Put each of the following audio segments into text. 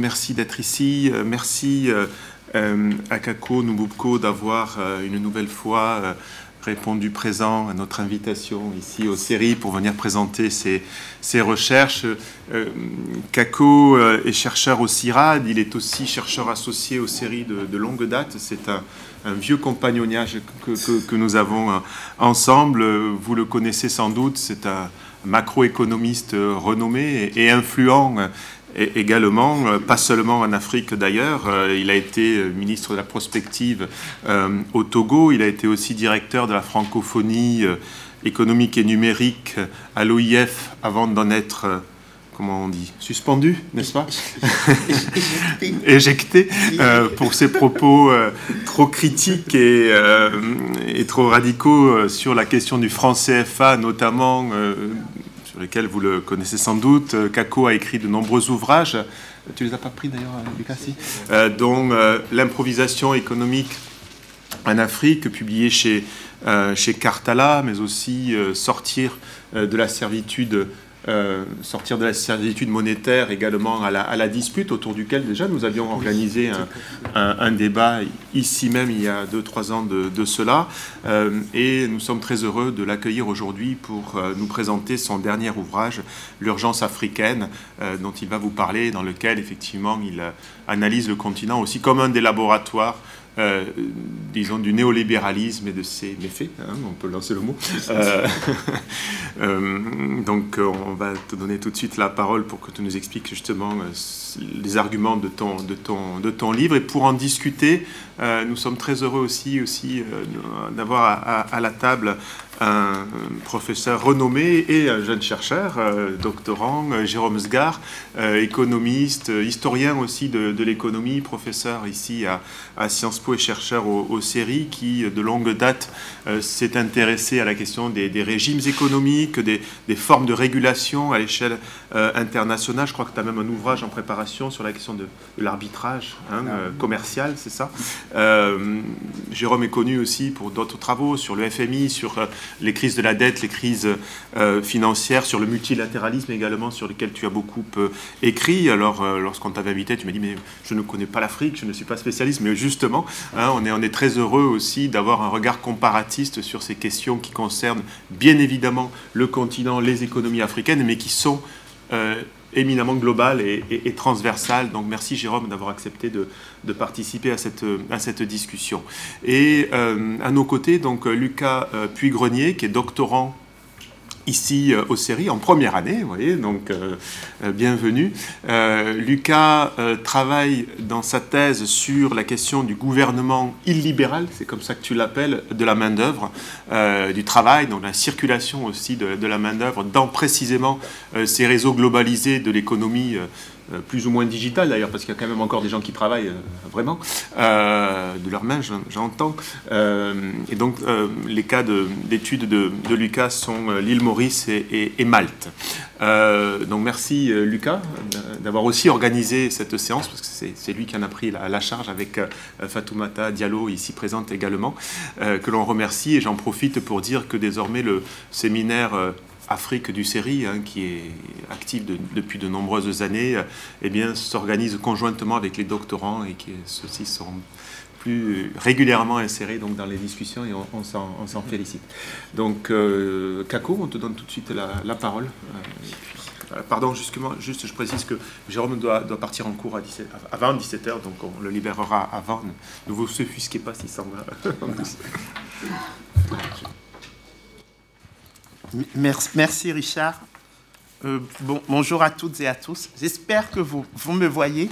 merci d'être ici. merci à Kako Nububko d'avoir une nouvelle fois répondu présent à notre invitation ici aux séries pour venir présenter ses, recherches. Euh, Kako euh, est chercheur au CIRAD, il est aussi chercheur associé aux séries de, longue date. C'est un, vieux compagnonnage que, nous avons euh, ensemble. Vous le connaissez sans doute, c'est un macroéconomiste renommé et influent et également, euh, pas seulement en Afrique d'ailleurs, euh, il a été euh, ministre de la prospective au Togo, il a été aussi directeur de la francophonie économique et numérique à l'OIF avant d'en être, comment on dit, suspendu, n'est-ce pas? Éjecté, pour ses propos trop critiques et, et, trop radicaux sur la question du franc CFA, notamment lequel vous le connaissez sans doute. Euh, Kako a écrit de nombreux ouvrages. Tu les as pas pris d'ailleurs, euh, Lucas euh, dont l'improvisation économique en Afrique, publié chez, chez Cartala, mais aussi Sortir de la servitude euh, sortir de la servitude monétaire également à la, dispute autour duquel déjà nous avions organisé un, débat ici même il y a 2-3 ans de, cela. Euh, et nous sommes très heureux de l'accueillir aujourd'hui pour euh, nous présenter son dernier ouvrage L'urgence africaine dont il va vous parler dans lequel effectivement il analyse le continent aussi comme un des laboratoires euh, disons, du néolibéralisme et de ses méfaits, hein, on peut lancer le mot. Euh, euh, donc, on va te donner tout de suite la parole pour que tu nous expliques justement les arguments de ton, de, ton, de ton livre. Et pour en discuter, nous sommes très heureux aussi, aussi d'avoir à, la table un professeur renommé et un jeune chercheur, euh, doctorant, euh, Jérôme Sgar, euh, économiste, historien aussi de, l'économie, professeur ici à, Sciences Po et chercheur aux, séries, qui de longue date s'est intéressé à la question des, régimes économiques, des, formes de régulation à l'échelle internationale. Je crois que tu as même un ouvrage en préparation sur la question de, l'arbitrage hein, ah commercial, c'est ça Jérôme est connu aussi pour d'autres travaux sur le FMI, sur les crises de la dette, les crises euh, financières, sur le multilatéralisme également, sur lequel tu as beaucoup euh, écrit. Alors, euh, lorsqu'on t'avait invité, tu m'as dit, mais je ne connais pas l'Afrique, je ne suis pas spécialiste, mais justement, hein, on, est, très heureux aussi d'avoir un regard comparatiste sur ces questions qui concernent bien évidemment le continent, les économies africaines, mais qui sont éminemment global et, et, transversal. Donc merci Jérôme d'avoir accepté de, participer à cette, à cette discussion. Et euh, à nos côtés, donc Lucas euh, Puy-Grenier, qui est doctorant ici euh, aux séries en première année, vous voyez, donc euh, euh, bienvenue. Lucas travaille dans sa thèse sur la question du gouvernement illibéral, c'est comme ça que tu l'appelles, de la main-d'œuvre, du travail, donc la circulation aussi de, de la main-d'œuvre dans précisément ces réseaux globalisés de l'économie euh, plus ou moins digital d'ailleurs, parce qu'il y a quand même encore des gens qui travaillent euh, vraiment, euh, de leurs mains, j'entends. et donc, les cas d'études de, Lucas sont l'île Maurice et, Malte. donc, merci Lucas d'avoir aussi organisé cette séance, parce que c'est lui qui en a pris la, la charge avec Fatoumata Diallo, ici présente également, que l'on remercie. Et j'en profite pour dire que désormais, le séminaire Afrique du série, hein, qui est active depuis de nombreuses années, eh bien, s'organise conjointement avec les doctorants et que ceux-ci seront plus régulièrement insérés donc, dans les discussions et on, s'en félicite. Donc, euh, Kako, on te donne tout de suite la, parole. Euh, pardon, justement, juste je précise que Jérôme doit, doit partir en cours à 17, avant 17h, donc on le libérera avant. Ne vous offusquez pas s'il s'en va. Merci, Richard. Euh, bon, bonjour à toutes et à tous. J'espère que vous, me voyez.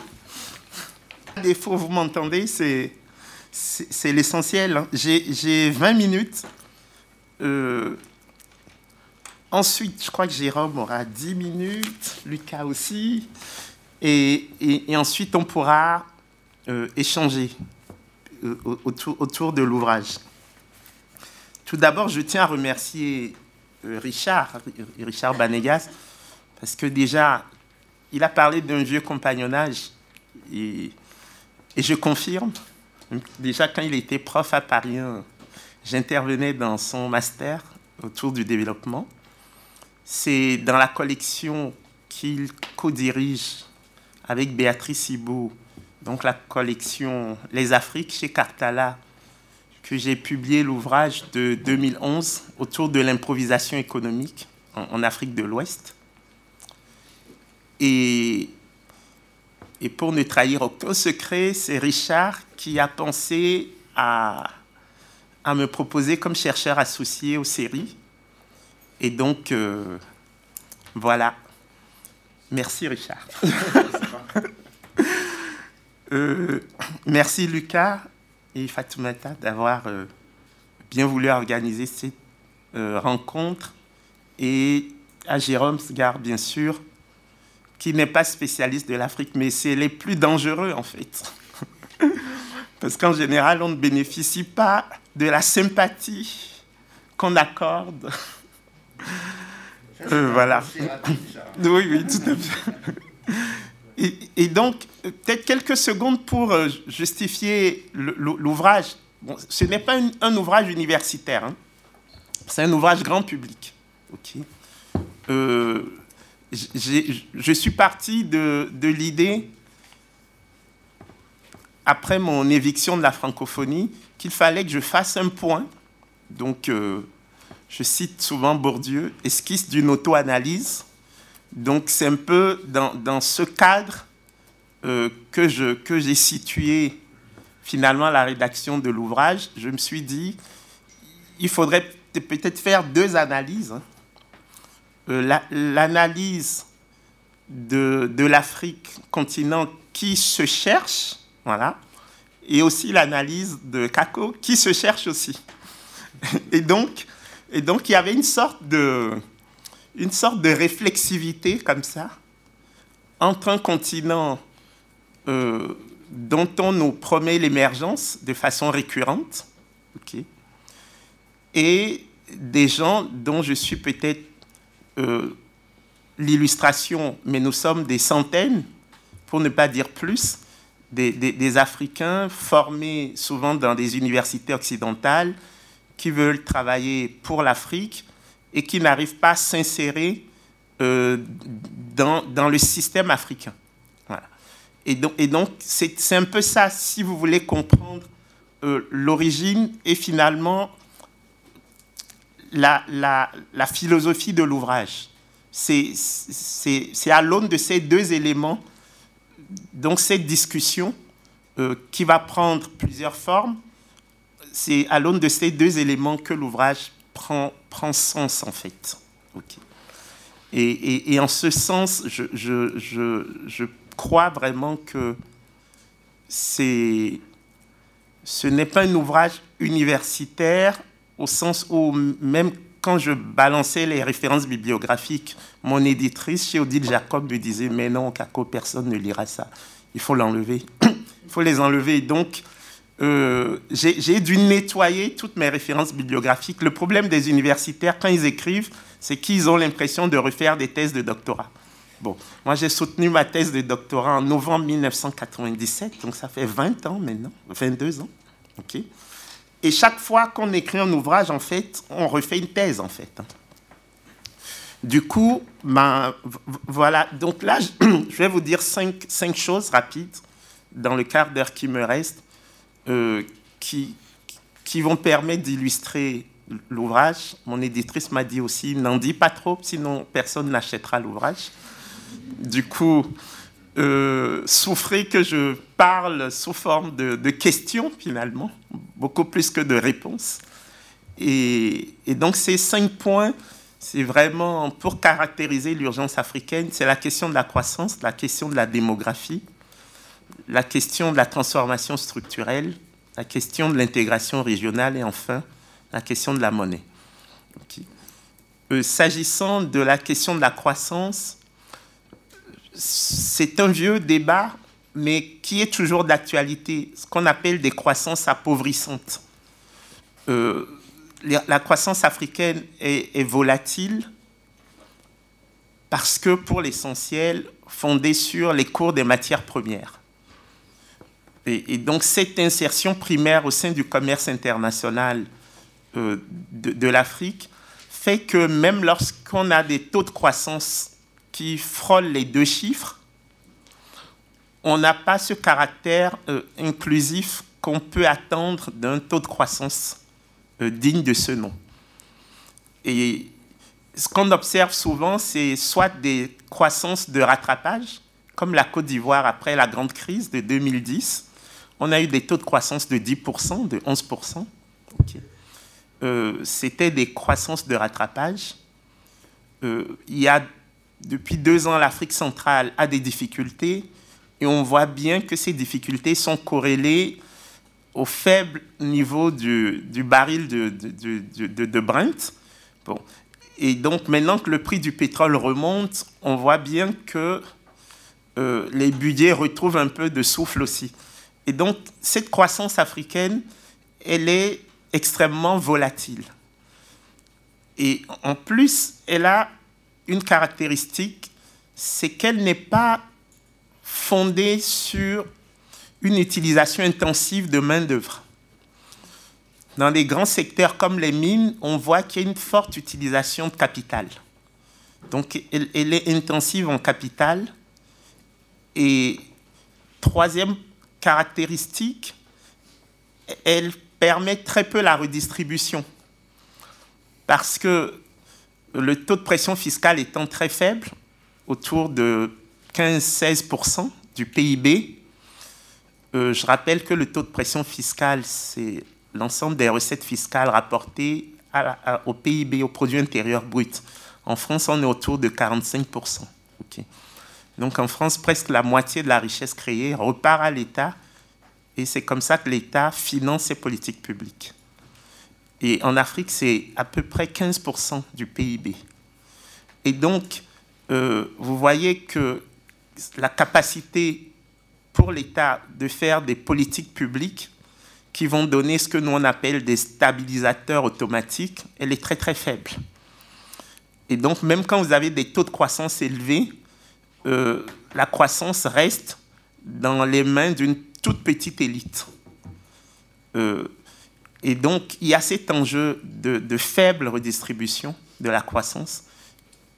À défaut, vous m'entendez, c'est, l'essentiel. Hein. J'ai, 20 minutes. Euh, ensuite, je crois que Jérôme aura 10 minutes, Lucas aussi. Et, ensuite, on pourra euh, échanger autour, de l'ouvrage. Tout d'abord, je tiens à remercier Richard, Richard Banegas, parce que déjà, il a parlé d'un vieux compagnonnage, et, je confirme, déjà quand il était prof à Paris, j'intervenais dans son master autour du développement. C'est dans la collection qu'il co-dirige avec Béatrice Hibou, donc la collection Les Afriques chez Cartala, que j'ai publié l'ouvrage de 2011 autour de l'improvisation économique en, Afrique de l'Ouest. Et, pour ne trahir aucun secret, c'est Richard qui a pensé à, à me proposer comme chercheur associé aux séries. Et donc, euh, voilà. Merci Richard. Euh, merci Lucas et Fatoumata d'avoir euh, bien voulu organiser cette rencontre. Et à Jérôme Sgar, bien sûr, qui n'est pas spécialiste de l'Afrique, mais c'est les plus dangereux en fait. Parce qu'en général, on ne bénéficie pas de la sympathie qu'on accorde. Euh, voilà. Oui, oui, tout à fait. Et, donc, peut-être quelques secondes pour euh, justifier l'ouvrage. ce n'est pas un ouvrage universitaire, hein. c'est un ouvrage grand public. Ok. Euh, je suis parti de, de l'idée après mon éviction de la francophonie, qu'il fallait que je fasse un point. Donc, euh, je cite souvent Bourdieu, esquisse d'une auto-analyse. Donc, c'est un peu dans, ce cadre euh, que, j'ai situé finalement la rédaction de l'ouvrage. Je me suis dit, il faudrait peut-être faire deux analyses. Hein. Euh, l'analyse de, de l'Afrique, continent qui se cherche, voilà. Et aussi l'analyse de Kako, qui se cherche aussi. Et donc, et donc il y avait une sorte de, une sorte de réflexivité comme ça entre un continent euh, dont on nous promet l'émergence de façon récurrente, et des gens dont je suis peut-être euh, l'illustration, mais nous sommes des centaines, pour ne pas dire plus, des, Africains formés souvent dans des universités occidentales qui veulent travailler pour l'Afrique et qui n'arrivent pas à s'insérer euh, dans, le système africain. Et donc, c'est, un peu ça, si vous voulez comprendre euh, l'origine et finalement la, philosophie de l'ouvrage. C'est à l'aune de ces deux éléments donc cette discussion euh, qui va prendre plusieurs formes, c'est à l'aune de ces deux éléments que l'ouvrage prend, sens en fait. Et, en ce sens, je, crois vraiment que ce n'est pas un ouvrage universitaire au sens où même quand je balançais les références bibliographiques, mon éditrice chez Odile Jacob me disait Mais non, Kako, personne ne lira ça. Il faut l'enlever. Il faut les enlever. Donc, euh, j'ai dû nettoyer toutes mes références bibliographiques. Le problème des universitaires, quand ils écrivent, c'est qu'ils ont l'impression de refaire des thèses de doctorat. Bon, moi j'ai soutenu ma thèse de doctorat en novembre 1997, donc ça fait 20 ans maintenant, 22 ans. ok? Et chaque fois qu'on écrit un ouvrage, en fait, on refait une thèse, en fait. Du coup, ben, voilà. Donc là, je vais vous dire cinq, cinq choses rapides dans le quart d'heure qui me reste euh, qui, qui vont permettre d'illustrer l'ouvrage. Mon éditrice m'a dit aussi, n'en dis pas trop, sinon personne n'achètera l'ouvrage. Du coup, euh, souffrez que je parle sous forme de, questions finalement, beaucoup plus que de réponses. Et, donc ces cinq points, c'est vraiment pour caractériser l'urgence africaine, c'est la question de la croissance, la question de la démographie, la question de la transformation structurelle, la question de l'intégration régionale et enfin la question de la monnaie. Euh, s'agissant de la question de la croissance, c'est un vieux débat, mais qui est toujours d'actualité, ce qu'on appelle des croissances appauvrissantes. Euh, la croissance africaine est, volatile parce que, pour l'essentiel, fondée sur les cours des matières premières. Et, donc, cette insertion primaire au sein du commerce international euh, de l'Afrique fait que même lorsqu'on a des taux de croissance qui frôlent les deux chiffres, on n'a pas ce caractère euh, inclusif qu'on peut attendre d'un taux de croissance euh, digne de ce nom. Et ce qu'on observe souvent, c'est soit des croissances de rattrapage, comme la Côte d'Ivoire après la grande crise de 2010. On a eu des taux de croissance de 10%, de 11%. Euh, c'était des croissances de rattrapage. il y a depuis deux ans, l'Afrique centrale a des difficultés et on voit bien que ces difficultés sont corrélées au faible niveau du, baril de, de, Brent. Bon. Et donc maintenant que le prix du pétrole remonte, on voit bien que euh, les budgets retrouvent un peu de souffle aussi. Et donc cette croissance africaine, elle est extrêmement volatile. Et en plus, elle a une caractéristique, c'est qu'elle n'est pas fondée sur une utilisation intensive de main-d'œuvre. Dans les grands secteurs comme les mines, on voit qu'il y a une forte utilisation de capital. Donc, elle, est intensive en capital. Et troisième caractéristique, elle permet très peu la redistribution. Parce que le taux de pression fiscale étant très faible, autour de 15-16% du PIB, euh, je rappelle que le taux de pression fiscale, c'est l'ensemble des recettes fiscales rapportées au PIB, au produit intérieur brut. En France, on est autour de 45%. Donc en France, presque la moitié de la richesse créée repart à l'État et c'est comme ça que l'État finance ses politiques publiques. Et en Afrique, c'est à peu près 15% du PIB. Et donc, euh, vous voyez que la capacité pour l'État de faire des politiques publiques qui vont donner ce que nous on appelle des stabilisateurs automatiques, elle est très très faible. Et donc, même quand vous avez des taux de croissance élevés, euh, la croissance reste dans les mains d'une toute petite élite. Euh, et donc, il y a cet enjeu de, faible redistribution de la croissance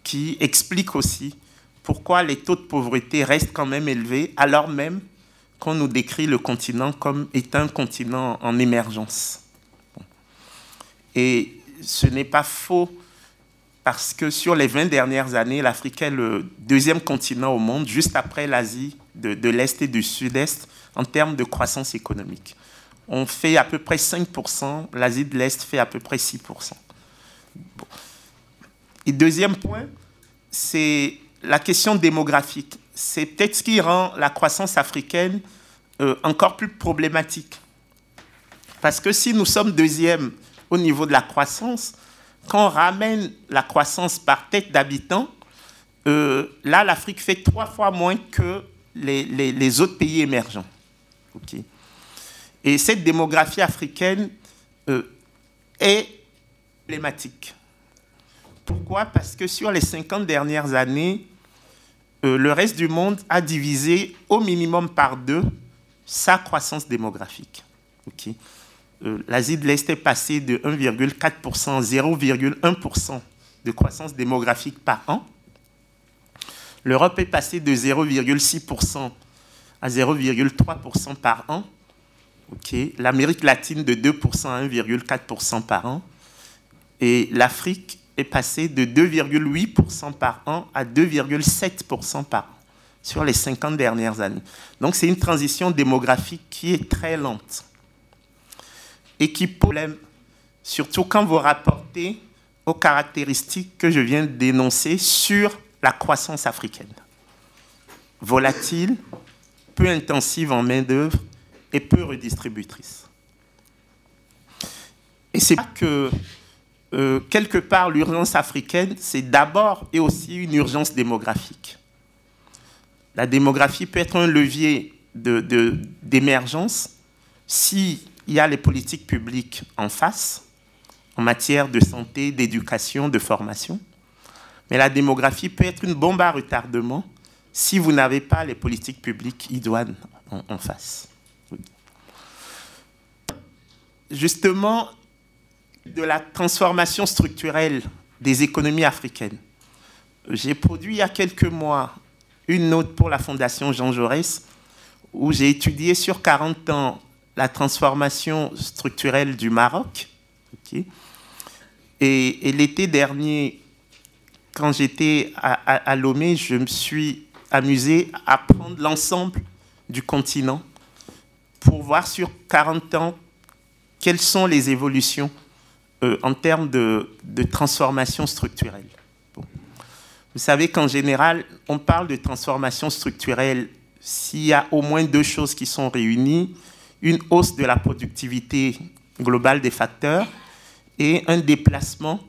qui explique aussi pourquoi les taux de pauvreté restent quand même élevés, alors même qu'on nous décrit le continent comme étant un continent en émergence. Et ce n'est pas faux parce que sur les 20 dernières années, l'Afrique est le deuxième continent au monde, juste après l'Asie de l'Est et du Sud-Est, en termes de croissance économique on fait à peu près 5%, l'Asie de l'Est fait à peu près 6%. Et deuxième point, c'est la question démographique. C'est peut-être ce qui rend la croissance africaine euh, encore plus problématique. Parce que si nous sommes deuxième au niveau de la croissance, quand on ramène la croissance par tête d'habitant, euh, là, l'Afrique fait trois fois moins que les, autres pays émergents. Et cette démographie africaine euh, est problématique. Pourquoi? Parce que sur les 50 dernières années, euh, le reste du monde a divisé au minimum par deux sa croissance démographique. L'Asie de l'Est est passée de 1,4% à 0,1% de croissance démographique par an. L'Europe est passée de 0,6% à 0,3% par an l'Amérique latine de 2% à 1,4% par an. Et l'Afrique est passée de 2,8% par an à 2,7% par an sur les 50 dernières années. Donc c'est une transition démographique qui est très lente et qui problème, surtout quand vous rapportez aux caractéristiques que je viens d'énoncer sur la croissance africaine. Volatile, peu intensive en main-d'œuvre, et peu redistributrice. Et c'est que, euh, quelque part, l'urgence africaine, c'est d'abord et aussi une urgence démographique. La démographie peut être un levier d'émergence de, s'il y a les politiques publiques en face, en matière de santé, d'éducation, de formation. Mais la démographie peut être une bombe à retardement si vous n'avez pas les politiques publiques idoines en face justement de la transformation structurelle des économies africaines. J'ai produit il y a quelques mois une note pour la Fondation Jean Jaurès où j'ai étudié sur 40 ans la transformation structurelle du Maroc. Et, l'été dernier, quand j'étais à, à, Lomé, je me suis amusé à prendre l'ensemble du continent pour voir sur 40 ans quelles sont les évolutions euh, en termes de, transformation structurelle. Vous savez qu'en général, on parle de transformation structurelle s'il y a au moins deux choses qui sont réunies, une hausse de la productivité globale des facteurs et un déplacement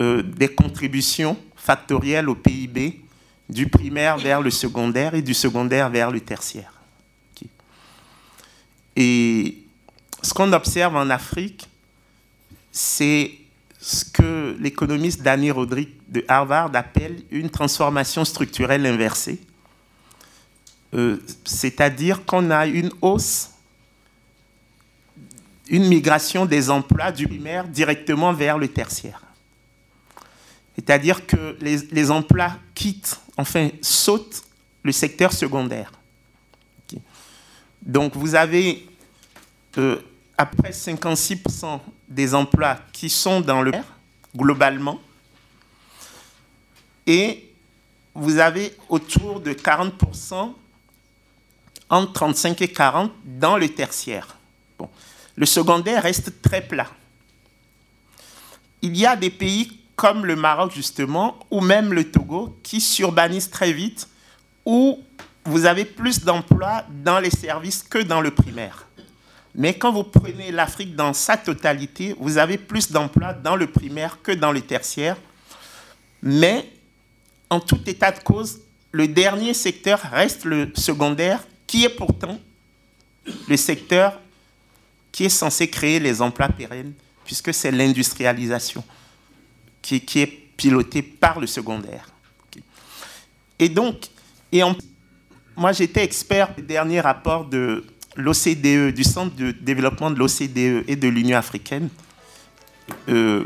euh, des contributions factorielles au PIB du primaire vers le secondaire et du secondaire vers le tertiaire. Et ce qu'on observe en Afrique, c'est ce que l'économiste Danny Roderick de Harvard appelle une transformation structurelle inversée. Euh, c'est-à-dire qu'on a une hausse, une migration des emplois du primaire directement vers le tertiaire. C'est-à-dire que les, emplois quittent, enfin sautent le secteur secondaire. Donc vous avez euh, après 56% des emplois qui sont dans le globalement, et vous avez autour de 40%, entre 35 et 40 dans le tertiaire. Bon. Le secondaire reste très plat. Il y a des pays comme le Maroc justement, ou même le Togo, qui s'urbanisent très vite, où vous avez plus d'emplois dans les services que dans le primaire. Mais quand vous prenez l'Afrique dans sa totalité, vous avez plus d'emplois dans le primaire que dans le tertiaire. Mais en tout état de cause, le dernier secteur reste le secondaire, qui est pourtant le secteur qui est censé créer les emplois pérennes, puisque c'est l'industrialisation qui, est pilotée par le secondaire. Et donc, et moi j'étais expert du dernier rapport de l'OCDE, du Centre de développement de l'OCDE et de l'Union africaine. Euh,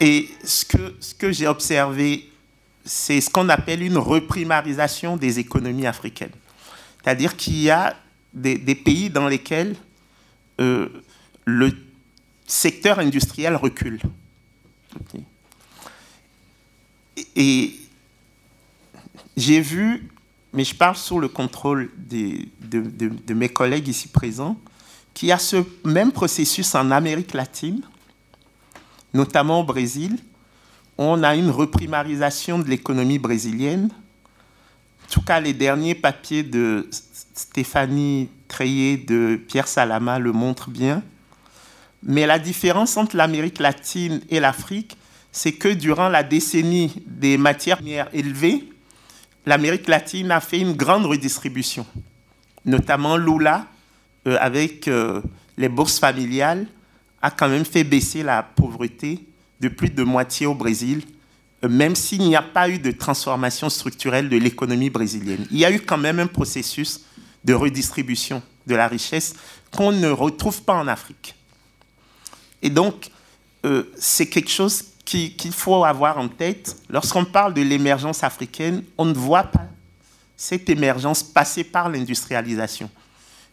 et ce que, ce que j'ai observé, c'est ce qu'on appelle une reprimarisation des économies africaines. C'est-à-dire qu'il y a des, pays dans lesquels euh, le secteur industriel recule. Et j'ai vu mais je parle sous le contrôle de, mes collègues ici présents, qui a ce même processus en Amérique latine, notamment au Brésil. On a une reprimarisation de l'économie brésilienne. En tout cas, les derniers papiers de Stéphanie Treillet, de Pierre Salama le montrent bien. Mais la différence entre l'Amérique latine et l'Afrique, c'est que durant la décennie des matières premières élevées, l'Amérique latine a fait une grande redistribution, notamment Lula, euh, avec euh, les bourses familiales, a quand même fait baisser la pauvreté de plus de moitié au Brésil, euh, même s'il n'y a pas eu de transformation structurelle de l'économie brésilienne. Il y a eu quand même un processus de redistribution de la richesse qu'on ne retrouve pas en Afrique. Et donc, c'est quelque chose qu'il faut avoir en tête. Lorsqu'on parle de l'émergence africaine, on ne voit pas cette émergence passer par l'industrialisation.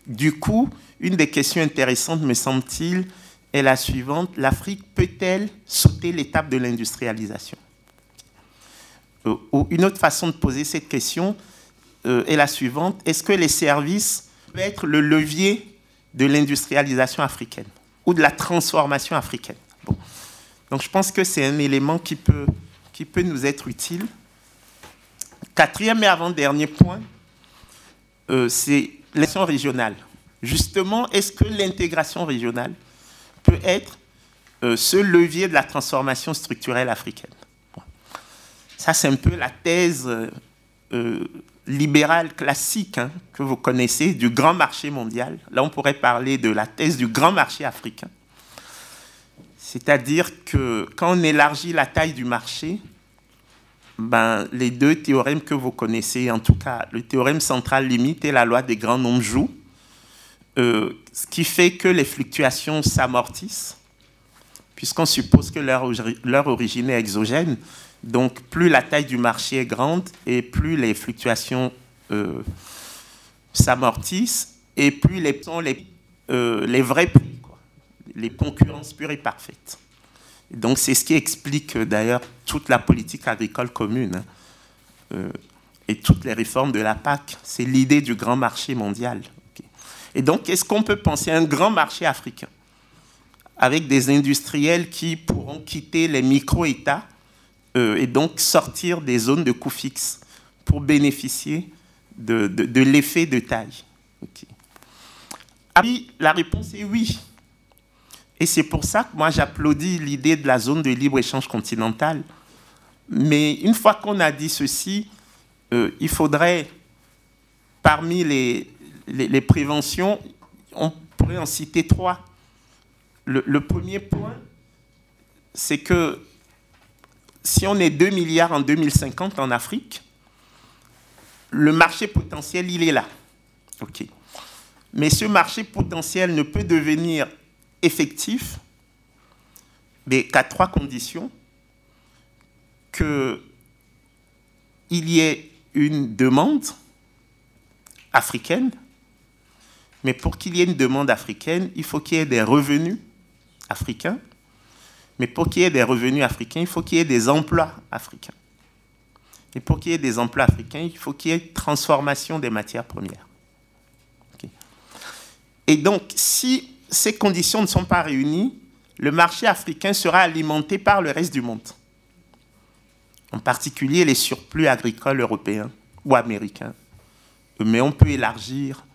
Du coup, une des questions intéressantes, me semble-t-il, est la suivante. L'Afrique peut-elle sauter l'étape de l'industrialisation? Euh, Une autre façon de poser cette question euh, est la suivante. Est-ce que les services peuvent être le levier de l'industrialisation africaine ou de la transformation africaine? Donc je pense que c'est un élément qui peut, nous être utile. Quatrième et avant-dernier point, euh, c'est l'intégration régionale. Justement, est-ce que l'intégration régionale peut être euh, ce levier de la transformation structurelle africaine? Ça, c'est un peu la thèse libérale classique hein, que vous connaissez du grand marché mondial. Là, on pourrait parler de la thèse du grand marché africain. C'est-à-dire que quand on élargit la taille du marché, ben, les deux théorèmes que vous connaissez, en tout cas le théorème central limite et la loi des grands nombres jouent, euh, ce qui fait que les fluctuations s'amortissent, puisqu'on suppose que leur, leur origine est exogène. Donc plus la taille du marché est grande et plus les fluctuations euh, s'amortissent et plus les, euh, vrais prix, les concurrences pures et parfaites. donc c'est ce qui explique euh, d'ailleurs toute la politique agricole commune hein, et toutes les réformes de la PAC. C'est l'idée du grand marché mondial. Et donc, est-ce qu'on peut penser à un grand marché africain avec des industriels qui pourront quitter les micro-États et donc sortir des zones de coûts fixes pour bénéficier de, de, l'effet de taille oui, la réponse est oui. Et c'est pour ça que moi j'applaudis l'idée de la zone de libre-échange continentale. Mais une fois qu'on a dit ceci, euh, il faudrait, parmi les, les, préventions, on pourrait en citer trois. Le premier point, c'est que si on est 2 milliards en 2050 en Afrique, le marché potentiel, il est là. Mais ce marché potentiel ne peut devenir effectif qu'à trois conditions. Qu'il y ait une demande africaine, mais pour qu'il y ait une demande africaine, il faut qu'il y ait des revenus africains. Mais pour qu'il y ait des revenus africains, il faut qu'il y ait des emplois africains. Et pour qu'il y ait des emplois africains, il faut qu'il y ait transformation des matières premières. Et donc, si ces conditions ne sont pas réunies, le marché africain sera alimenté par le reste du monde, en particulier les surplus agricoles européens ou américains. Mais on peut élargir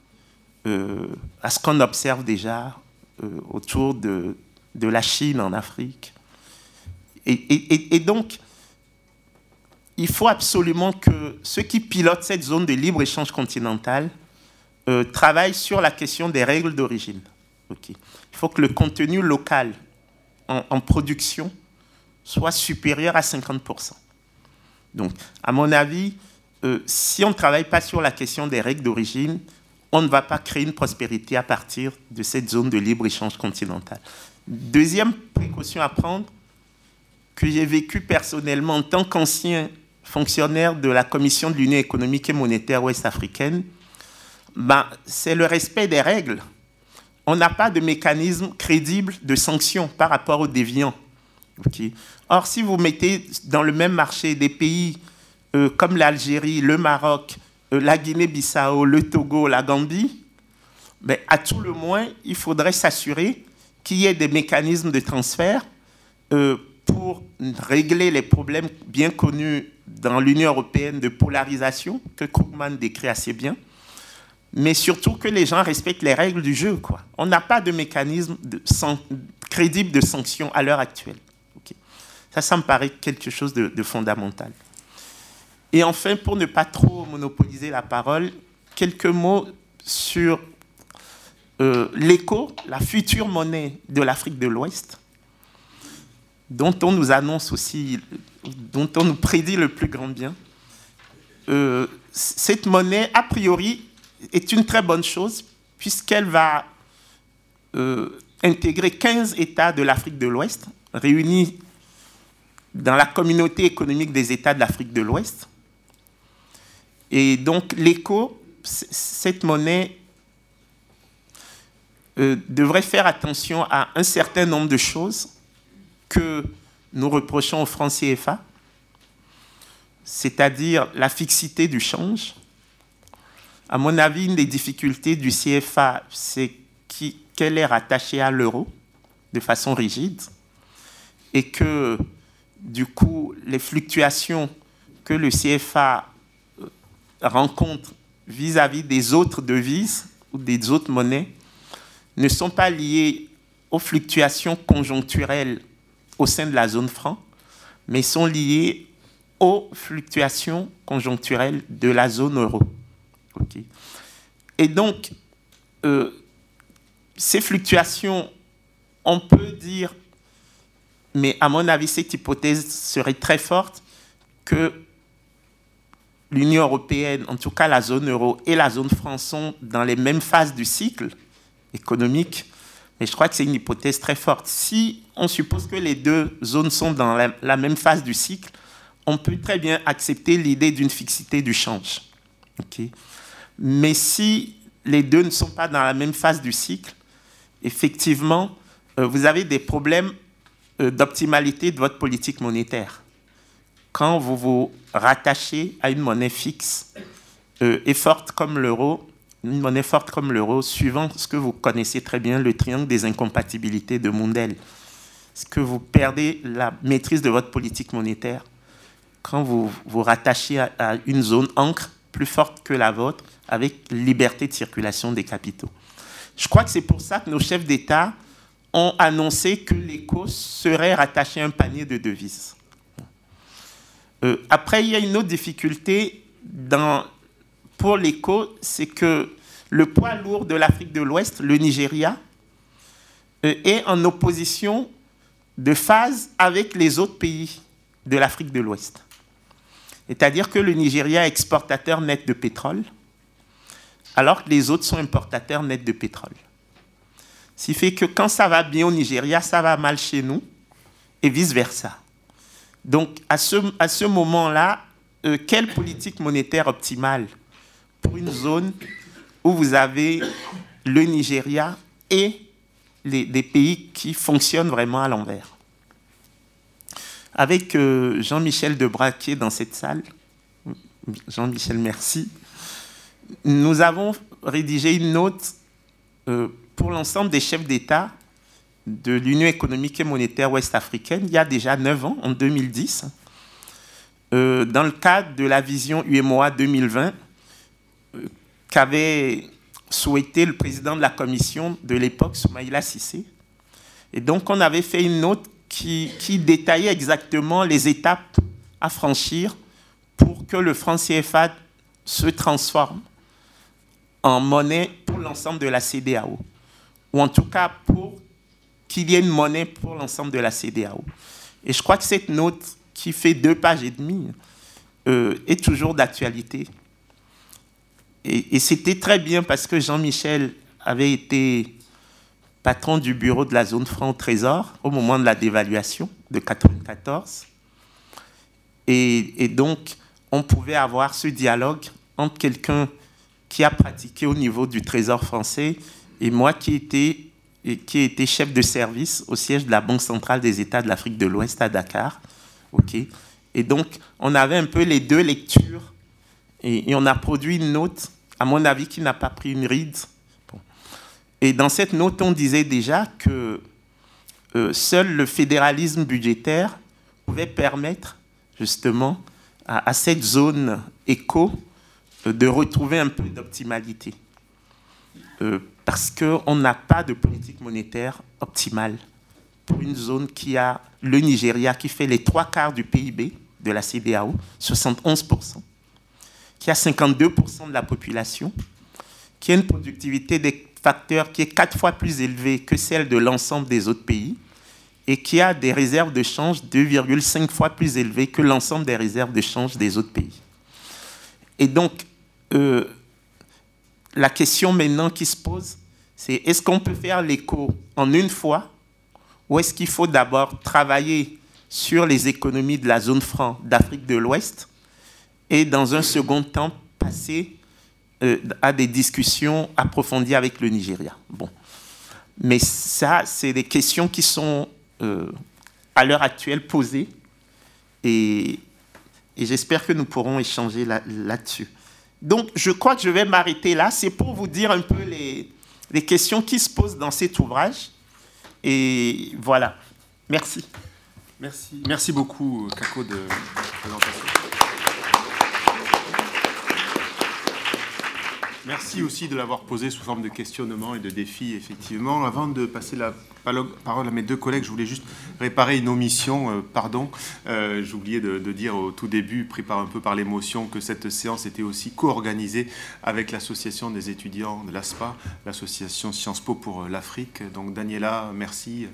euh, à ce qu'on observe déjà euh, autour de, de, la Chine en Afrique. Et, donc, il faut absolument que ceux qui pilotent cette zone de libre-échange continental euh, travaille sur la question des règles d'origine. Il faut que le contenu local en, production soit supérieur à 50%. Donc, à mon avis, euh, si on ne travaille pas sur la question des règles d'origine, on ne va pas créer une prospérité à partir de cette zone de libre-échange continental. Deuxième précaution à prendre, que j'ai vécu personnellement en tant qu'ancien fonctionnaire de la Commission de l'Union économique et monétaire ouest-africaine, ben, c'est le respect des règles. On n'a pas de mécanisme crédible de sanction par rapport aux déviants. Or, si vous mettez dans le même marché des pays euh, comme l'Algérie, le Maroc, euh, la Guinée-Bissau, le Togo, la Gambie, ben, à tout le moins, il faudrait s'assurer qu'il y ait des mécanismes de transfert euh, pour régler les problèmes bien connus dans l'Union européenne de polarisation, que Krugman décrit assez bien, mais surtout que les gens respectent les règles du jeu. On n'a pas de mécanisme crédible de sanction à l'heure actuelle. Ça, ça me paraît quelque chose de, fondamental. Et enfin, pour ne pas trop monopoliser la parole, quelques mots sur euh, l'écho, la future monnaie de l'Afrique de l'Ouest, dont on nous annonce aussi, dont on nous prédit le plus grand bien. Euh, cette monnaie, a priori, est une très bonne chose puisqu'elle va euh, intégrer 15 États de l'Afrique de l'Ouest réunis dans la communauté économique des États de l'Afrique de l'Ouest. Et donc l'écho, cette monnaie euh, devrait faire attention à un certain nombre de choses que nous reprochons au franc CFA, c'est-à-dire la fixité du change, à mon avis, une des difficultés du CFA, c'est qu'elle est rattachée à l'euro de façon rigide et que, du coup, les fluctuations que le CFA euh, rencontre vis-à-vis des autres devises ou des autres monnaies ne sont pas liées aux fluctuations conjoncturelles au sein de la zone franc, mais sont liées aux fluctuations conjoncturelles de la zone euro. Et donc, euh, ces fluctuations, on peut dire, mais à mon avis, cette hypothèse serait très forte que l'Union européenne, en tout cas la zone euro et la zone franc, sont dans les mêmes phases du cycle économique. Mais je crois que c'est une hypothèse très forte. Si on suppose que les deux zones sont dans la, même phase du cycle, on peut très bien accepter l'idée d'une fixité du change. Mais si les deux ne sont pas dans la même phase du cycle, effectivement, euh, vous avez des problèmes euh, d'optimalité de votre politique monétaire. Quand vous vous rattachez à une monnaie fixe euh, et forte comme l'euro, une monnaie forte comme l'euro, suivant ce que vous connaissez très bien, le triangle des incompatibilités de Mundell, ce que vous perdez la maîtrise de votre politique monétaire quand vous vous rattachez à, une zone encre plus forte que la vôtre, avec liberté de circulation des capitaux. Je crois que c'est pour ça que nos chefs d'État ont annoncé que l'ECO serait rattaché à un panier de devises. Euh, après, il y a une autre difficulté pour l'ECO, c'est que le poids lourd de l'Afrique de l'Ouest, le Nigeria, euh, est en opposition de phase avec les autres pays de l'Afrique de l'Ouest. C'est-à-dire que le Nigeria est exportateur net de pétrole, alors que les autres sont importateurs nets de pétrole. Ce qui fait que quand ça va bien au Nigeria, ça va mal chez nous, et vice-versa. Donc, à ce, moment-là, euh, quelle politique monétaire optimale pour une zone où vous avez le Nigeria et les, des pays qui fonctionnent vraiment à l'envers. Avec euh, Jean-Michel Debraquet dans cette salle, Jean-Michel, merci, nous avons rédigé une note euh, pour l'ensemble des chefs d'État de l'Union économique et monétaire ouest-africaine il y a déjà 9 ans, en 2010, euh, dans le cadre de la vision UMOA 2020 euh, qu'avait souhaité le président de la commission de l'époque, Soumaïla Sissé. Et donc on avait fait une note qui, détaillait exactement les étapes à franchir pour que le franc CFA se transforme en monnaie pour l'ensemble de la CDAO ou en tout cas pour qu'il y ait une monnaie pour l'ensemble de la CDAO. Et je crois que cette note, qui fait deux pages et demie, euh, est toujours d'actualité. Et, c'était très bien parce que Jean-Michel avait été patron du bureau de la zone franc au Trésor au moment de la dévaluation de 1994. Et, donc, on pouvait avoir ce dialogue entre quelqu'un qui a pratiqué au niveau du Trésor français et moi qui étais, qui été chef de service au siège de la Banque centrale des États de l'Afrique de l'Ouest à Dakar. ok et donc, on avait un peu les deux lectures et, on a produit une note, à mon avis, qui n'a pas pris une ride. Et dans cette note, on disait déjà que euh, seul le fédéralisme budgétaire pouvait permettre justement à, cette zone éco euh, de retrouver un peu d'optimalité. Euh, parce qu'on n'a pas de politique monétaire optimale pour une zone qui a le Nigeria, qui fait les trois quarts du PIB de la CDAO, 71%, qui a 52% de la population, qui a une productivité des facteurs qui est quatre fois plus élevée que celle de l'ensemble des autres pays, et qui a des réserves de change 2,5 fois plus élevées que l'ensemble des réserves de change des autres pays. Et donc, euh, la question maintenant qui se pose, c'est est-ce qu'on peut faire l'écho en une fois ou est-ce qu'il faut d'abord travailler sur les économies de la zone franc d'Afrique de l'Ouest et dans un second temps passer euh, à des discussions approfondies avec le Nigeria. Bon. Mais ça, c'est des questions qui sont euh, à l'heure actuelle posées et, j'espère que nous pourrons échanger là-dessus. Donc, je crois que je vais m'arrêter là. C'est pour vous dire un peu les, les, questions qui se posent dans cet ouvrage. Et voilà. Merci. Merci. Merci beaucoup, Kako, de présentation. Merci aussi de l'avoir posé sous forme de questionnement et de défi, effectivement. Avant de passer la parole à mes deux collègues, je voulais juste réparer une omission, euh, pardon. Euh, J'oubliais de, de, dire au tout début, pris par un peu par l'émotion, que cette séance était aussi co-organisée avec l'association des étudiants de l'ASPA, l'association Sciences Po pour l'Afrique. Donc Daniela, merci.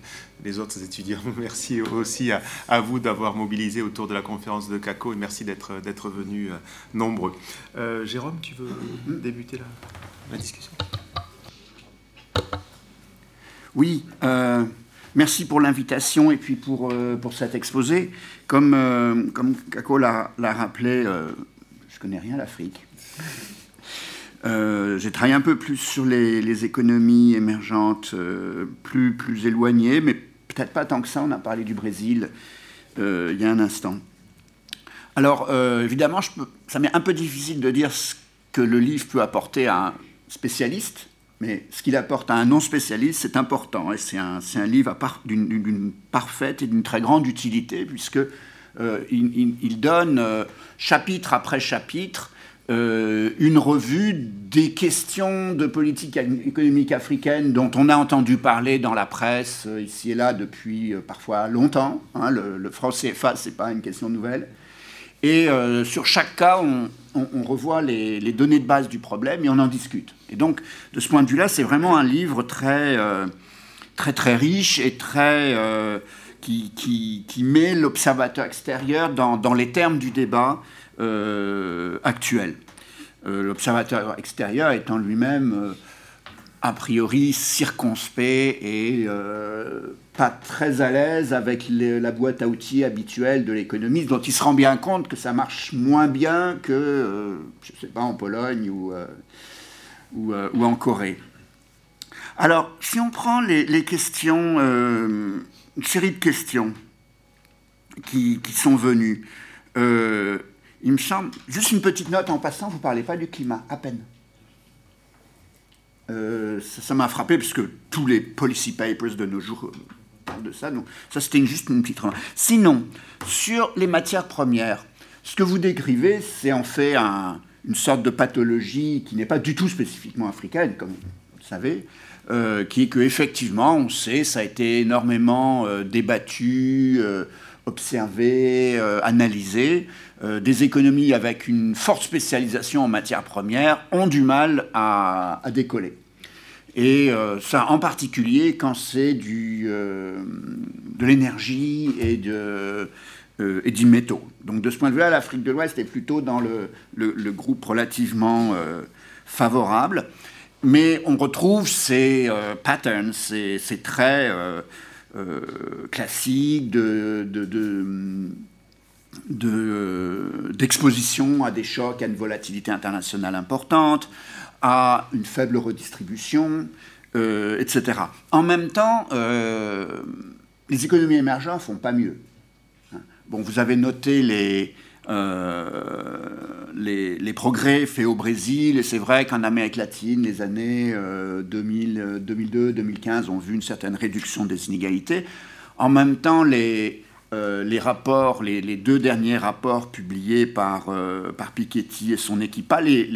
Les autres étudiants, merci aussi à, vous d'avoir mobilisé autour de la conférence de CACO et merci d'être venus nombreux. Jérôme, tu veux débuter la, discussion? Oui, euh, merci pour l'invitation et puis pour, euh, pour cet exposé. Comme, euh, comme Kako l'a rappelé, je connais rien à l'Afrique. J'ai travaillé un peu plus sur les, économies émergentes, plus, plus éloignées, mais peut-être pas tant que ça. On a parlé du Brésil il y a un instant. Alors, évidemment, je ça m'est un peu difficile de dire ce que le livre peut apporter à un spécialiste, mais ce qu'il apporte à un non-spécialiste, c'est important. Et c'est un, un, livre d'une parfaite et d'une très grande utilité, puisque euh, donne, euh, chapitre après chapitre, euh, une revue des questions de politique économique africaine dont on a entendu parler dans la presse ici et là depuis parfois longtemps. Hein. le, le franc CFA, ce n'est pas une question nouvelle. Et sur chaque cas, on, revoit les, données de base du problème et on en discute. Et donc, de ce point de vue-là, c'est vraiment un livre très, euh, très, très riche et très, euh, qui, met l'observateur extérieur dans, les termes du débat euh, actuel. l'observateur extérieur étant lui-même a priori circonspect et pas très à l'aise avec la boîte à outils habituelle de l'économie, dont il se rend bien compte que ça marche moins bien que, euh, je ne sais pas, en Pologne ou, euh, euh, ou, en Corée. Alors, si on prend les, questions, une série de questions qui, qui sont venues, il me semble, juste une petite note en passant, vous ne parlez pas du climat, à peine. ça m'a frappé puisque tous les policy papers de nos jours de ça. Donc, ça, c'était juste une petite remarque. Sinon, sur les matières premières, ce que vous décrivez, c'est en fait une sorte de pathologie qui n'est pas du tout spécifiquement africaine, comme vous le savez, euh, qui est qu'effectivement, on sait, ça a été énormément euh, débattu, euh, observé, analysé. Des économies avec une forte spécialisation en matières premières ont du mal à décoller. Et euh, ça en particulier quand c'est du, euh, de l'énergie et, euh, du métaux. Donc de ce point de vue-là, l'Afrique de l'Ouest est plutôt dans le, groupe relativement favorable. Mais on retrouve ces patterns, ces, ces traits classiques de, d'exposition à des chocs, à une volatilité internationale importante, à une faible redistribution, euh, etc. En même temps, euh, les économies émergentes font pas mieux. Bon, vous avez noté les, euh, les, les, progrès faits au Brésil, et c'est vrai qu'en Amérique latine, les années 2002-2015 ont vu une certaine réduction des inégalités. En même temps, les, les rapports, les, deux derniers rapports publiés par, par Piketty et son équipe, pas les,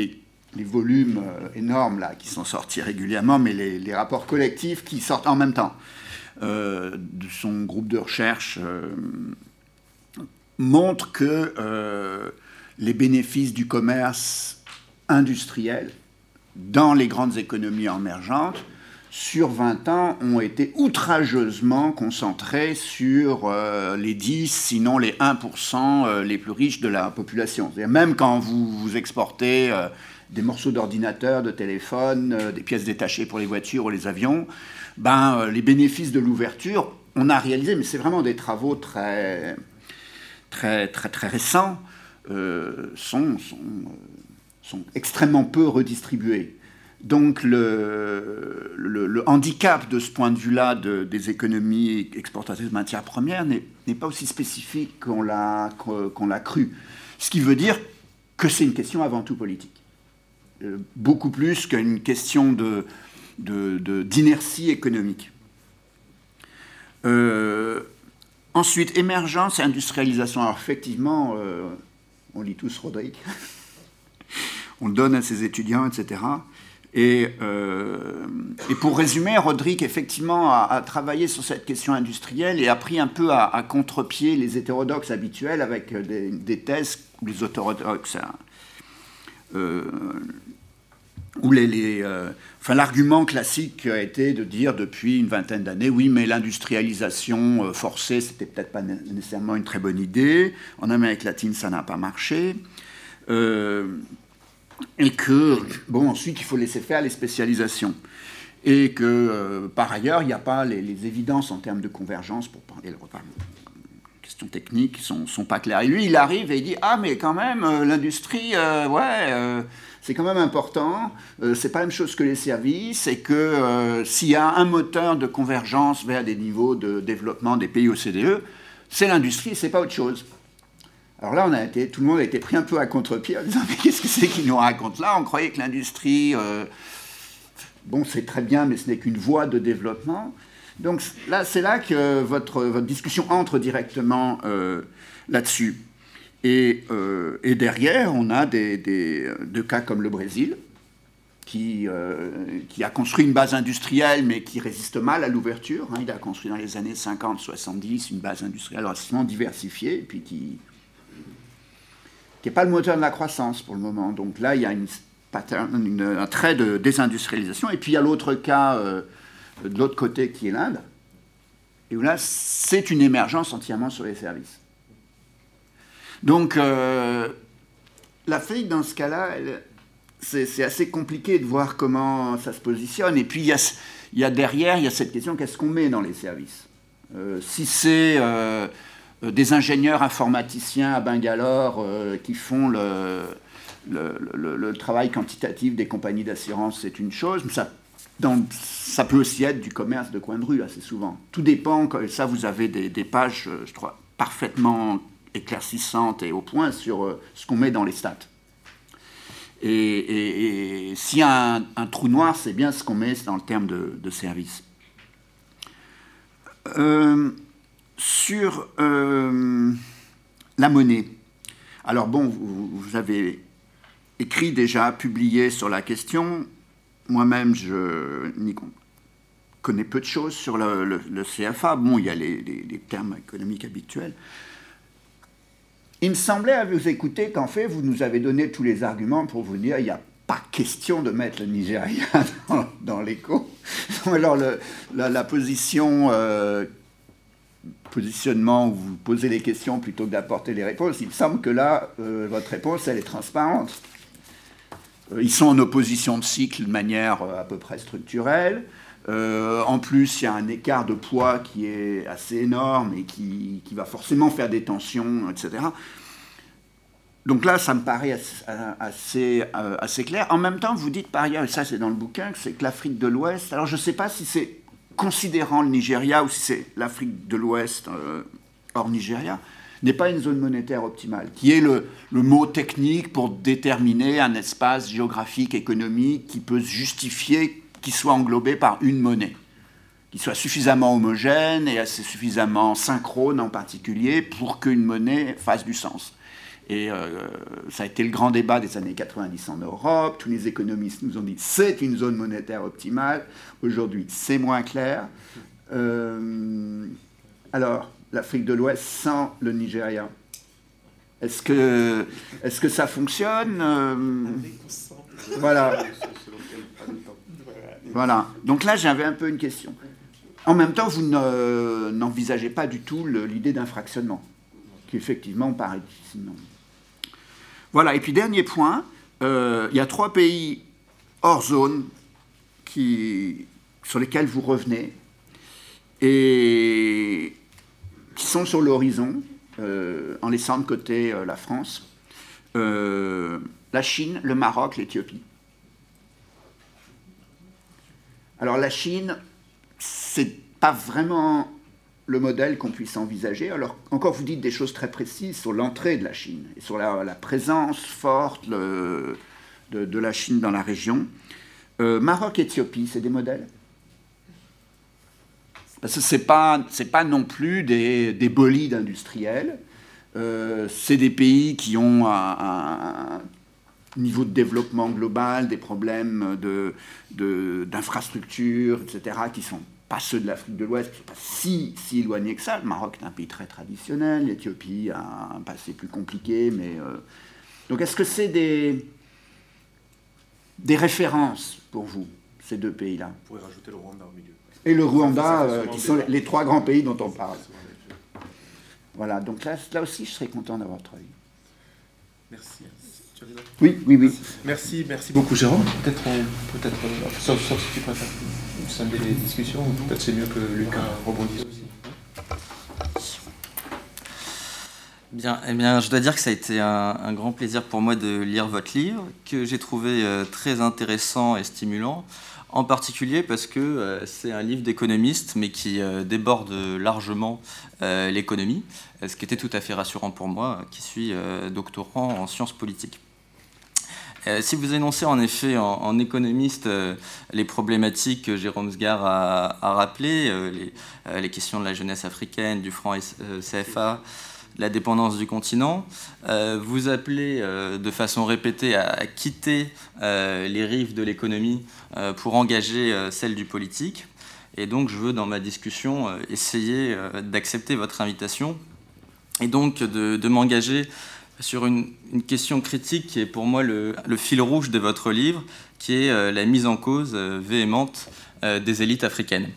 volumes euh, énormes qui sont sortis régulièrement, mais les, rapports collectifs qui sortent en même temps euh, de son groupe de recherche euh, montrent que les bénéfices du commerce industriel dans les grandes économies émergentes sur 20 ans, ont été outrageusement concentrés sur les 10, sinon les 1% les plus riches de la population. Même quand vous, exportez des morceaux d'ordinateur, de téléphone, euh, des pièces détachées pour les voitures ou les avions, ben, euh, les bénéfices de l'ouverture, on a réalisé, mais c'est vraiment des travaux très, récents, euh, sont, extrêmement peu redistribués. Donc le, handicap de ce point de vue-là des économies exportatrices de matières premières n'est pas aussi spécifique qu'on l'a cru. Ce qui veut dire que c'est une question avant tout politique. Euh, beaucoup plus qu'une question de, d'inertie économique. Euh, ensuite, émergence et industrialisation. Alors effectivement, euh, on lit tous Roderick, on le donne à ses étudiants, etc. Et, et pour résumer, Roderick, effectivement, a, travaillé sur cette question industrielle et a pris un peu à, contre-pied les hétérodoxes habituels avec des, thèses les hétérodoxes euh, où les, euh, enfin, l'argument classique a été de dire depuis une vingtaine d'années, oui, mais l'industrialisation euh, forcée, c'était peut-être pas nécessairement une très bonne idée. En Amérique latine, ça n'a pas marché. Et que, bon, ensuite, il faut laisser faire les spécialisations. Et que, par ailleurs, il n'y a pas les, évidences en termes de convergence, pour parler de questions techniques sont, sont pas claires. Et lui, il arrive et il dit Ah, mais quand même, l'industrie, ouais c'est quand même important. Euh, c'est pas la même chose que les services, et que euh, s'il y a un moteur de convergence vers des niveaux de développement des pays OCDE, c'est l'industrie, c'est pas autre chose. Alors là, tout le monde a été pris un peu à contre-pied en disant mais qu'est-ce que c'est qu'il nous raconte là? On croyait que l'industrie, euh, bon, c'est très bien, mais ce n'est qu'une voie de développement. Donc là, c'est là que votre, discussion entre directement là-dessus. Euh, et, derrière, on a des, cas comme le Brésil, qui, euh, qui, a construit une base industrielle, mais qui résiste mal à l'ouverture. Hein. Il a construit dans les années 50-70 une base industrielle relativement diversifiée, et puis qui n'est pas le moteur de la croissance pour le moment. Donc là, il y a un trait de désindustrialisation. Et puis il y a l'autre cas euh, de l'autre côté qui est l'Inde, et où là, c'est une émergence entièrement sur les services. Donc, euh, l'Afrique, dans ce cas-là, c'est assez compliqué de voir comment ça se positionne. Et puis, il y a, derrière, il y a cette question qu'est-ce qu'on met dans les services? Euh, Si c'est euh, des ingénieurs informaticiens à Bangalore qui font le, travail quantitatif des compagnies d'assurance, c'est une chose, mais ça, ça peut aussi être du commerce de coin de rue, assez souvent. Tout dépend, ça, vous avez des, pages, je crois, parfaitement éclaircissante et au point sur euh, ce qu'on met dans les stats. Et, s'il y a un, trou noir, c'est bien ce qu'on met dans le terme de, service. Euh, sur euh, la monnaie. Alors bon, vous, avez écrit déjà, publié sur la question. Moi-même, je connais peu de choses sur le, CFA. Bon, il y a les, les termes économiques habituels. Il me semblait à vous écouter qu'en fait, vous nous avez donné tous les arguments pour vous dire il n'y a pas question de mettre le Nigeria dans, l'écho. Alors, la, position, euh, positionnement où vous posez les questions plutôt que d'apporter les réponses, il me semble que là, euh, votre réponse, elle est transparente. Euh, ils sont en opposition de cycle de manière à peu près structurelle. en plus, il y a un écart de poids qui est assez énorme et qui, qui va forcément faire des tensions, etc. Donc là, ça me paraît assez, euh, assez, clair. En même temps, vous dites par ailleurs, et ça c'est dans le bouquin, c'est que l'Afrique de l'Ouest, alors je ne sais pas si c'est considérant le Nigeria ou si c'est l'Afrique de l'Ouest euh, hors Nigeria, n'est pas une zone monétaire optimale, qui est le, mot technique pour déterminer un espace géographique, économique qui peut justifier qu'il soit englobé par une monnaie, qui soit suffisamment homogène et assez suffisamment synchrone en particulier pour qu'une monnaie fasse du sens. Et euh, ça a été le grand débat des années 90 en Europe. Tous les économistes nous ont dit c'est une zone monétaire optimale. Aujourd'hui, c'est moins clair. Euh, alors, l'Afrique de l'Ouest sans le Nigeria. Est-ce que, est que ça fonctionne euh, Voilà. Voilà. Donc là, j'avais un peu une question. En même temps, vous n'envisagez pas du tout l'idée d'un fractionnement, qui effectivement paraît sinon. Voilà, et puis dernier point, euh, il y a trois pays hors zone sur lesquels vous revenez et qui sont sur l'horizon, euh, en laissant de côté euh, la France, la Chine, le Maroc, l'Éthiopie. Alors la Chine, c'est pas vraiment le modèle qu'on puisse envisager. Alors, encore, vous dites des choses très précises sur l'entrée de la Chine et sur la, présence forte de, la Chine dans la région. Euh, Maroc, Éthiopie, c'est des modèles? Parce que ce n'est pas, pas non plus des, bolides industriels. Euh, c'est des pays qui ont un, niveau de développement global, des problèmes d'infrastructures, etc., qui sont pas ceux de l'Afrique de l'Ouest, pas si, si éloignés que ça. Le Maroc est un pays très traditionnel, l'Éthiopie a un passé plus compliqué, mais... Euh, donc est-ce que c'est des, des références pour vous, ces deux pays-là? Vous pourrez rajouter le Rwanda au milieu. Et le Rwanda, euh, qui sont les, trois grands pays dont on parle. Voilà, donc là, là aussi, je serais content d'avoir votre avis. Merci. Oui, oui, oui. Merci, merci beaucoup, Jérôme. Peut-être, peut-être, euh, sauf, sauf si tu préfères scinder des discussions, ou peut-être c'est mieux que Lucas rebondisse aussi. Bien, eh bien, je dois dire que ça a été un, grand plaisir pour moi de lire votre livre, que j'ai trouvé euh, très intéressant et stimulant, en particulier parce que euh, c'est un livre d'économiste, mais qui euh, déborde largement l'économie, ce qui était tout à fait rassurant pour moi, qui suis doctorant en sciences politiques. Si vous énoncez en effet en, économiste les problématiques que Jérôme Sgar a, rappelées, les, les, questions de la jeunesse africaine, du franc CFA, la dépendance du continent. Euh, vous appelez euh, de façon répétée à, quitter euh, les rives de l'économie pour engager celle du politique. Et donc je veux dans ma discussion essayer d'accepter votre invitation et donc de, m'engager sur une, question critique qui est pour moi le, fil rouge de votre livre, qui est la mise en cause véhémente des élites africaines.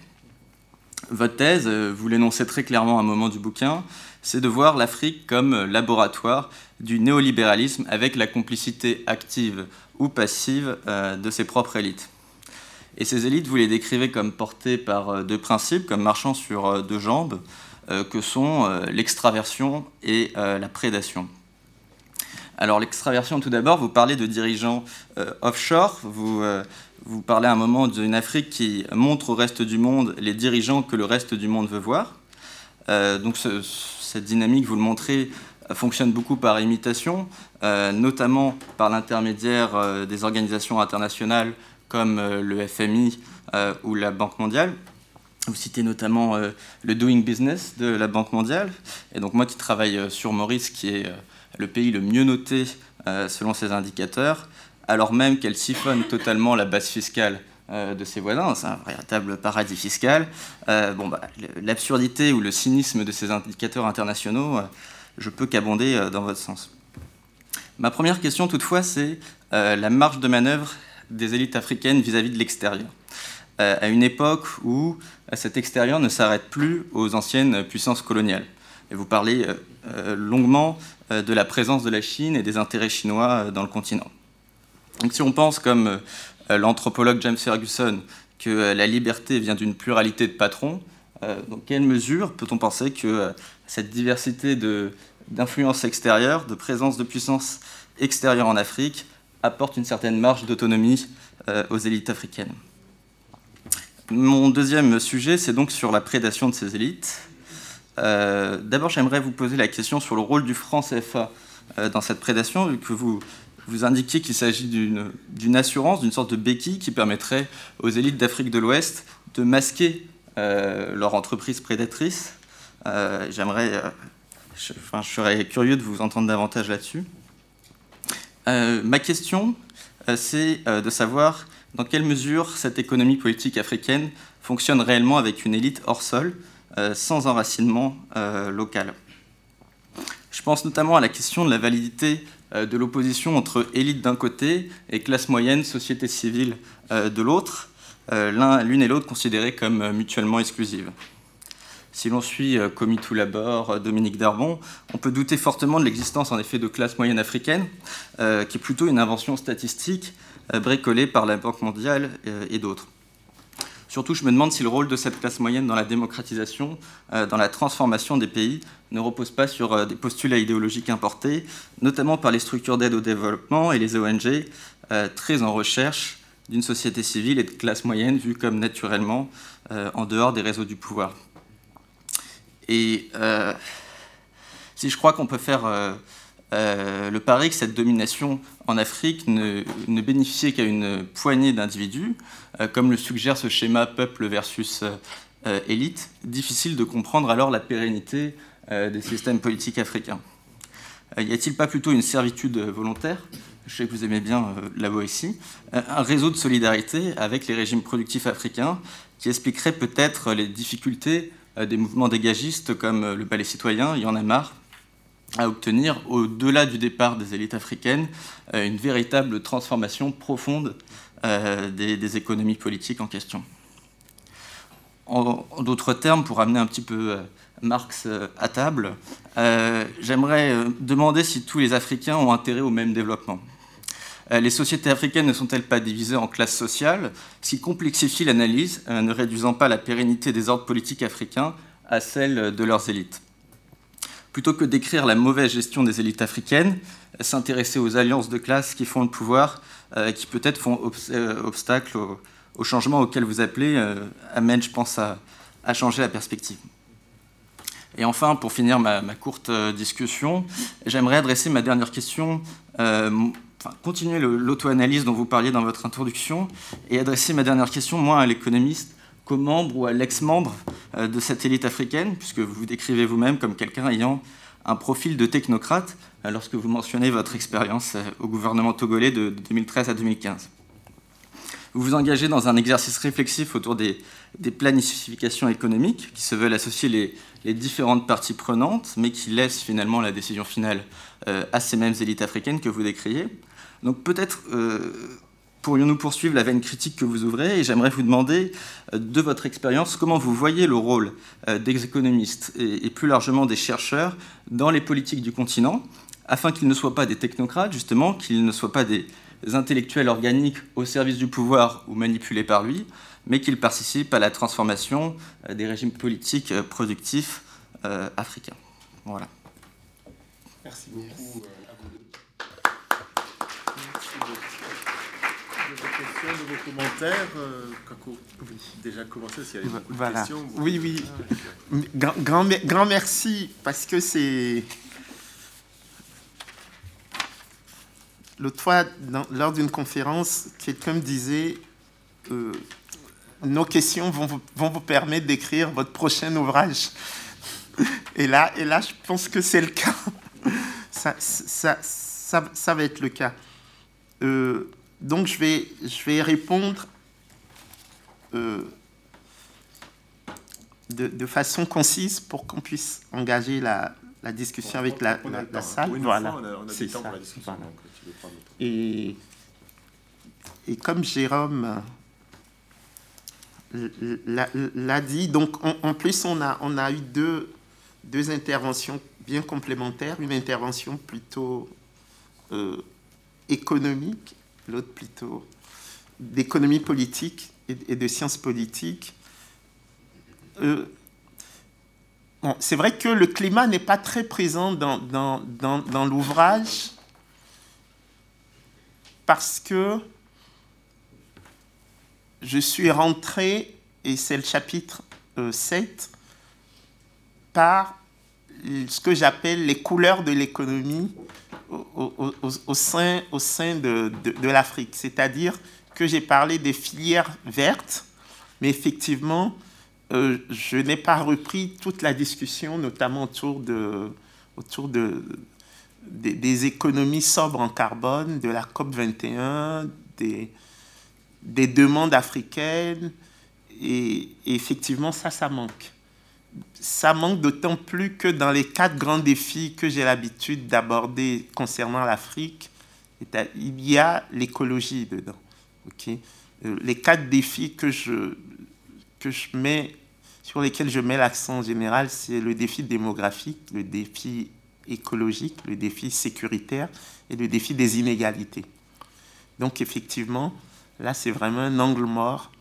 Votre thèse, vous l'énoncez très clairement à un moment du bouquin, c'est de voir l'Afrique comme laboratoire du néolibéralisme avec la complicité active ou passive euh, de ses propres élites. Et ces élites, vous les décrivez comme portées par euh, deux principes, comme marchant sur euh, deux jambes, que sont l'extraversion et la prédation. Alors l'extraversion, tout d'abord, vous parlez de dirigeants offshore, vous, vous parlez à un moment d'une Afrique qui montre au reste du monde les dirigeants que le reste du monde veut voir. donc ce, cette dynamique, vous le montrez, fonctionne beaucoup par imitation, euh, notamment par l'intermédiaire euh, des organisations internationales comme euh, le FMI ou la Banque mondiale. Vous citez notamment le Doing Business de la Banque mondiale. Et donc moi qui travaille sur Maurice, qui est le pays le mieux noté selon ces indicateurs, alors même qu'elle siphonne totalement la base fiscale euh, de ses voisins, c'est un véritable paradis fiscal. Euh, bah, l'absurdité ou le cynisme de ces indicateurs internationaux, euh, je peux qu'abonder dans votre sens. Ma première question toutefois, c'est la marge de manœuvre des élites africaines vis-à-vis de l'extérieur. à une époque où cet extérieur ne s'arrête plus aux anciennes puissances coloniales. Et vous parlez longuement de la présence de la Chine et des intérêts chinois dans le continent. Donc si on pense comme euh, l'anthropologue James Ferguson que euh, la liberté vient d'une pluralité de patrons. Euh, dans quelle mesure peut-on penser que cette diversité d'influences extérieures, de présence de puissance extérieure en Afrique, apporte une certaine marge d'autonomie aux élites africaines? Mon deuxième sujet, c'est donc sur la prédation de ces élites. D'abord, j'aimerais vous poser la question sur le rôle du franc CFA dans cette prédation, vu que vous vous indiquiez qu'il s'agit d'une assurance, d'une sorte de béquille qui permettrait aux élites d'Afrique de l'Ouest de masquer euh, leur entreprise prédatrice. Euh, j'aimerais, euh, enfin, je serais curieux de vous entendre davantage là-dessus. ma question, c'est de savoir dans quelle mesure cette économie politique africaine fonctionne réellement avec une élite hors sol, sans enracinement local. Je pense notamment à la question de la validité euh, de l'opposition entre élite d'un côté et classe moyenne, société civile euh, de l'autre, euh, l'une et l'autre considérées comme mutuellement exclusives. Si l'on suit Commis tout Labor, Dominique Darbon, on peut douter fortement de l'existence en effet de classe moyenne africaine, qui est plutôt une invention statistique bricolée par la Banque mondiale et d'autres. Surtout, je me demande si le rôle de cette classe moyenne dans la démocratisation, euh, dans la transformation des pays, ne repose pas sur euh, des postulats idéologiques importés, notamment par les structures d'aide au développement et les ONG, euh, très en recherche d'une société civile et de classe moyenne vue comme naturellement en dehors des réseaux du pouvoir. Et si je crois qu'on peut faire le pari que cette domination en Afrique ne, bénéficiait qu'à une poignée d'individus, euh, comme le suggère ce schéma peuple versus euh, euh, élite, difficile de comprendre alors la pérennité des systèmes politiques africains. Y a-t-il pas plutôt une servitude volontaire? Je sais que vous aimez bien la Boétie, un réseau de solidarité avec les régimes productifs africains qui expliquerait peut-être les difficultés des mouvements dégagistes comme le Palais citoyen, il y en a marre, à obtenir, au-delà du départ des élites africaines, une véritable transformation profonde euh, des, économies politiques en question. En, d'autres termes, pour amener un petit peu euh, Marx euh, à table, j'aimerais demander si tous les Africains ont intérêt au même développement. les sociétés africaines ne sont-elles pas divisées en classes sociales, ce qui complexifie l'analyse, ne réduisant pas la pérennité des ordres politiques africains à celle de leurs élites? Plutôt que d'écrire la mauvaise gestion des élites africaines, s'intéresser aux alliances de classe qui font le pouvoir, qui peut-être font obstacle au, changement auquel vous appelez, amènent, je pense, à, changer la perspective. Et enfin, pour finir ma, courte euh, discussion, j'aimerais adresser ma dernière question, euh, enfin, continuer l'auto-analyse dont vous parliez dans votre introduction, et adresser ma dernière question, moi, à l'économiste, comme membre ou à l'ex-membre euh, de cette élite africaine, puisque vous vous décrivez vous-même comme quelqu'un ayant un profil de technocrate, lorsque vous mentionnez votre expérience au gouvernement togolais de 2013 à 2015. Vous vous engagez dans un exercice réflexif autour des, planifications économiques qui se veulent associer les, différentes parties prenantes, mais qui laissent finalement la décision finale euh, à ces mêmes élites africaines que vous décriez. Donc peut-être euh, pourrions-nous poursuivre la veine critique que vous ouvrez, et j'aimerais vous demander, euh, de votre expérience, comment vous voyez le rôle des économistes et, plus largement des chercheurs dans les politiques du continent, afin qu'ils ne soient pas des technocrates, justement, qu'ils ne soient pas des intellectuels organiques au service du pouvoir ou manipulés par lui, mais qu'ils participent à la transformation euh, des régimes politiques euh, productifs euh, africains. Voilà. Merci beaucoup à vous deux. De vos questions, de vos commentaires, Kako, oui. déjà commencé s'il y a des voilà. questions. Oui, oui. Ah, grand, grand merci, parce que c'est L'autre fois, lors d'une conférence, quelqu'un me disait euh, Nos questions vont vous, vont vous permettre d'écrire votre prochain ouvrage. Et là, et là je pense que c'est le cas. Ça, ça, ça, ça, va être le cas. Euh, donc, je vais, je vais répondre euh, de, de, façon concise pour qu'on puisse engager la, la discussion avec la, la, salle. voilà. on a, temps pour la discussion. Et, et comme Jérôme l'a dit, donc en, plus on a, on a eu deux, deux interventions bien complémentaires, une intervention plutôt euh, économique, l'autre plutôt d'économie politique et, de sciences politiques. Euh, c'est vrai que le climat n'est pas très présent dans l'ouvrage, parce que je suis rentré, et c'est le chapitre 7, euh, par ce que j'appelle les couleurs de l'économie au, sein, de, l'Afrique. C'est-à-dire que j'ai parlé des filières vertes, mais effectivement, euh, je n'ai pas repris toute la discussion, notamment autour de, autour de, des, économies sobres en carbone, de la COP 21, des, des demandes africaines. Et, effectivement, ça, ça manque. Ça manque d'autant plus que dans les quatre grands défis que j'ai l'habitude d'aborder concernant l'Afrique, il y a l'écologie dedans. euh, les quatre défis que je, que je mets, sur lesquels je mets l'accent en général, c'est le défi démographique, le défi écologique, le défi sécuritaire et le défi des inégalités. Donc effectivement, là, c'est vraiment un angle mort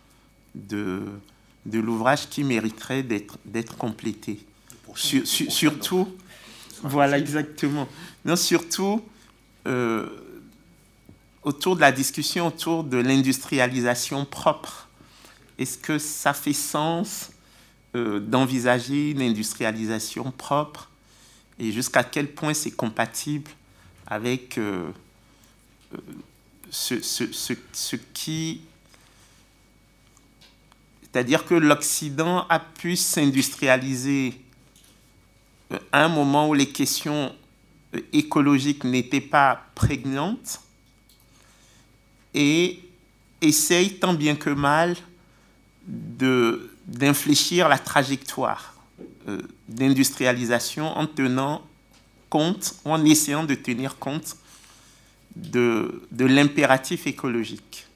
de, de l'ouvrage qui mériterait d'être complété. surtout, voilà exactement. Non, surtout euh, autour de la discussion autour de l'industrialisation propre. Est-ce que ça fait sens euh, d'envisager une industrialisation propre? Et jusqu'à quel point c'est compatible avec euh, ce, qui... C'est-à-dire que l'Occident a pu s'industrialiser euh, à un moment où les questions écologiques n'étaient pas prégnantes et essaye tant bien que mal d'infléchir la trajectoire euh, d'industrialisation en tenant compte, en essayant de tenir compte de l'impératif écologique.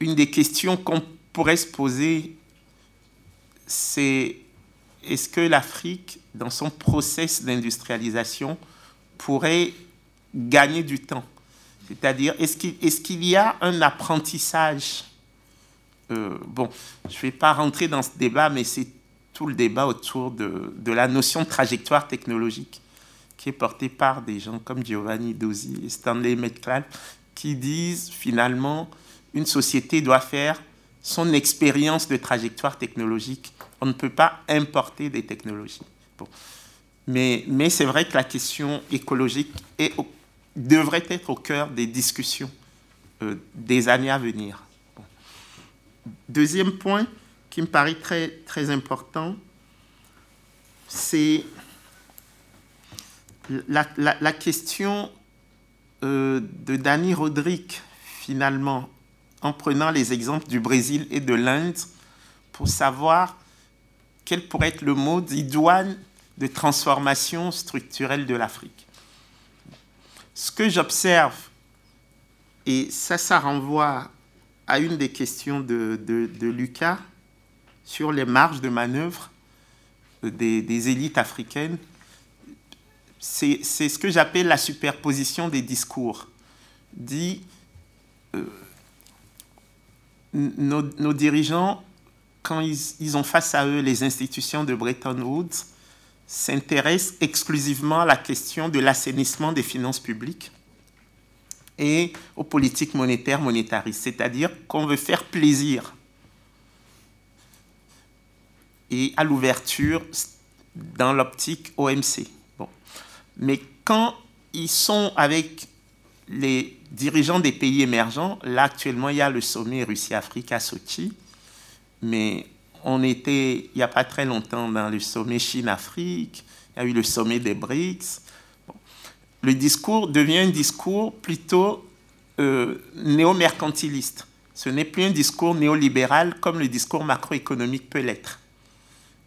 Une des questions qu'on pourrait se poser, c'est est-ce que l'Afrique, dans son process d'industrialisation, pourrait gagner du temps? C'est-à-dire, est-ce qu'il y a un apprentissage? Euh, bon, je ne vais pas rentrer dans ce débat, mais c'est tout le débat autour de, la notion de trajectoire technologique qui est portée par des gens comme Giovanni Dozzi et Stanley Metcalf qui disent finalement une société doit faire son expérience de trajectoire technologique. On ne peut pas importer des technologies. Mais, c'est vrai que la question écologique devrait être au cœur des discussions euh, des années à venir. Deuxième point qui me paraît très, important, c'est la, question euh, de Danny Rodrigue, finalement, en prenant les exemples du Brésil et de l'Inde, pour savoir quel pourrait être le mode idoine de transformation structurelle de l'Afrique. Ce que j'observe, et ça, ça renvoie à une des questions de, Lucas sur les marges de manœuvre des, des élites africaines, c'est ce que j'appelle la superposition des discours. Dit, euh, nos, dirigeants, quand ils, ils, ont face à eux les institutions de Bretton Woods, s'intéressent exclusivement à la question de l'assainissement des finances publiques et aux politiques monétaires monétaristes, c'est-à-dire qu'on veut faire plaisir et à l'ouverture dans l'optique OMC. Bon. Mais quand ils sont avec les dirigeants des pays émergents, là actuellement il y a le sommet Russie-Afrique à Sochi, mais on était il n'y a pas très longtemps dans le sommet Chine-Afrique, il y a eu le sommet des BRICS. Le discours devient un discours plutôt euh, néo-mercantiliste. Ce n'est plus un discours néolibéral comme le discours macroéconomique peut l'être.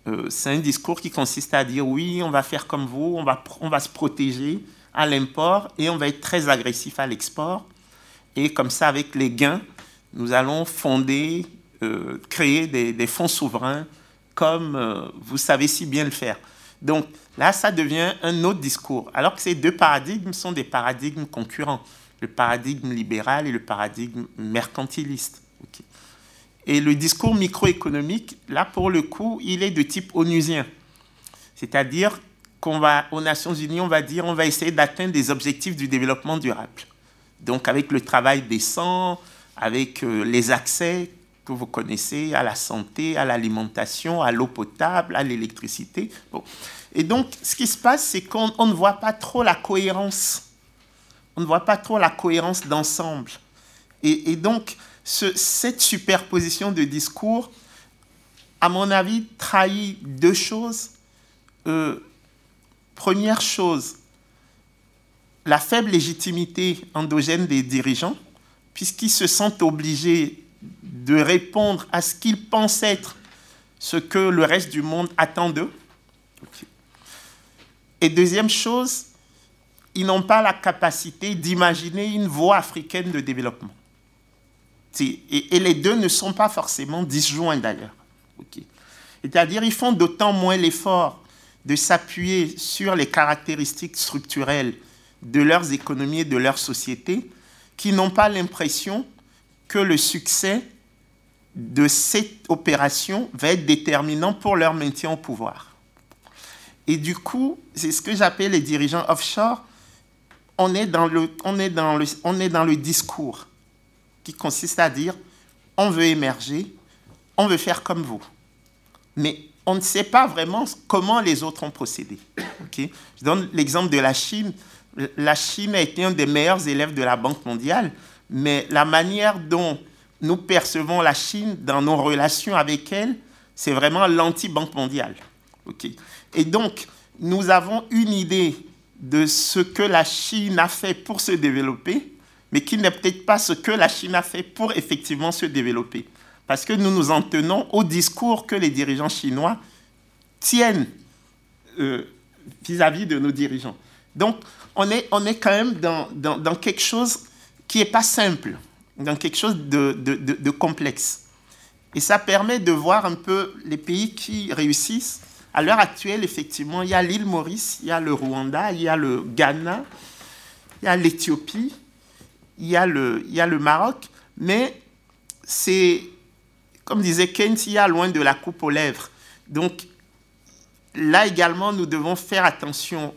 Euh, c'est un discours qui consiste à dire oui, on va faire comme vous, on va, on va se protéger à l'import et on va être très agressif à l'export. Et comme ça, avec les gains, nous allons fonder, euh, créer des, fonds souverains comme euh, vous savez si bien le faire. Donc là, ça devient un autre discours, alors que ces deux paradigmes sont des paradigmes concurrents, le paradigme libéral et le paradigme mercantiliste. Okay. Et le discours microéconomique, là, pour le coup, il est de type onusien. C'est-à-dire qu'on va, aux Nations Unies, on va dire, on va essayer d'atteindre des objectifs du développement durable. Donc, avec le travail décent, avec euh, les accès que vous connaissez à la santé, à l'alimentation, à l'eau potable, à l'électricité. Bon. Et donc, ce qui se passe, c'est qu'on ne voit pas trop la cohérence. On ne voit pas trop la cohérence d'ensemble. Et, donc, ce, cette superposition de discours, à mon avis, trahit deux choses. Euh, première chose, la faible légitimité endogène des dirigeants, puisqu'ils se sentent obligés de répondre à ce qu'ils pensent être ce que le reste du monde attend d'eux. Et deuxième chose, ils n'ont pas la capacité d'imaginer une voie africaine de développement. Et, les deux ne sont pas forcément disjoints d'ailleurs. C'est-à-dire ils font d'autant moins l'effort de s'appuyer sur les caractéristiques structurelles de leurs économies et de leurs sociétés qu'ils n'ont pas l'impression que le succès de cette opération va être déterminant pour leur maintien au pouvoir. Et du coup, c'est ce que j'appelle les dirigeants offshore, on est dans le, on est dans le, on est dans le discours qui consiste à dire on veut émerger, on veut faire comme vous. Mais on ne sait pas vraiment comment les autres ont procédé. Je donne l'exemple de la Chine. La Chine a été un des meilleurs élèves de la Banque mondiale, mais la manière dont nous percevons la Chine dans nos relations avec elle, c'est vraiment l'anti-Banque mondiale. Et donc, nous avons une idée de ce que la Chine a fait pour se développer, mais qui n'est peut-être pas ce que la Chine a fait pour effectivement se développer. Parce que nous nous en tenons au discours que les dirigeants chinois tiennent euh, vis-à-vis de nos dirigeants. Donc, on est, on est quand même dans, dans, quelque chose qui n'est pas simple, dans quelque chose de, de, complexe. Et ça permet de voir un peu les pays qui réussissent. À l'heure actuelle, effectivement, il y a l'île Maurice, il y a le Rwanda, il y a le Ghana, il y a l'Éthiopie, il il y a le Maroc, mais c'est, comme disait Keynes, il y a loin de la coupe aux lèvres. Donc, là également, nous devons faire attention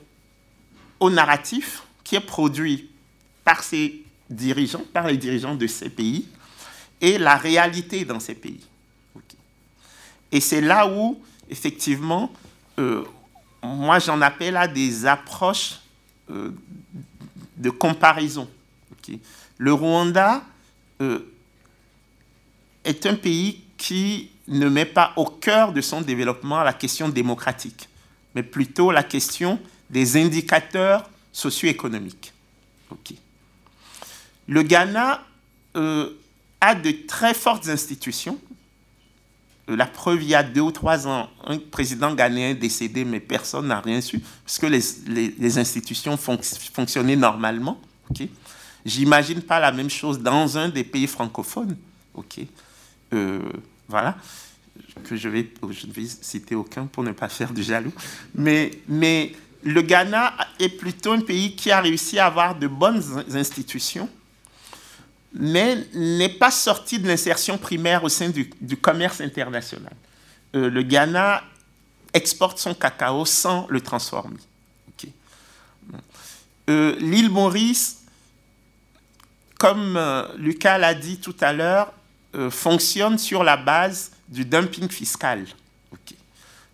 au narratif qui est produit par ces dirigeants, par les dirigeants de ces pays, et la réalité dans ces pays. Et c'est là où, effectivement, euh, moi j'en appelle à des approches euh, de comparaison. Le Rwanda euh, est un pays qui ne met pas au cœur de son développement la question démocratique, mais plutôt la question des indicateurs socio-économiques. Le Ghana euh, a de très fortes institutions. Euh, la preuve, il y a deux ou trois ans, un président ghanéen décédé, mais personne n'a rien su, parce que les, institutions fonctionnaient normalement. Okay? J'imagine pas la même chose dans un des pays francophones. Ok, euh, voilà, que je vais, je ne vais citer aucun pour ne pas faire du jaloux. Mais, mais le Ghana est plutôt un pays qui a réussi à avoir de bonnes institutions, mais n'est pas sorti de l'insertion primaire au sein du, commerce international. Euh, le Ghana exporte son cacao sans le transformer. Euh, l'île Maurice comme euh, Lucas l'a dit tout à l'heure, euh, fonctionne sur la base du dumping fiscal.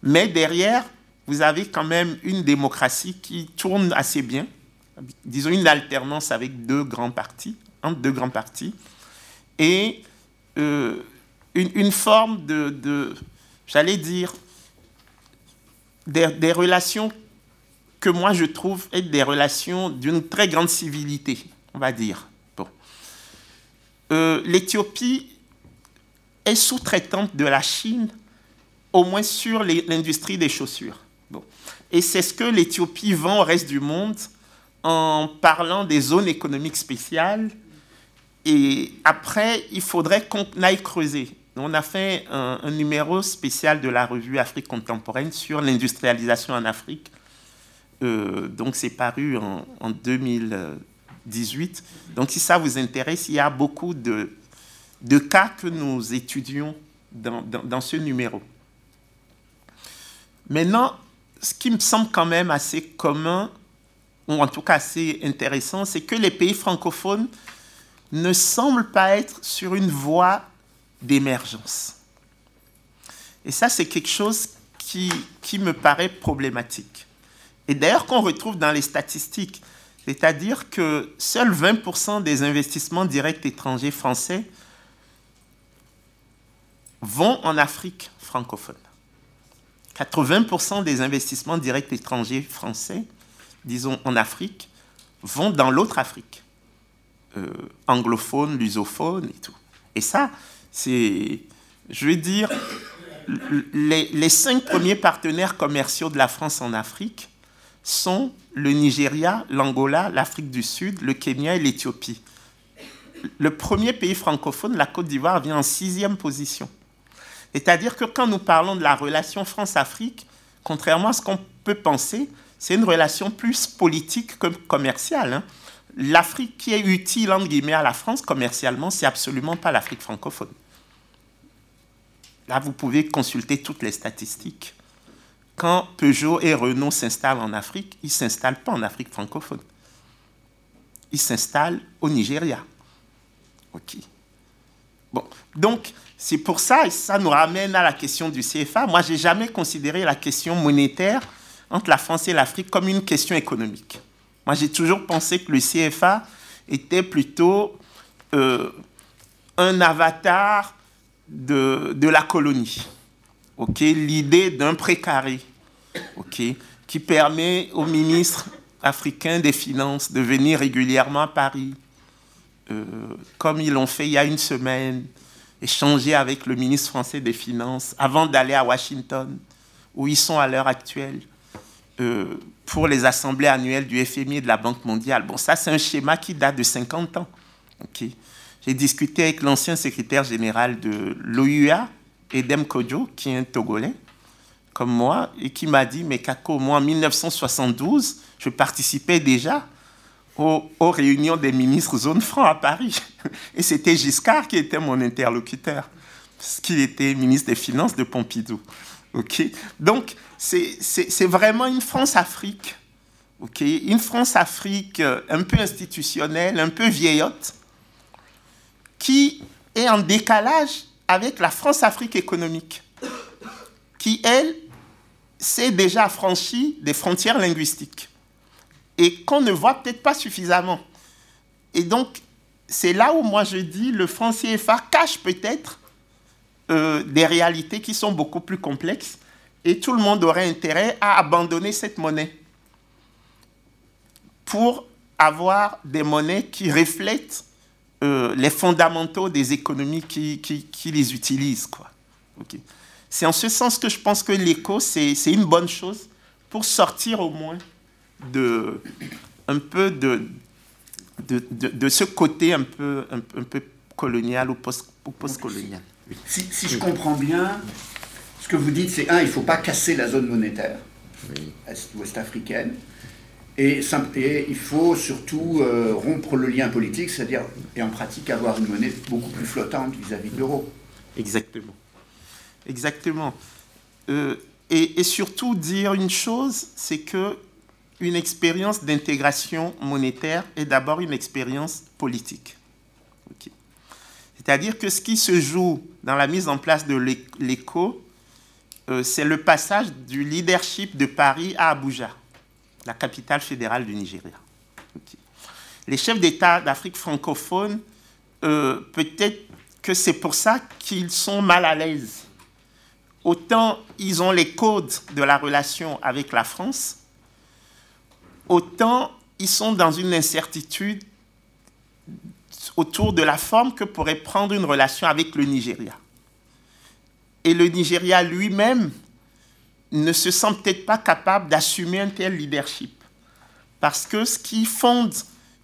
Mais derrière, vous avez quand même une démocratie qui tourne assez bien, disons une alternance avec deux grands partis, entre deux grands partis, et euh, une, forme de, j'allais dire, des, des, relations que moi je trouve être des relations d'une très grande civilité, on va dire. Euh, l'Éthiopie sous-traitante de la Chine, au moins sur l'industrie des chaussures. Et c'est ce que l'Éthiopie vend au reste du monde en parlant des zones économiques spéciales. Et après, il faudrait qu'on aille creuser. On a fait un, numéro spécial de la revue Afrique contemporaine sur l'industrialisation en Afrique. Euh, donc c'est paru en, en 2000. 18. Donc si ça vous intéresse, il y a beaucoup de, de cas que nous étudions dans, ce numéro. Maintenant, ce qui me semble quand même assez commun, ou en tout cas assez intéressant, c'est que les pays francophones ne semblent pas être sur une voie d'émergence. Et ça, c'est quelque chose qui me paraît problématique. Et d'ailleurs, qu'on retrouve dans les statistiques. C'est-à-dire que seuls 20% des investissements directs étrangers français vont en Afrique francophone. 80% des investissements directs étrangers français, disons en Afrique, vont dans l'autre Afrique, euh, anglophone, lusophone et tout. Et ça, c'est, je veux dire, les, les cinq premiers partenaires commerciaux de la France en Afrique sont le Nigeria, l'Angola, l'Afrique du Sud, le Kenya et l'Éthiopie. Le premier pays francophone, la Côte d'Ivoire, vient en sixième position. C'est-à-dire que quand nous parlons de la relation France-Afrique, contrairement à ce qu'on peut penser, c'est une relation plus politique que commerciale. Hein. L'Afrique qui est utile, entre guillemets, à la France commercialement, c'est absolument pas l'Afrique francophone. Là, vous pouvez consulter toutes les statistiques quand Peugeot et Renault s'installent en Afrique, ils ne s'installent pas en Afrique francophone. Ils s'installent au Nigeria. OK. Bon, donc, c'est pour ça, et ça nous ramène à la question du CFA. Moi, je n'ai jamais considéré la question monétaire entre la France et l'Afrique comme une question économique. Moi, j'ai toujours pensé que le CFA était plutôt euh, un avatar de, de la colonie. OK, l'idée d'un précaré qui permet au ministre africain des Finances de venir régulièrement à Paris, euh, comme ils l'ont fait il y a une semaine, échanger avec le ministre français des Finances avant d'aller à Washington, où ils sont à l'heure actuelle, euh, pour les assemblées annuelles du FMI et de la Banque mondiale. Bon, ça, c'est un schéma qui date de 50 ans. J'ai discuté avec l'ancien secrétaire général de l'OUA, Edem Kodjo, qui est un Togolais, comme moi et qui m'a dit, mais Kako, moi en 1972, je participais déjà aux, réunions des ministres zone franc à Paris. Et c'était Giscard qui était mon interlocuteur, parce était ministre des Finances de Pompidou. Ok? Donc, c'est vraiment une France-Afrique. Ok? Une France-Afrique euh, un peu institutionnelle, un peu vieillotte, qui est en décalage avec la France-Afrique économique, qui, elle, s'est déjà affranchie des frontières linguistiques et qu'on ne voit peut-être pas suffisamment. Et donc, c'est là où moi je dis le franc CFA cache peut-être euh, des réalités qui sont beaucoup plus complexes et tout le monde aurait intérêt à abandonner cette monnaie pour avoir des monnaies qui reflètent euh, les fondamentaux des économies qui, les utilisent. Quoi. C'est en ce sens que je pense que l'éco, c'est une bonne chose pour sortir au moins de, un peu de, de, de, ce côté un peu, un, peu colonial ou post-colonial. si, si, je comprends bien, ce que vous dites, c'est un, il ne faut pas casser la zone monétaire ouest-africaine. Et, et, il faut surtout euh, rompre le lien politique, c'est-à-dire, et en pratique, avoir une monnaie beaucoup plus flottante vis-à-vis de l'euro. Exactement. Exactement. Euh, et, et, surtout dire une chose, c'est que une expérience d'intégration monétaire est d'abord une expérience politique. C'est-à-dire que ce qui se joue dans la mise en place de l'éco, euh, c'est le passage du leadership de Paris à Abuja, la capitale fédérale du Nigeria. Les chefs d'État d'Afrique francophone, euh, peut-être que c'est pour ça qu'ils sont mal à l'aise. Autant ils ont les codes de la relation avec la France, autant ils sont dans une incertitude autour de la forme que pourrait prendre une relation avec le Nigeria. Et le Nigeria lui-même ne se sent peut-être pas capable d'assumer un tel leadership. Parce que ce qui fonde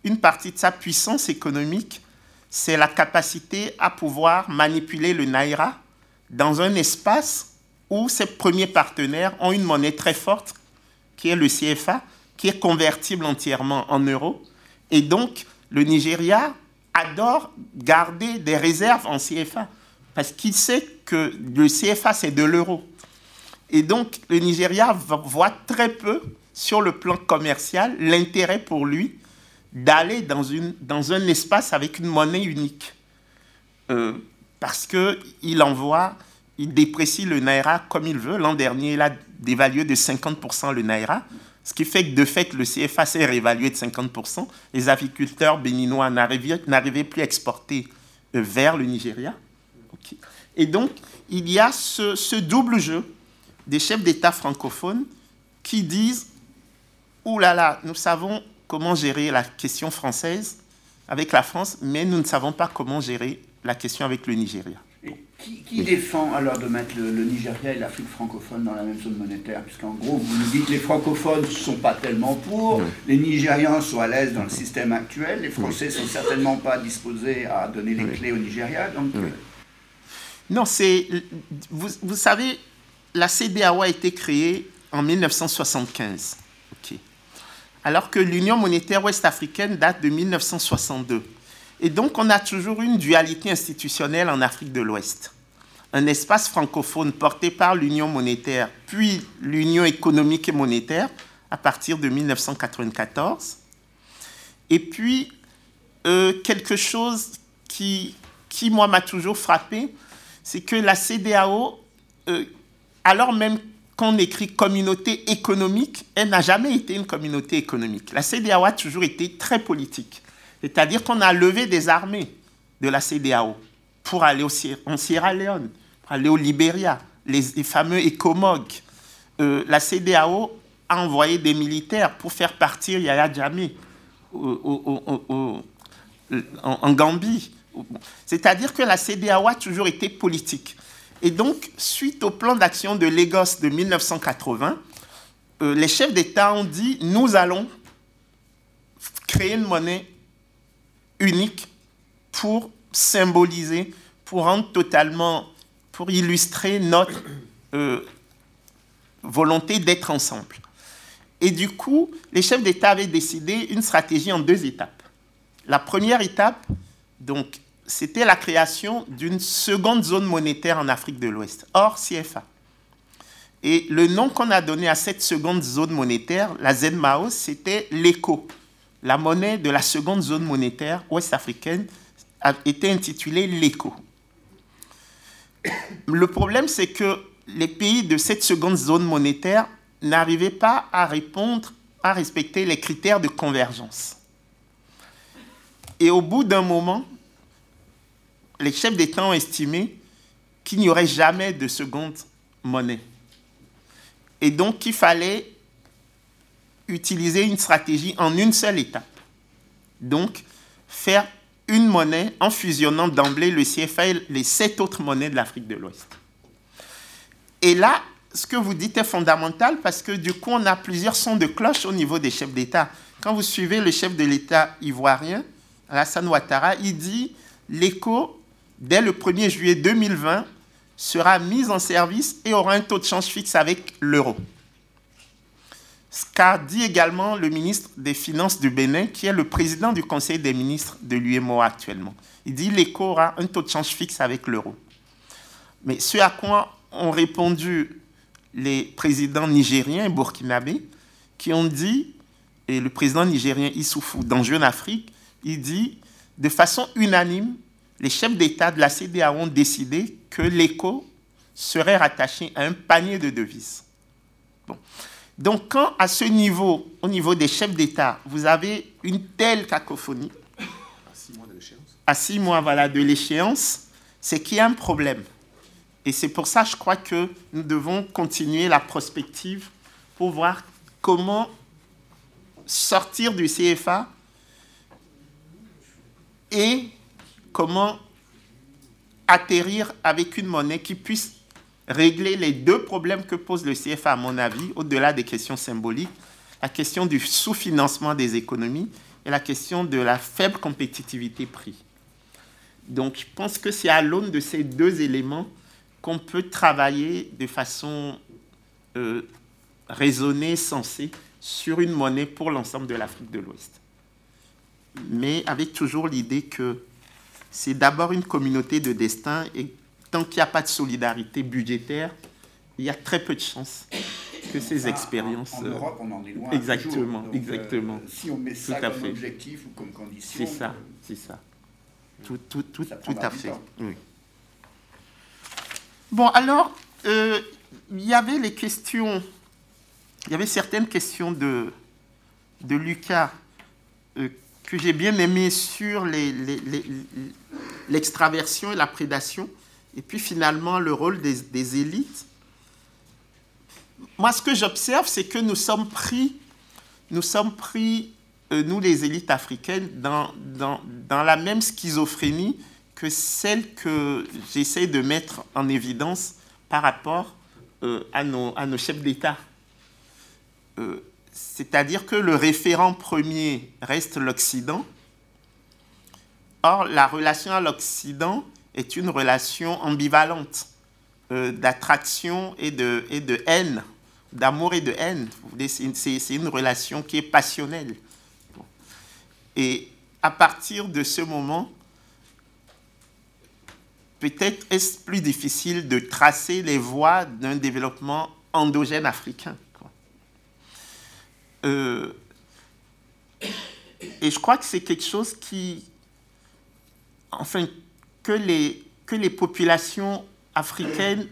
une partie de sa puissance économique, c'est la capacité à pouvoir manipuler le Naira dans un espace où ses premiers partenaires ont une monnaie très forte, qui est le CFA, qui est convertible entièrement en euros. Et donc, le Nigeria adore garder des réserves en CFA parce qu'il sait que le CFA, c'est de l'euro. Et donc, le Nigeria voit très peu, sur le plan commercial, l'intérêt pour lui d'aller dans, dans un espace avec une monnaie unique. Euh, parce qu'il envoie, il déprécie le Naira comme il veut. L'an dernier, il a dévalué de 50% le Naira. Ce qui fait que de fait, le CFA s'est réévalué de 50%. Les agriculteurs béninois n'arrivaient plus à exporter euh, vers le Nigeria. Et donc, il y a ce, double jeu des chefs d'État francophones qui disent Ouh nous savons comment gérer la question française avec la France, mais nous ne savons pas comment gérer la question avec le Nigeria. Qui, défend alors de mettre le, Nigeria et l'Afrique francophone dans la même zone monétaire? Puisqu'en gros, vous nous dites que les francophones ne sont pas tellement pour, les Nigérians sont à l'aise dans le système actuel, les Français ne sont certainement pas disposés à donner les clés au Nigeria. Donc, euh, Non, c'est. Vous, vous, savez, la CDAO a été créée en 1975, alors que l'Union monétaire ouest-africaine date de 1962. Et donc, on a toujours une dualité institutionnelle en Afrique de l'Ouest. Un espace francophone porté par l'Union monétaire, puis l'Union économique et monétaire à partir de 1994. Et puis, euh, quelque chose qui, moi, m'a toujours frappé, c'est que la CDAO, euh, alors même qu'on écrit communauté économique, elle n'a jamais été une communauté économique. La CDAO a toujours été très politique. C'est-à-dire qu'on a levé des armées de la CDAO pour aller en Sierra Leone, pour aller au Libéria, les, fameux ECOMOG. Euh, la CDAO a envoyé des militaires pour faire partir Yaya Jammeh en, en Gambie. C'est-à-dire que la CDAO a toujours été politique. Et donc, suite au plan d'action de Lagos de 1980, euh, les chefs d'État ont dit, nous allons créer une monnaie unique pour symboliser, pour rendre totalement, pour illustrer notre euh, volonté d'être ensemble. Et du coup, les chefs d'État avaient décidé une stratégie en deux étapes. La première étape, donc, c'était la création d'une seconde zone monétaire en Afrique de l'Ouest, hors CFA. Et le nom qu'on a donné à cette seconde zone monétaire, la ZMAO, c'était l'ECO. La monnaie de la seconde zone monétaire ouest-africaine a été intitulée l'ECO. Le problème, c'est que les pays de cette seconde zone monétaire n'arrivaient pas à répondre, à respecter les critères de convergence. Et au bout d'un moment, les chefs d'État ont estimé qu'il n'y aurait jamais de seconde monnaie. Et donc qu'il fallait utiliser une stratégie en une seule étape. Donc, faire une monnaie en fusionnant d'emblée le CFA et les sept autres monnaies de l'Afrique de l'Ouest. Et là, ce que vous dites est fondamental parce que du coup, on a plusieurs sons de cloche au niveau des chefs d'État. Quand vous suivez le chef de l'État ivoirien, Alassane Ouattara, il dit l'écho, dès le 1er juillet 2020, sera mise en service et aura un taux de change fixe avec l'euro. Ce qu'a dit également le ministre des Finances du Bénin, qui est le président du Conseil des ministres de l'UMOA actuellement. Il dit l'éco aura un taux de change fixe avec l'euro. Mais ce à quoi ont répondu les présidents nigériens et burkinabés, qui ont dit, et le président nigérien Issoufou dans Jeune Afrique, il dit, de façon unanime, les chefs d'État de la CDA ont décidé que l'éco serait rattaché à un panier de devises. Donc quand à ce niveau, au niveau des chefs d'État, vous avez une telle cacophonie, à six mois de l'échéance, c'est qu'il y a un problème. Et c'est pour ça, je crois que nous devons continuer la prospective pour voir comment sortir du CFA et comment atterrir avec une monnaie qui puisse régler les deux problèmes que pose le CFA, à mon avis, au-delà des questions symboliques, la question du sous-financement des économies et la question de la faible compétitivité prix. Donc, je pense que c'est à l'aune de ces deux éléments qu'on peut travailler de façon euh, raisonnée, sensée, sur une monnaie pour l'ensemble de l'Afrique de l'Ouest. Mais avec toujours l'idée que c'est d'abord une communauté de destin et tant qu'il n'y a pas de solidarité budgétaire, il y a très peu de chances que ces expériences. En, Europe, on en est loin. Exactement, exactement. Euh, si on met ça comme objectif ou comme condition. C'est ça, c'est ça. Tout, tout, tout, tout à fait. Oui. Bon, alors, euh, il y avait les questions, il y avait certaines questions de, de Lucas euh, que j'ai bien aimées sur l'extraversion les, et la prédation, et puis finalement le rôle des, élites. Moi, ce que j'observe, c'est que nous sommes pris, nous sommes pris, euh, nous les élites africaines, dans, dans, dans la même schizophrénie que celle que j'essaie de mettre en évidence par rapport euh, à, nos, à, nos, chefs d'État. Euh, c'est-à-dire que le référent premier reste l'Occident. Or, la relation à l'Occident est une relation ambivalente euh, d'attraction et de, et de haine, d'amour et de haine. C'est une relation qui est passionnelle. Et à partir de ce moment, peut-être est-ce plus difficile de tracer les voies d'un développement endogène africain. Euh, et je crois que c'est quelque chose qui, enfin, que les, que les populations africaines,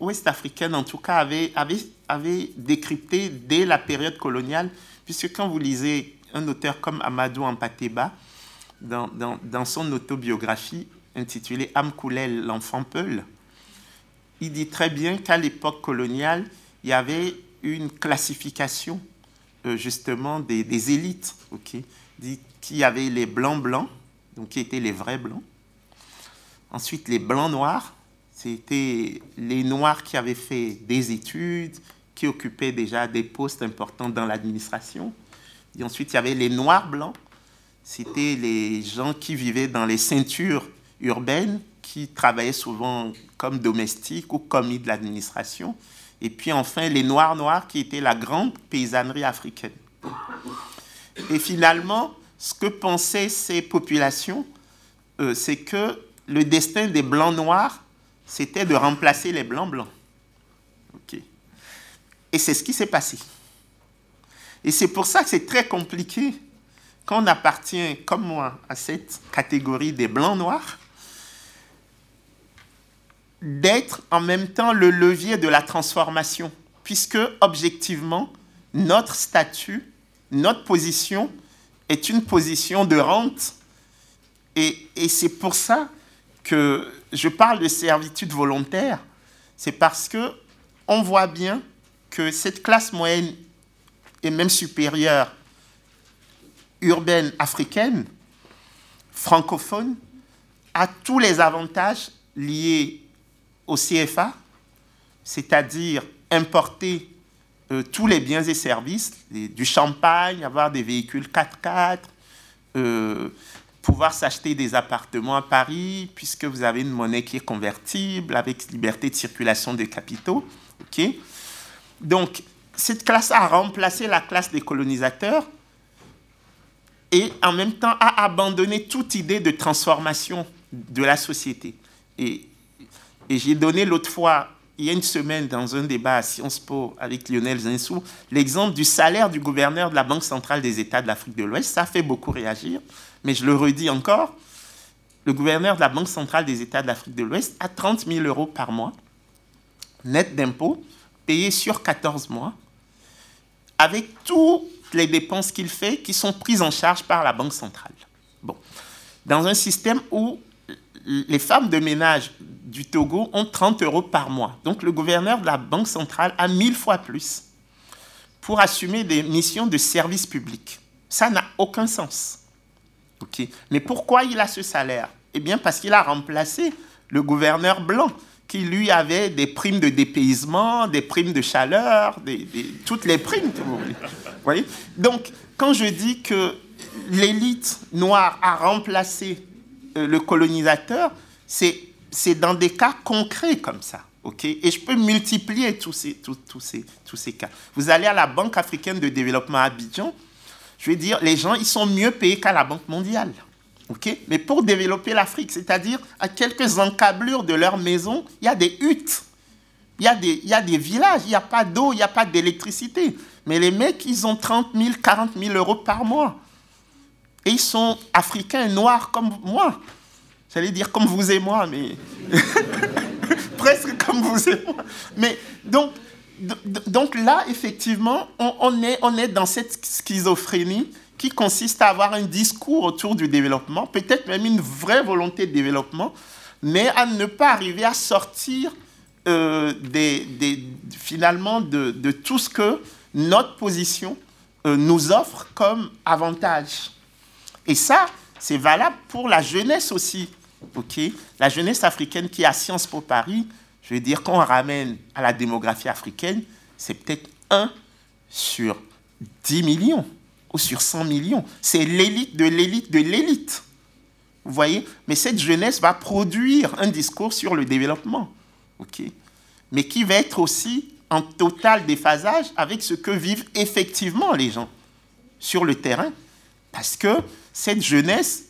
ouest-africaines en tout cas, avaient, avaient, avaient décrypté dès la période coloniale, puisque quand vous lisez un auteur comme Amadou Ampateba, dans, dans, son autobiographie, intitulé Amkoulel, l'enfant Peul, il dit très bien qu'à l'époque coloniale, il y avait une classification euh, justement des, élites, ok il dit qu'il y avait les blancs blancs, donc qui étaient les vrais blancs. Ensuite, les blancs noirs, c'était les noirs qui avaient fait des études, qui occupaient déjà des postes importants dans l'administration. Et ensuite, il y avait les noirs blancs, c'était les gens qui vivaient dans les ceintures urbaines qui travaillaient souvent comme domestiques ou commis de l'administration. Et puis enfin, les Noirs Noirs qui étaient la grande paysannerie africaine. Et finalement, ce que pensaient ces populations, euh, c'est que le destin des Blancs Noirs, c'était de remplacer les Blancs Blancs. Et c'est ce qui s'est passé. Et c'est pour ça que c'est très compliqué quand on appartient, comme moi, à cette catégorie des blancs-noirs, d'être en même temps le levier de la transformation, puisque objectivement, notre statut, notre position est une position de rente. Et c'est pour ça que je parle de servitude volontaire, c'est parce que on voit bien que cette classe moyenne et même supérieure urbaine africaine, francophone, a tous les avantages liés au CFA, c'est-à-dire importer euh, tous les biens et services, du champagne, avoir des véhicules 4x4, euh, pouvoir s'acheter des appartements à Paris, puisque vous avez une monnaie qui est convertible, avec liberté de circulation des capitaux. ok? Donc, cette classe a remplacé la classe des colonisateurs et en même temps a abandonné toute idée de transformation de la société. Et, et j'ai donné l'autre fois, il y a une semaine, dans un débat à Sciences Po avec Lionel Zinsou, l'exemple du salaire du gouverneur de la Banque centrale des États de l'Afrique de l'Ouest. Ça fait beaucoup réagir, mais je le redis encore. Le gouverneur de la Banque centrale des États de l'Afrique de l'Ouest a 30 000 euros par mois, net d'impôts, payés sur 14 mois, avec toutes les dépenses qu'il fait qui sont prises en charge par la Banque centrale. Bon. Dans un système où les femmes de ménage du Togo ont 30 euros par mois. Donc le gouverneur de la Banque centrale a mille fois plus pour assumer des missions de service public. Ça n'a aucun sens. ok Mais pourquoi il a ce salaire? Eh bien parce qu'il a remplacé le gouverneur blanc qui lui avait des primes de dépaysement, des primes de chaleur, des, toutes les primes que vous voyez? Donc, quand je dis que l'élite noire a remplacé euh, le colonisateur, c'est dans des cas concrets comme ça. ok? Et je peux multiplier tous ces, tous, ces, tous ces cas. Vous allez à la Banque africaine de développement à Abidjan, je veux dire, les gens, ils sont mieux payés qu'à la Banque mondiale. ok? Mais pour développer l'Afrique, c'est-à-dire à quelques encablures de leur maison, il y a des huttes, il y a des, il y a des villages, il n'y a pas d'eau, il n'y a pas d'électricité. Mais les mecs, ils ont 30 000, 40 000 euros par mois. Et ils sont africains, noirs comme moi. J'allais dire comme vous et moi, mais presque comme vous et moi. Mais donc, donc là, effectivement, on, est, on est dans cette schizophrénie qui consiste à avoir un discours autour du développement, peut-être même une vraie volonté de développement, mais à ne pas arriver à sortir euh, des, finalement de, de, tout ce que notre position euh, nous offre comme avantage. Et ça, c'est valable pour la jeunesse aussi. Ok? La jeunesse africaine qui à Sciences Po Paris, je veux dire, qu'on ramène à la démographie africaine, c'est peut-être 1 sur 10 millions ou sur 100 millions. C'est l'élite de l'élite de l'élite. Vous voyez? Mais cette jeunesse va produire un discours sur le développement. ok? Mais qui va être aussi en total déphasage avec ce que vivent effectivement les gens sur le terrain. Parce que cette jeunesse,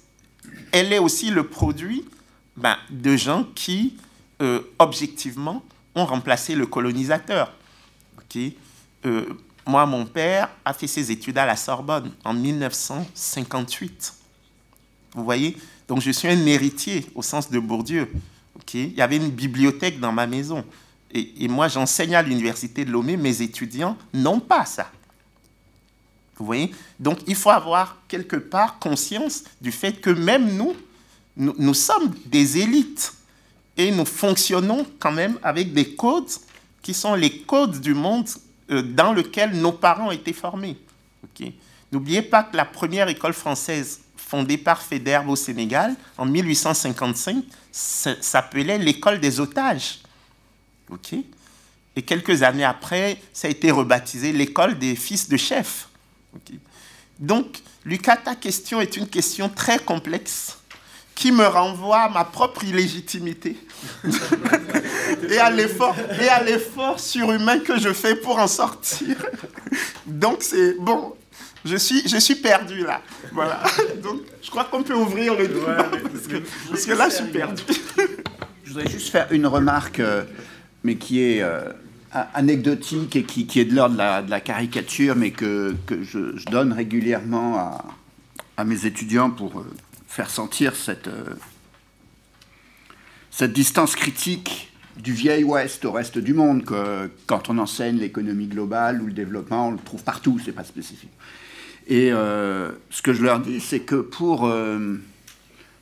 elle est aussi le produit ben, de gens qui, euh, objectivement, ont remplacé le colonisateur. Euh, moi, mon père a fait ses études à la Sorbonne en 1958. Vous voyez? Donc, je suis un héritier au sens de Bourdieu. Il y avait une bibliothèque dans ma maison. Et, et moi, j'enseigne à l'université de Lomé. Mes étudiants n'ont pas ça. Donc il faut avoir quelque part conscience du fait que même nous, nous, sommes des élites et nous fonctionnons quand même avec des codes qui sont les codes du monde euh, dans lequel nos parents ont été formés. N'oubliez pas que la première école française fondée par Federbe au Sénégal en 1855 s'appelait l'école des otages. Et quelques années après, ça a été rebaptisé l'école des fils de Donc, Lucas, ta question est une question très complexe qui me renvoie à ma propre illégitimité et à l'effort et à l'effort surhumain que je fais pour en sortir. Donc c'est bon, je suis je suis perdu là. Voilà. Donc je crois qu'on peut ouvrir le débat parce, que, là je suis perdu. Je voudrais juste faire une remarque, euh, mais qui est euh, anecdotique et qui, est de l'ordre de, la, caricature, mais que, je, donne régulièrement à, mes étudiants pour euh, faire sentir cette, euh, cette distance critique du vieil Ouest au reste du monde, que quand on enseigne l'économie globale ou le développement, on le trouve partout, c'est pas spécifique. Et euh, ce que je leur dis, c'est que pour,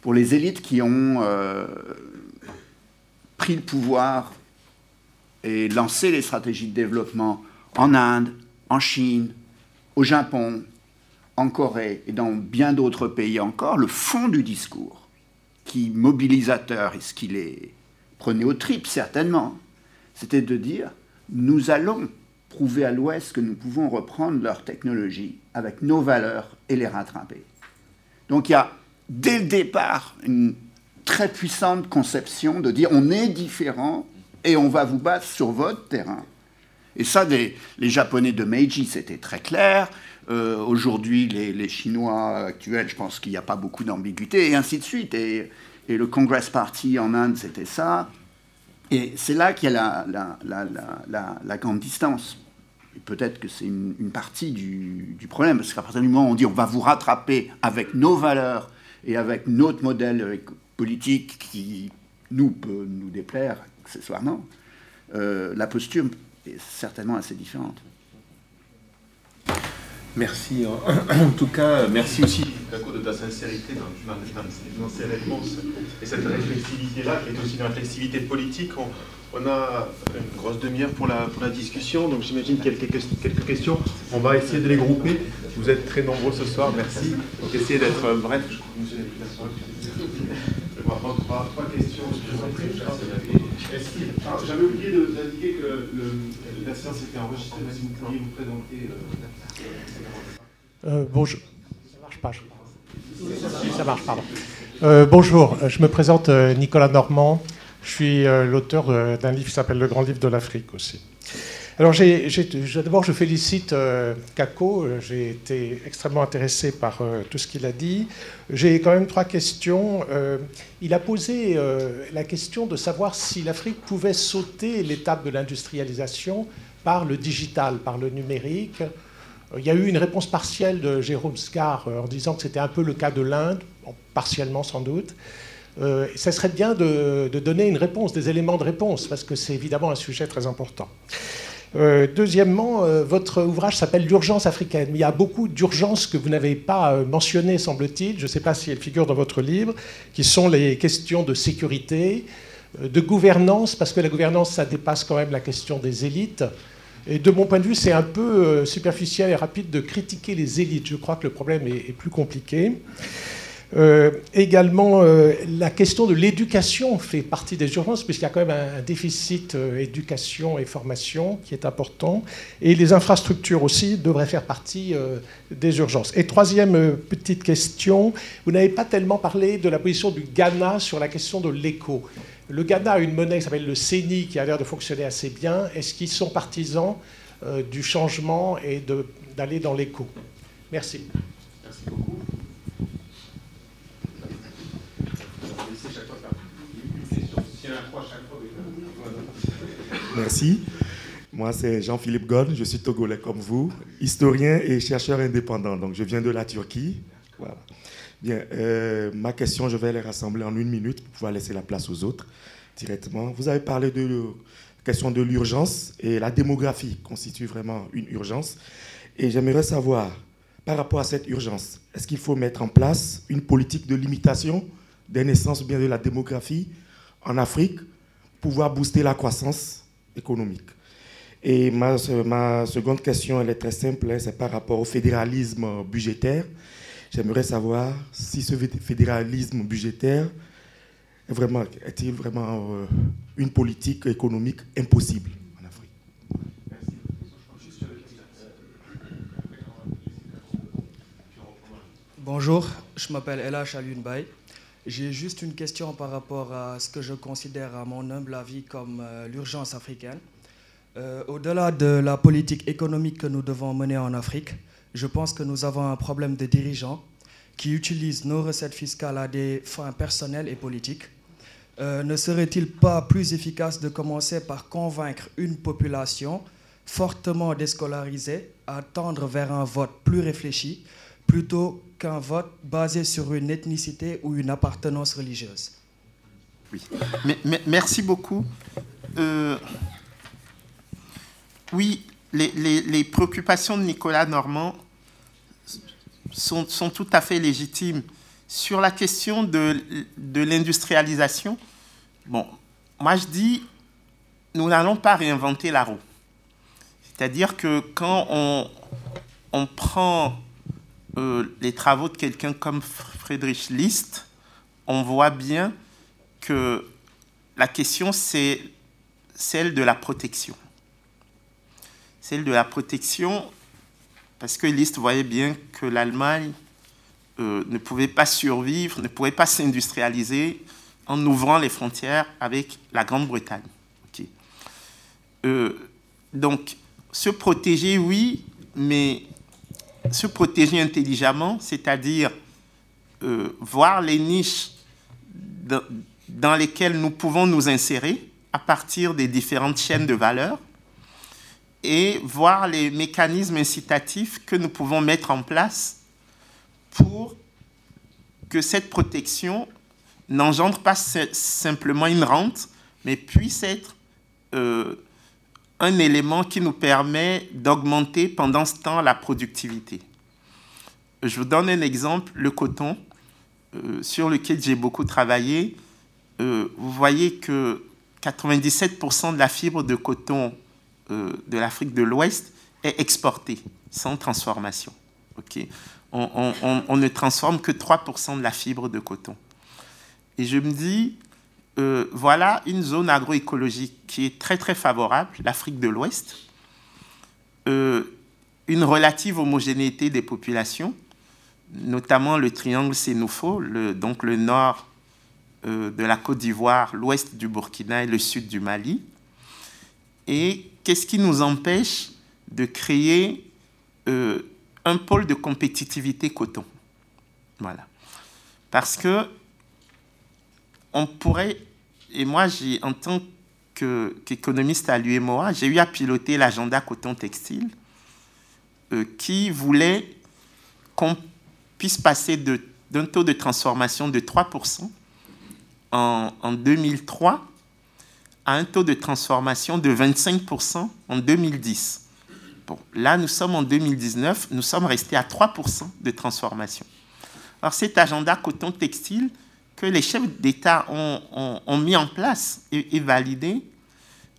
pour les élites qui ont pris le pouvoir et lancé les stratégies de développement en Inde, en Chine, au Japon, en Corée et dans bien d'autres pays encore, le fond du discours, qui mobilisateur est-ce qu'il est prenait au trip certainement, c'était de dire nous allons prouver à l'Ouest que nous pouvons reprendre leur technologie avec nos valeurs et les rattraper. Donc il y a dès le départ une très puissante conception de dire on est différent et on va vous battre sur votre terrain. Et ça, les Japonais de Meiji, c'était très clair. Euh, aujourd'hui, les, Chinois actuels, je pense qu'il n'y a pas beaucoup d'ambiguïté, et ainsi de suite. Et, le Congress Party en Inde, c'était ça. Et c'est là qu'il y a la, grande distance. Peut-être que c'est une, partie du, du, problème, parce qu'à partir du moment où on dit on va vous rattraper avec nos valeurs et avec notre modèle politique qui nous peut nous déplaire accessoirement, euh, la posture est certainement assez différente. Merci. En tout cas, merci aussi de ta sincérité dans, dans, ces réponses et cette réflexivité-là, qui est aussi une réflexivité politique. On, a une grosse demi-heure pour la, pour la discussion, donc j'imagine quelques, quelques questions. On va essayer de les grouper. Vous êtes très nombreux ce soir, merci. Donc essayez d'être bref. Trois, trois questions. J'avais oublié d'indiquer que le, la séance était enregistrée, si vous pourriez vous présenter. Euh, euh, bonjour. Ça marche pas, je crois. Ça marche, pardon. Euh, bonjour, je me présente Nicolas Normand. Je suis l'auteur d'un livre qui s'appelle Le Grand Livre de l'Afrique aussi. Alors, d'abord, je félicite euh, Kako. J'ai été extrêmement intéressé par euh, tout ce qu'il a dit. J'ai quand même trois questions. Euh, il a posé la question de savoir si l'Afrique pouvait sauter l'étape de l'industrialisation par le digital, par le numérique. Il y a eu une réponse partielle de Jérôme Scar en disant que c'était un peu le cas de l'Inde, partiellement sans doute. ça serait bien de, donner une réponse, des éléments de réponse, parce que c'est évidemment un sujet très important. Euh, deuxièmement, euh, votre ouvrage s'appelle L'urgence africaine. Il y a beaucoup d'urgences que vous n'avez pas euh, mentionnées, semble-t-il. Je ne sais pas si elles figurent dans votre livre, qui sont les questions de sécurité, de gouvernance, parce que la gouvernance, ça dépasse quand même la question des élites. Et de mon point de vue, c'est un peu superficiel et rapide de critiquer les élites. Je crois que le problème est plus compliqué. Euh, également, euh, la question de l'éducation fait partie des urgences, puisqu'il y a quand même un, déficit euh, éducation et formation qui est important. Et les infrastructures aussi devraient faire partie des urgences. Et troisième petite question, vous n'avez pas tellement parlé de la position du Ghana sur la question de l'éco. Le Ghana a une monnaie qui s'appelle le CENI qui a l'air de fonctionner assez bien. Est-ce qu'ils sont partisans du changement et d'aller dans l'éco Merci. Merci beaucoup. Merci. Moi, c'est Jean-Philippe Gon, je suis togolais comme vous, historien et chercheur indépendant. Donc, je viens de la Turquie. Voilà. Bien, euh, ma question, je vais les rassembler en une minute pour pouvoir laisser la place aux autres directement. Vous avez parlé de la question de l'urgence et la démographie constitue vraiment une urgence. Et j'aimerais savoir, par rapport à cette urgence, est-ce qu'il faut mettre en place une politique de limitation des naissances ou bien de la démographie en Afrique pouvoir booster la croissance économique. Et ma, ma seconde question, elle est très simple, hein, c'est par rapport au fédéralisme budgétaire. J'aimerais savoir si ce fédéralisme budgétaire est vraiment, est-il vraiment euh, une politique économique impossible en Afrique? Bonjour, je m'appelle Ella Chalunbay. J'ai juste une question par rapport à ce que je considère, à mon humble avis, comme euh, l'urgence africaine. Euh, au-delà de la politique économique que nous devons mener en Afrique, je pense que nous avons un problème de dirigeants qui utilisent nos recettes fiscales à des fins personnelles et politiques. euh, ne serait-il pas plus efficace de commencer par convaincre une population fortement déscolarisée à tendre vers un vote plus réfléchi plutôt qu'un vote basé sur une ethnicité ou une appartenance religieuse Oui. merci beaucoup. Euh, oui, les, préoccupations de Nicolas Normand sont, tout à fait légitimes. Sur la question de, l'industrialisation, bon, moi je dis, nous n'allons pas réinventer la roue. C'est-à-dire que quand on, prend euh, les travaux de quelqu'un comme Friedrich List, on voit bien que la question, c'est celle de la protection celle de la protection, parce que Liszt voyait bien que l'Allemagne euh, ne pouvait pas survivre, ne pouvait pas s'industrialiser en ouvrant les frontières avec la Grande-Bretagne. Euh, donc, se protéger, oui, mais se protéger intelligemment, c'est-à-dire euh, voir les niches dans lesquelles nous pouvons nous insérer à partir des différentes chaînes de valeur, et voir les mécanismes incitatifs que nous pouvons mettre en place pour que cette protection n'engendre pas simplement une rente, mais puisse être euh, un élément qui nous permet d'augmenter pendant ce temps la productivité. Je vous donne un exemple, le coton, euh, sur lequel j'ai beaucoup travaillé. Euh, vous voyez que 97% de la fibre de coton euh, de l'Afrique de l'Ouest est exportée sans transformation. Ok, on, ne transforme que 3% de la fibre de coton. Et je me dis, euh, voilà une zone agroécologique qui est très très favorable, l'Afrique de l'Ouest, euh, une relative homogénéité des populations, notamment le triangle Sénoufo, le, donc le nord de la Côte d'Ivoire, l'ouest du Burkina et le sud du Mali, et qu'est-ce qui nous empêche de créer euh, un pôle de compétitivité coton? Voilà. Parce que on pourrait, et moi, en tant qu'économiste à l'UMOA, j'ai eu à piloter l'agenda coton textile euh, qui voulait qu'on puisse passer d'un taux de transformation de 3% en, en 2003 à un taux de transformation de 25% en 2010. Bon, là, nous sommes en 2019, nous sommes restés à 3% de transformation. Alors cet agenda coton textile que les chefs d'État ont, mis en place et, validé,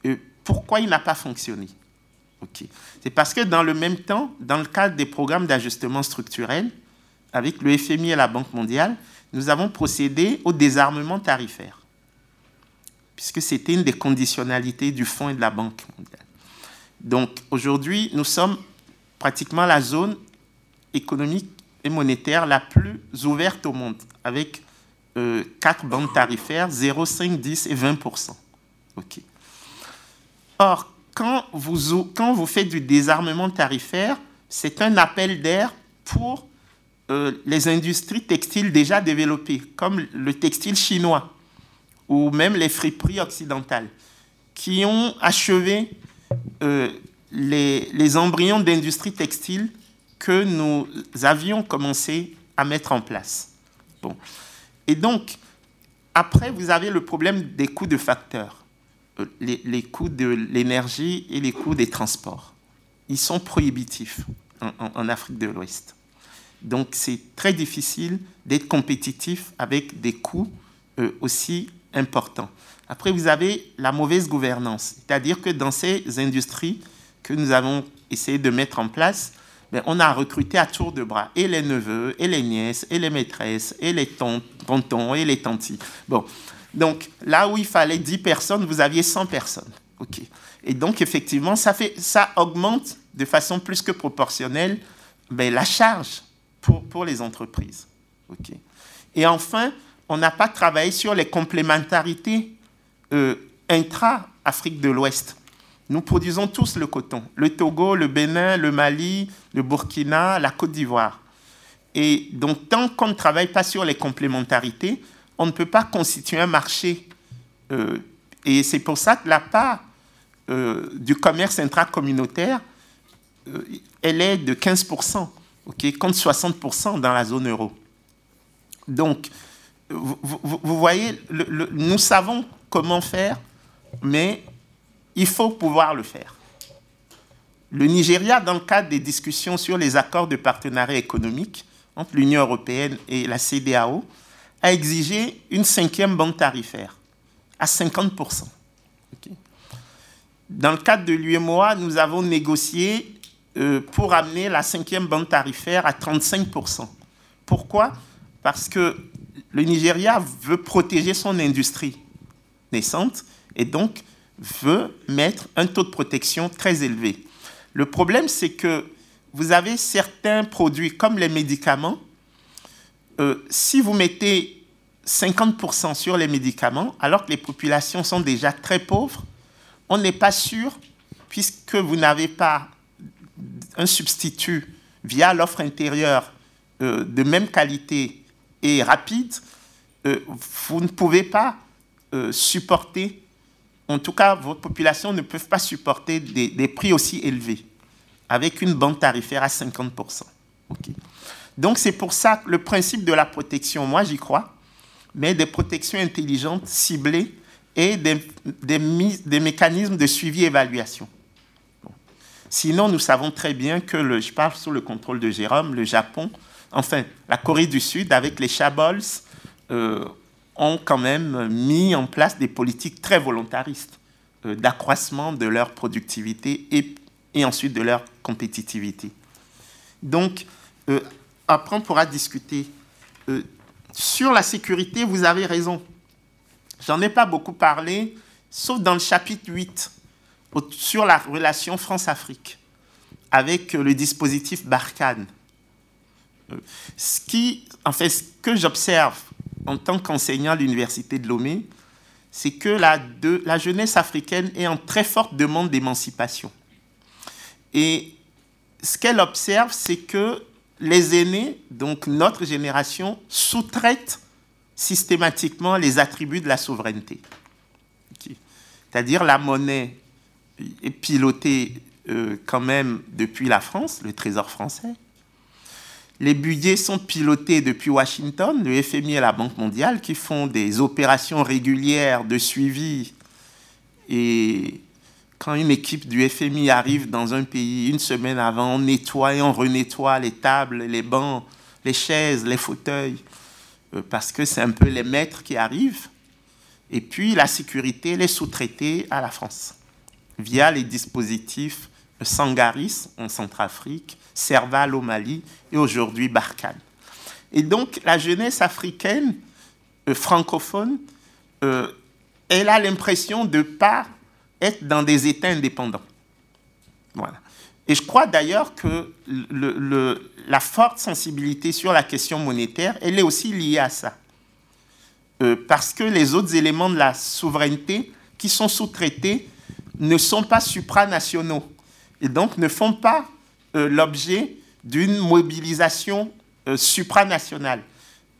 euh, pourquoi il n'a pas fonctionné Ok. C'est parce que dans le même temps, dans le cadre des programmes d'ajustement structurel, avec le FMI et la Banque mondiale, nous avons procédé au désarmement tarifaire puisque c'était une des conditionnalités du Fonds et de la Banque mondiale. Donc aujourd'hui, nous sommes pratiquement la zone économique et monétaire la plus ouverte au monde, avec euh, quatre bandes tarifaires, 0, 5, 10 et 20% OK. Or, quand vous, quand vous faites du désarmement tarifaire, c'est un appel d'air pour euh, les industries textiles déjà développées, comme le textile chinois ou même les friperies occidentales, qui ont achevé euh, les, embryons d'industrie textile que nous avions commencé à mettre en place. Bon. Et donc, après, vous avez le problème des coûts de facteurs, euh, les, coûts de l'énergie et les coûts des transports. Ils sont prohibitifs en, Afrique de l'Ouest. Donc, c'est très difficile d'être compétitif avec des coûts euh, aussi important. Après, vous avez la mauvaise gouvernance, c'est-à-dire que dans ces industries que nous avons essayé de mettre en place, ben, on a recruté à tour de bras et les neveux, et les nièces, et les maîtresses, et les tontons, et les tantis. Bon, donc là où il fallait 10 personnes, vous aviez 100 personnes. OK. Et donc, effectivement, ça, fait, ça augmente de façon plus que proportionnelle ben, la charge pour, pour les entreprises. OK. Et enfin, on n'a pas travaillé sur les complémentarités euh, intra-Afrique de l'Ouest. Nous produisons tous le coton. Le Togo, le Bénin, le Mali, le Burkina, la Côte d'Ivoire. Et donc, tant qu'on ne travaille pas sur les complémentarités, on ne peut pas constituer un marché et c'est pour ça que la part du commerce intracommunautaire, elle est de 15%, ok, contre 60% dans la zone euro. Donc, vous, voyez, nous savons comment faire, mais il faut pouvoir le faire. Le Nigeria, dans le cadre des discussions sur les accords de partenariat économique entre l'Union européenne et la CDAO, a exigé une cinquième bande tarifaire à 50%. Dans le cadre de l'UMOA, nous avons négocié euh, pour amener la cinquième bande tarifaire à 35%. Pourquoi? Parce que le Nigeria veut protéger son industrie naissante et donc veut mettre un taux de protection très élevé. Le problème, c'est que vous avez certains produits comme les médicaments. Euh, si vous mettez 50% sur les médicaments, alors que les populations sont déjà très pauvres, on n'est pas sûr, puisque vous n'avez pas un substitut via l'offre intérieure euh, de même qualité et rapide, euh, vous ne pouvez pas supporter en tout cas, votre population ne peut pas supporter des, prix aussi élevés, avec une bande tarifaire à 50%. Donc c'est pour ça que le principe de la protection, moi j'y crois, mais des protections intelligentes, ciblées et des, mécanismes de suivi-évaluation. Sinon, nous savons très bien que, je parle sous le contrôle de Jérôme, le Japon, enfin la Corée du Sud, avec les Chabols, euh, ont quand même mis en place des politiques très volontaristes euh, d'accroissement de leur productivité et, et, ensuite de leur compétitivité. Donc, euh, après, on pourra discuter. Euh, sur la sécurité, vous avez raison. J'en ai pas beaucoup parlé, sauf dans le chapitre 8, sur la relation France-Afrique, avec le dispositif Barkhane. Ce qui, en fait, ce que j'observe en tant qu'enseignant à l'université de Lomé, c'est que la, jeunesse africaine est en très forte demande d'émancipation. Et ce qu'elle observe, c'est que les aînés, donc notre génération, sous-traitent systématiquement les attributs de la souveraineté. C'est-à-dire la monnaie est pilotée euh, quand même depuis la France, le Trésor français. Les budgets sont pilotés depuis Washington, le FMI et la Banque mondiale, qui font des opérations régulières de suivi. Et quand une équipe du FMI arrive dans un pays une semaine avant, on nettoie et on renettoie les tables, les bancs, les chaises, les fauteuils, euh, parce que c'est un peu les maîtres qui arrivent. Et puis la sécurité, les sous-traitée à la France, via les dispositifs Sangaris en Centrafrique, Serval au Mali et aujourd'hui Barkhane. Et donc la jeunesse africaine euh, francophone, euh, elle a l'impression de ne pas être dans des États indépendants. Voilà. Et je crois d'ailleurs que la forte sensibilité sur la question monétaire, elle est aussi liée à ça. Euh, parce que les autres éléments de la souveraineté qui sont sous-traités ne sont pas supranationaux et donc ne font pas l'objet d'une mobilisation euh, supranationale.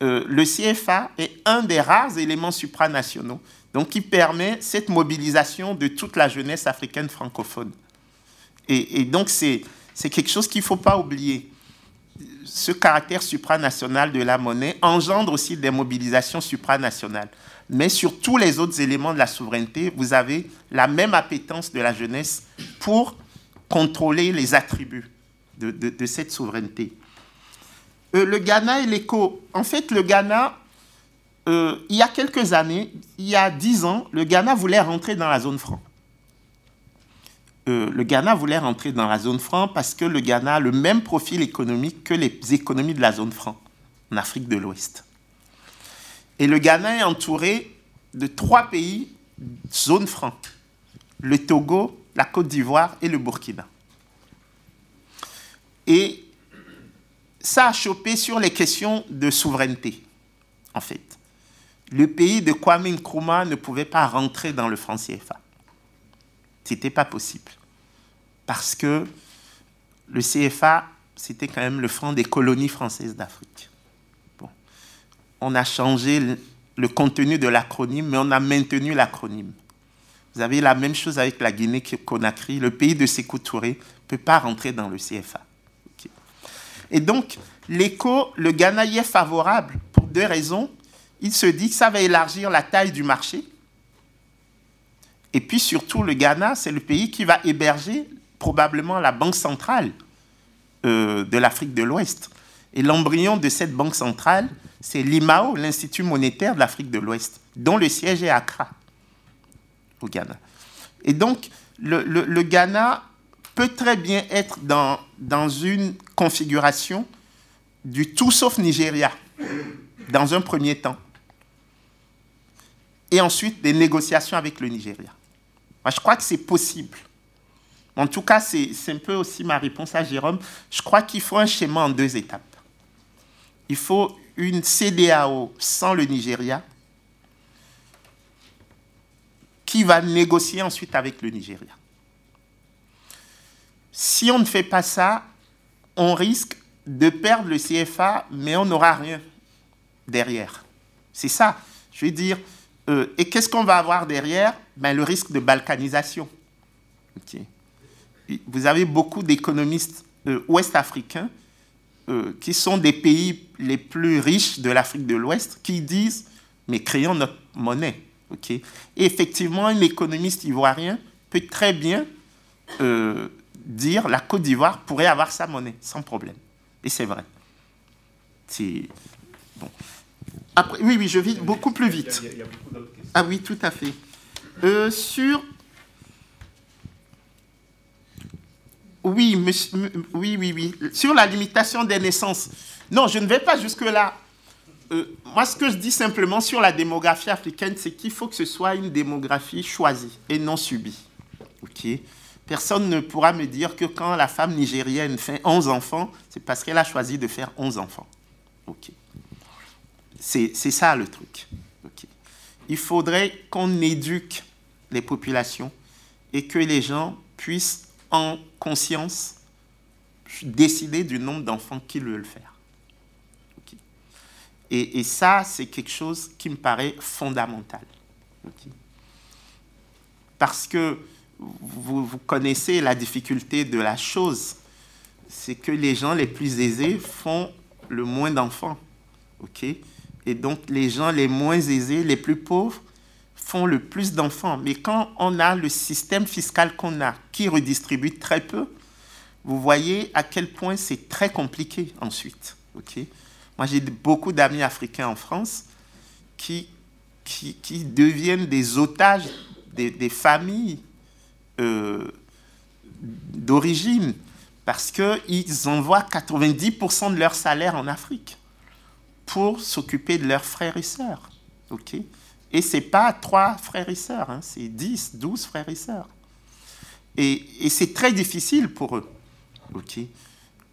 Euh, le CFA est un des rares éléments supranationaux, donc qui permet cette mobilisation de toute la jeunesse africaine francophone. Et, donc c'est quelque chose qu'il ne faut pas oublier. Ce caractère supranational de la monnaie engendre aussi des mobilisations supranationales. Mais sur tous les autres éléments de la souveraineté, vous avez la même appétence de la jeunesse pour contrôler les attributs de, cette souveraineté. Euh, le Ghana et l'éco. En fait, le Ghana, euh, il y a quelques années, il y a dix ans, le Ghana voulait rentrer dans la zone franc. Euh, le Ghana voulait rentrer dans la zone franc parce que le Ghana a le même profil économique que les économies de la zone franc en Afrique de l'Ouest. Et le Ghana est entouré de trois pays zone franc. Le Togo, la Côte d'Ivoire et le Burkina. Et ça a chopé sur les questions de souveraineté, en fait. Le pays de Kwame Nkrumah ne pouvait pas rentrer dans le franc CFA. Ce n'était pas possible. Parce que le CFA, c'était quand même le franc des colonies françaises d'Afrique. Bon. On a changé le contenu de l'acronyme, mais on a maintenu l'acronyme. Vous avez la même chose avec la Guinée-Conakry. Le pays de Sékou Touré ne peut pas rentrer dans le CFA. Et donc, l'écho, le Ghana y est favorable pour deux raisons. Il se dit que ça va élargir la taille du marché. Et puis surtout, le Ghana, c'est le pays qui va héberger probablement la banque centrale euh, de l'Afrique de l'Ouest. Et l'embryon de cette banque centrale, c'est l'IMAO, l'Institut monétaire de l'Afrique de l'Ouest, dont le siège est Accra, au Ghana. Et donc, le, le Ghana peut très bien être dans, dans une configuration du tout sauf Nigeria, dans un premier temps. Et ensuite des négociations avec le Nigeria. Moi, je crois que c'est possible. En tout cas, c'est un peu aussi ma réponse à Jérôme. Je crois qu'il faut un schéma en deux étapes. Il faut une CDAO sans le Nigeria qui va négocier ensuite avec le Nigeria. Si on ne fait pas ça, on risque de perdre le CFA, mais on n'aura rien derrière. C'est ça. Je veux dire, euh, et qu'est-ce qu'on va avoir derrière? Ben, Le risque de balkanisation. Vous avez beaucoup d'économistes euh, ouest-africains euh, qui sont des pays les plus riches de l'Afrique de l'Ouest qui disent, mais créons notre monnaie. Et effectivement, un économiste ivoirien peut très bien dire la Côte d'Ivoire pourrait avoir sa monnaie sans problème. Et c'est vrai. C'est bon. Après, oui, oui, je vis beaucoup plus vite. ah oui, tout à fait. Euh, sur oui, oui, oui, oui. Sur la limitation des naissances. Non, je ne vais pas jusque-là. Euh, moi, ce que je dis simplement sur la démographie africaine, c'est qu'il faut que ce soit une démographie choisie et non subie. OK Personne ne pourra me dire que quand la femme nigérienne fait 11 enfants, c'est parce qu'elle a choisi de faire 11 enfants. C'est ça le truc. Il faudrait qu'on éduque les populations et que les gens puissent en conscience décider du nombre d'enfants qu'ils veulent faire. Et, et, ça, c'est quelque chose qui me paraît fondamental. Parce que vous, connaissez la difficulté de la chose. C'est que les gens les plus aisés font le moins d'enfants. OK? Et donc, les gens les moins aisés, les plus pauvres, font le plus d'enfants. Mais quand on a le système fiscal qu'on a, qui redistribue très peu, vous voyez à quel point c'est très compliqué ensuite. OK? Moi, j'ai beaucoup d'amis africains en France qui, qui, deviennent des otages des, des familles euh, d'origine, parce qu'ils envoient 90% de leur salaire en Afrique pour s'occuper de leurs frères et sœurs. et ce n'est pas trois frères et sœurs, hein, c'est 10, 12 frères et sœurs. Et, et c'est très difficile pour eux. ok?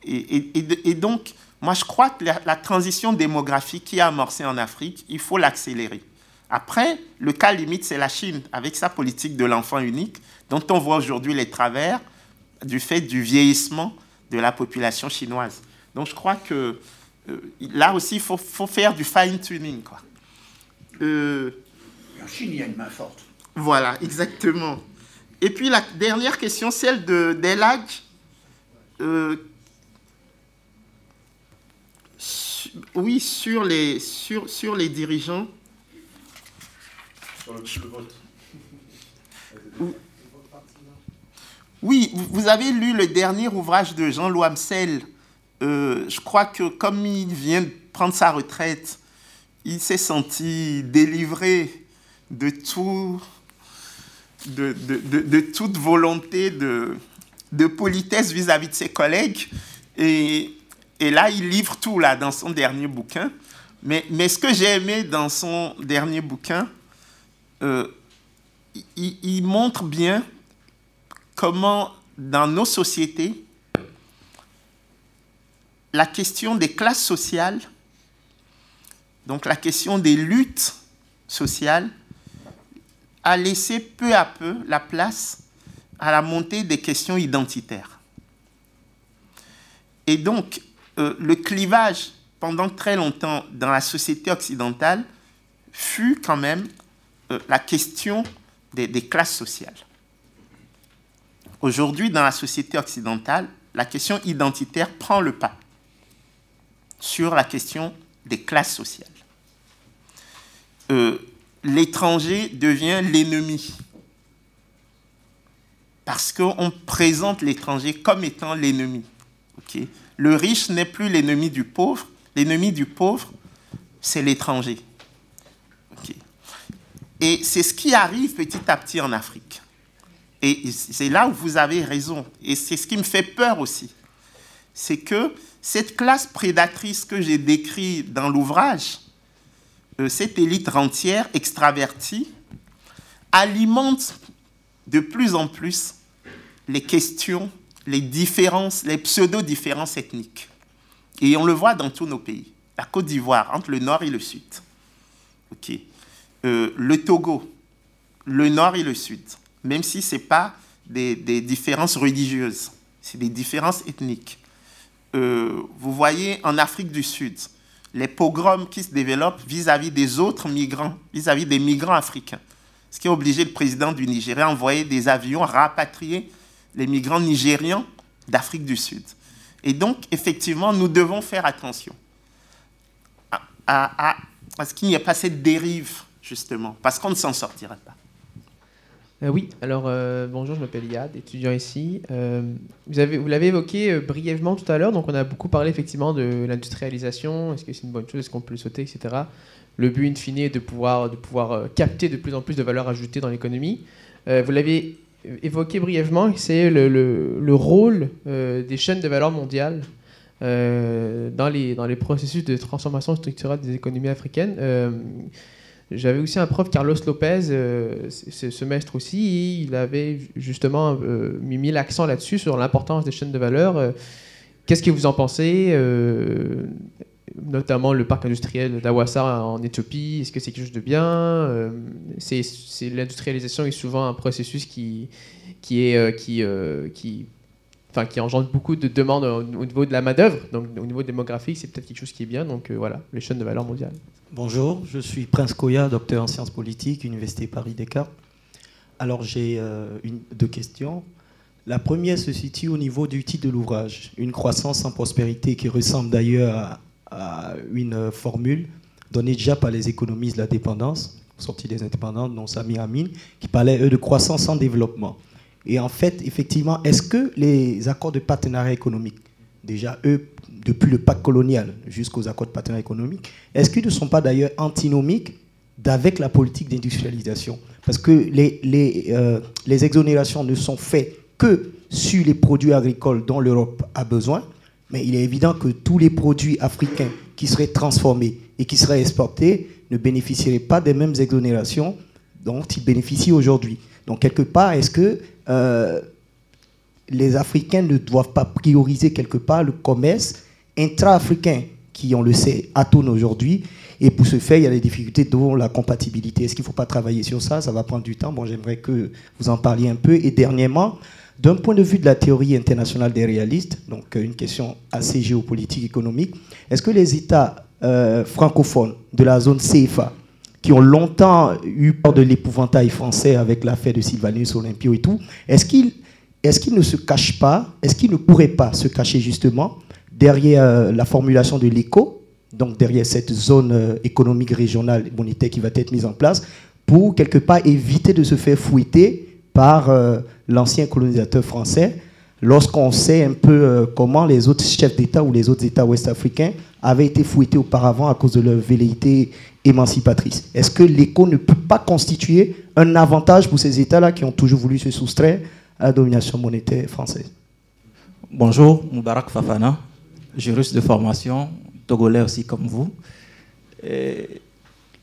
Et, et, donc, moi, je crois que la, la transition démographique qui a amorcé en Afrique, il faut l'accélérer. Après, le cas limite, c'est la Chine, avec sa politique de l'enfant unique, dont on voit aujourd'hui les travers du fait du vieillissement de la population chinoise. Donc je crois que euh, là aussi, il faut, faire du fine-tuning. Euh, en Chine, il y a une main forte. Voilà, exactement. Et puis la dernière question, celle de d'Elag. Euh, oui, sur les, sur, sur les dirigeants. Oui, vous avez lu le dernier ouvrage de Jean Loamsel. Euh, je crois que comme il vient de prendre sa retraite, il s'est senti délivré de tout, de, toute volonté de, politesse vis-à-vis de ses collègues. Et, là, il livre tout là dans son dernier bouquin. Mais, ce que j'ai aimé dans son dernier bouquin, euh, il, montre bien comment dans nos sociétés, la question des classes sociales, donc la question des luttes sociales, a laissé peu à peu la place à la montée des questions identitaires. Et donc, euh, le clivage, pendant très longtemps, dans la société occidentale, fut quand même euh, la question des, classes sociales. Aujourd'hui, dans la société occidentale, la question identitaire prend le pas sur la question des classes sociales. Euh, L'étranger devient l'ennemi parce qu'on présente l'étranger comme étant l'ennemi. le riche n'est plus l'ennemi du pauvre, l'ennemi du pauvre, c'est l'étranger. Et c'est ce qui arrive petit à petit en Afrique. Et c'est là où vous avez raison. Et c'est ce qui me fait peur aussi. C'est que cette classe prédatrice que j'ai décrite dans l'ouvrage, euh, cette élite rentière, extravertie, alimente de plus en plus les questions, les différences, les pseudo-différences ethniques. Et on le voit dans tous nos pays. La Côte d'Ivoire, entre le nord et le sud. ok euh, le Togo, le nord et le sud. Même si ce n'est pas des, différences religieuses, c'est des différences ethniques. Euh, vous voyez en Afrique du Sud, les pogroms qui se développent vis-à-vis des autres migrants, vis-à-vis des migrants africains. Ce qui a obligé le président du Nigeria à envoyer des avions rapatrier les migrants nigérians d'Afrique du Sud. Et donc, effectivement, nous devons faire attention à, à, à ce qu'il n'y ait pas cette dérive, justement, parce qu'on ne s'en sortirait pas. Euh, oui, alors euh, bonjour, je m'appelle Yad, étudiant ici. Euh, vous l'avez évoqué brièvement tout à l'heure, donc on a beaucoup parlé effectivement de l'industrialisation, est-ce que c'est une bonne chose, est-ce qu'on peut le sauter, etc. Le but in fine est de pouvoir, de pouvoir capter de plus en plus de valeur ajoutée dans l'économie. vous l'avez évoqué brièvement, c'est le, le, le, rôle des chaînes de valeur mondiales dans, les, dans les processus de transformation structurelle des économies africaines. J'avais aussi un prof, Carlos Lopez, euh, ce semestre aussi, il avait justement euh, mis l'accent là-dessus, sur l'importance des chaînes de valeur. Euh, Qu'est-ce que vous en pensez euh, Notamment le parc industriel d'Awassa en Éthiopie, est-ce que c'est quelque chose de bien L'industrialisation est souvent un processus qui, qui, est, qui, qui, enfin, qui engendre beaucoup de demandes au, au niveau de la main-d'œuvre. Donc au niveau démographique, c'est peut-être quelque chose qui est bien. Donc voilà, les chaînes de valeur mondiales. Bonjour, je suis Prince Koya, docteur en sciences politiques, Université Paris-Descartes. Alors j'ai euh, deux questions. La première se situe au niveau du titre de l'ouvrage, une croissance sans prospérité qui ressemble d'ailleurs à, une formule donnée déjà par les économistes de la dépendance, sortie des indépendantes, dont Samir Amin, qui parlait eux de croissance sans développement. Et en fait, effectivement, est-ce que les accords de partenariat économique, déjà eux depuis le pacte colonial jusqu'aux accords de partenariat économique, est-ce qu'ils ne sont pas d'ailleurs antinomiques d'avec la politique d'industrialisation? Parce que les, les, euh, les exonérations ne sont faites que sur les produits agricoles dont l'Europe a besoin, mais il est évident que tous les produits africains qui seraient transformés et qui seraient exportés ne bénéficieraient pas des mêmes exonérations dont ils bénéficient aujourd'hui. Donc quelque part, est-ce que euh, les Africains ne doivent pas prioriser quelque part le commerce intra-africains qui, on le sait, atone aujourd'hui. Et pour ce faire, il y a des difficultés dont la compatibilité. Est-ce qu'il ne faut pas travailler sur ça? Ça va prendre du temps. Bon, j'aimerais que vous en parliez un peu. Et dernièrement, d'un point de vue de la théorie internationale des réalistes, donc euh, une question assez géopolitique, économique, est-ce que les États euh, francophones de la zone CFA, qui ont longtemps eu peur de l'épouvantail français avec l'affaire de Sylvanus Olympio et tout, est-ce qu'ils est ne se cachent pas, est-ce qu'ils ne pourraient pas se cacher justement derrière euh, la formulation de l'éco, donc derrière cette zone euh, économique régionale monétaire qui va être mise en place, pour quelque part éviter de se faire fouetter par euh, l'ancien colonisateur français, lorsqu'on sait un peu comment les autres chefs d'État ou les autres États ouest-africains avaient été fouettés auparavant à cause de leur velléité émancipatrice. Est-ce que l'éco ne peut pas constituer un avantage pour ces États-là qui ont toujours voulu se soustraire à la domination monétaire française? Bonjour, Moubarak Fafana juriste de formation, togolais aussi comme vous.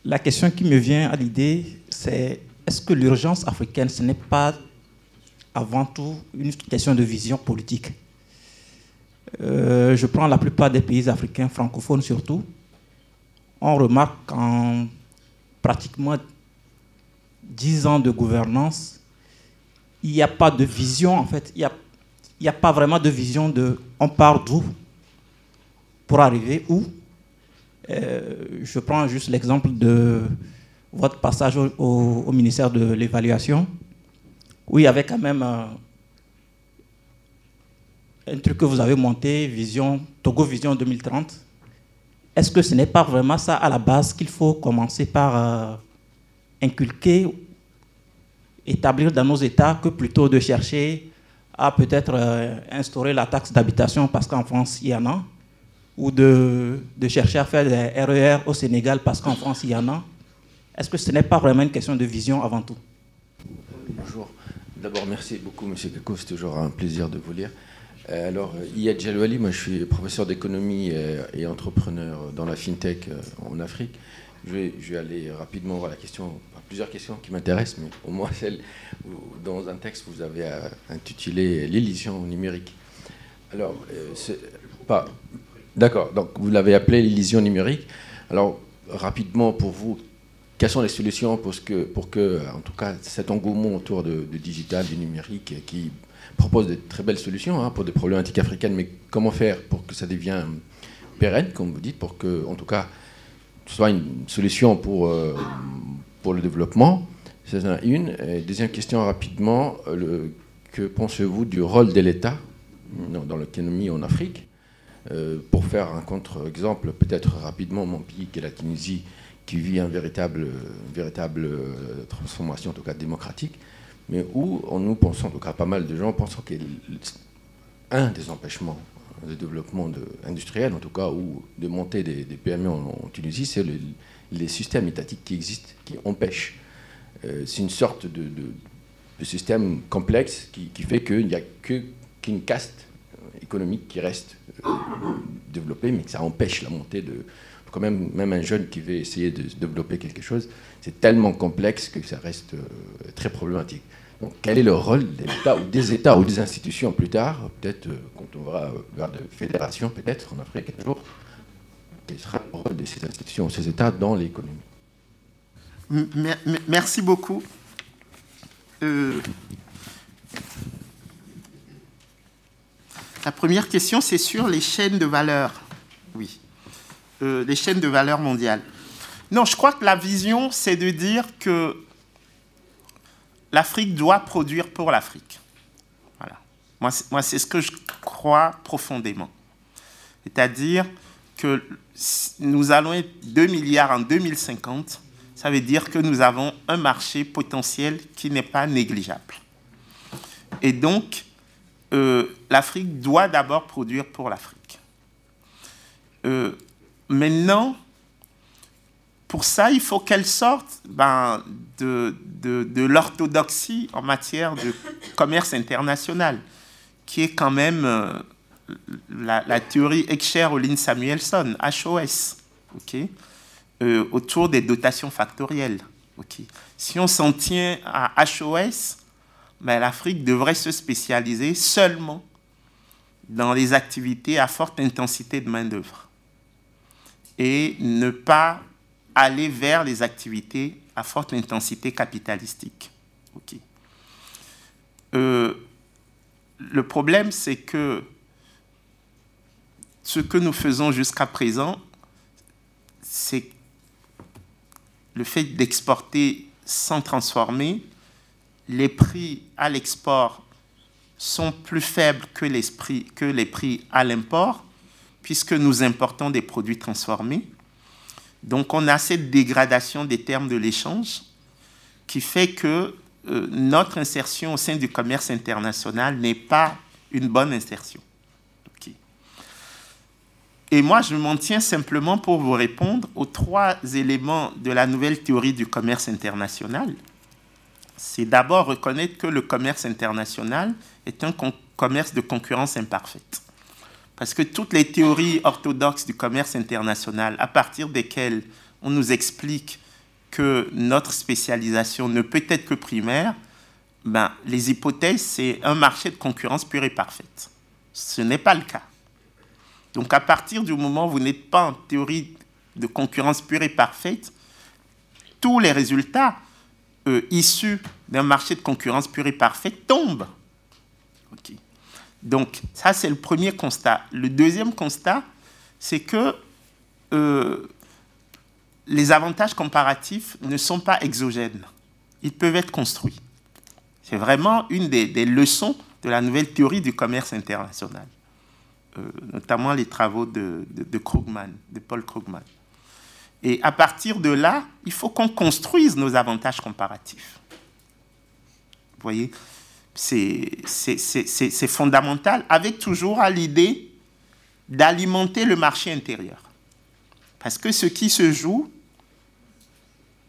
La question qui me vient à l'idée, c'est est-ce que l'urgence africaine, ce n'est pas avant tout une question de vision politique? Euh, Je prends la plupart des pays africains, francophones surtout, on remarque qu'en pratiquement 10 ans de gouvernance, il n'y a pas de vision, en fait, il n'y a, pas vraiment de vision de on part d'où pour arriver où. Euh, Je prends juste l'exemple de votre passage au, ministère de l'évaluation, où il y avait quand même un, truc que vous avez monté, Vision, Togo Vision 2030. Est-ce que ce n'est pas vraiment ça à la base qu'il faut commencer par euh, inculquer, établir dans nos États, que plutôt de chercher à peut-être euh, instaurer la taxe d'habitation parce qu'en France, il y en a, ou de, chercher à faire des RER e au Sénégal parce qu'en France, il y en a? Est-ce que ce n'est pas vraiment une question de vision avant tout? Bonjour. D'abord, merci beaucoup, M. Kako. C'est toujours un plaisir de vous lire. Euh, alors, Iyad Jalouali, moi je suis professeur d'économie et entrepreneur dans la FinTech euh, en Afrique. Je vais, aller rapidement voir la question, plusieurs questions qui m'intéressent, mais au moins celle où, dans un texte, vous avez euh, intitulé L'illusion numérique. Alors, pas. D'accord, donc vous l'avez appelé l'illusion numérique. Alors, rapidement, pour vous, quelles sont les solutions pour que, pour que en tout cas, cet engouement autour du digital, du numérique, qui propose de très belles solutions hein, pour des problématiques africaines, mais comment faire pour que ça devienne pérenne, comme vous dites, pour que, en tout cas, ce soit une solution pour, euh, pour le développement? C'est une. deuxième question rapidement, le, que pensez-vous du rôle de l'État dans l'économie en Afrique? Euh, Pour faire un contre-exemple, peut-être rapidement, mon pays, qui est la Tunisie, qui vit une véritable, véritable euh, transformation, en tout cas démocratique mais où nous pensons, en tout cas pas mal de gens pensent qu'un des empêchements de développement industriel, en tout cas, ou de montée des, PME en, Tunisie, c'est les systèmes étatiques qui existent, qui empêchent. Euh, c'est une sorte de, système complexe qui, fait qu'il n'y a qu'une caste économique qui reste euh, développée, mais que ça empêche la montée de... Quand même, même un jeune qui veut essayer de développer quelque chose, c'est tellement complexe que ça reste euh, très problématique. Quel est le rôle de ou des États ou des institutions plus tard, peut-être euh, quand on va vers des fédérations, peut-être en Afrique un jour, quel sera le rôle de ces institutions, ces États dans l'économie? Merci beaucoup. Euh, la première question, c'est sur les chaînes de valeur. Oui, euh, les chaînes de valeur mondiales. Non, je crois que la vision, c'est de dire que l'Afrique doit produire pour l'Afrique. Voilà. Moi, c'est ce que je crois profondément. C'est-à-dire que nous allons être 2 milliards en 2050. Ça veut dire que nous avons un marché potentiel qui n'est pas négligeable. Et donc, euh, l'Afrique doit d'abord produire pour l'Afrique. Euh, maintenant, pour ça, il faut qu'elle sorte ben, de, de, l'orthodoxie en matière de commerce international, qui est quand même euh, la, théorie Excher-Olin Samuelson, HOS, euh, autour des dotations factorielles. Si on s'en tient à HOS, ben, l'Afrique devrait se spécialiser seulement dans les activités à forte intensité de main-d'œuvre et ne pas aller vers les activités à forte intensité capitalistique. Euh, le problème, c'est que ce que nous faisons jusqu'à présent, c'est le fait d'exporter sans transformer, les prix à l'export sont plus faibles que les, prix, que les prix à l'import, puisque nous importons des produits transformés. Donc on a cette dégradation des termes de l'échange qui fait que euh, notre insertion au sein du commerce international n'est pas une bonne insertion. Et moi, je m'en tiens simplement pour vous répondre aux trois éléments de la nouvelle théorie du commerce international. C'est d'abord reconnaître que le commerce international est un commerce de concurrence imparfaite. Parce que toutes les théories orthodoxes du commerce international, à partir desquelles on nous explique que notre spécialisation ne peut être que primaire, ben, les hypothèses, c'est un marché de concurrence pure et parfaite. Ce n'est pas le cas. Donc à partir du moment où vous n'êtes pas en théorie de concurrence pure et parfaite, tous les résultats euh, issus d'un marché de concurrence pure et parfaite tombent. Donc ça, c'est le premier constat. Le deuxième constat, c'est que euh, les avantages comparatifs ne sont pas exogènes. Ils peuvent être construits. C'est vraiment une des, leçons de la nouvelle théorie du commerce international, euh, notamment les travaux de, de, Krugman, de Paul Krugman. Et à partir de là, il faut qu'on construise nos avantages comparatifs. Vous voyez, c'est fondamental, avec toujours à l'idée d'alimenter le marché intérieur. Parce que ce qui se joue,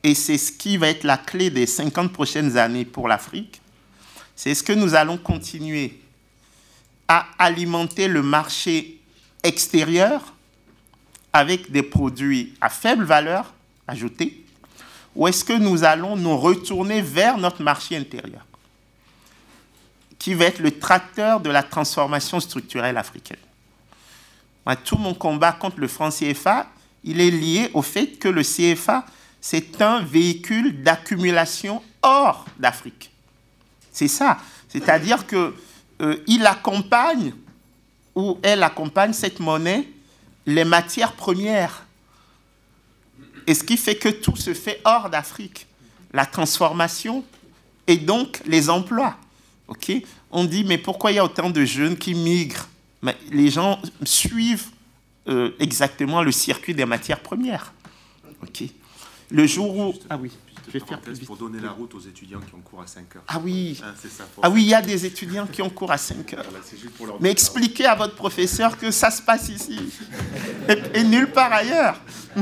et c'est ce qui va être la clé des 50 prochaines années pour l'Afrique, c'est est-ce que nous allons continuer à alimenter le marché extérieur avec des produits à faible valeur ajoutée, ou est-ce que nous allons nous retourner vers notre marché intérieur, qui va être le tracteur de la transformation structurelle africaine Tout mon combat contre le franc CFA, il est lié au fait que le CFA, c'est un véhicule d'accumulation hors d'Afrique. C'est ça. C'est-à-dire qu'il euh, accompagne ou elle accompagne cette monnaie les matières premières. Et ce qui fait que tout se fait hors d'Afrique. La transformation et donc les emplois. Ok? On dit, mais pourquoi il y a autant de jeunes qui migrent? Mais Les gens suivent euh, exactement le circuit des matières premières. Ok? Le jour où... Ah oui. Je vais faire pour donner la route aux étudiants qui ont cours à 5 heures. Ah oui. Ah, ah oui, il y a des étudiants qui ont cours à 5 heures. Mais expliquez à votre professeur que ça se passe ici et, nulle part ailleurs.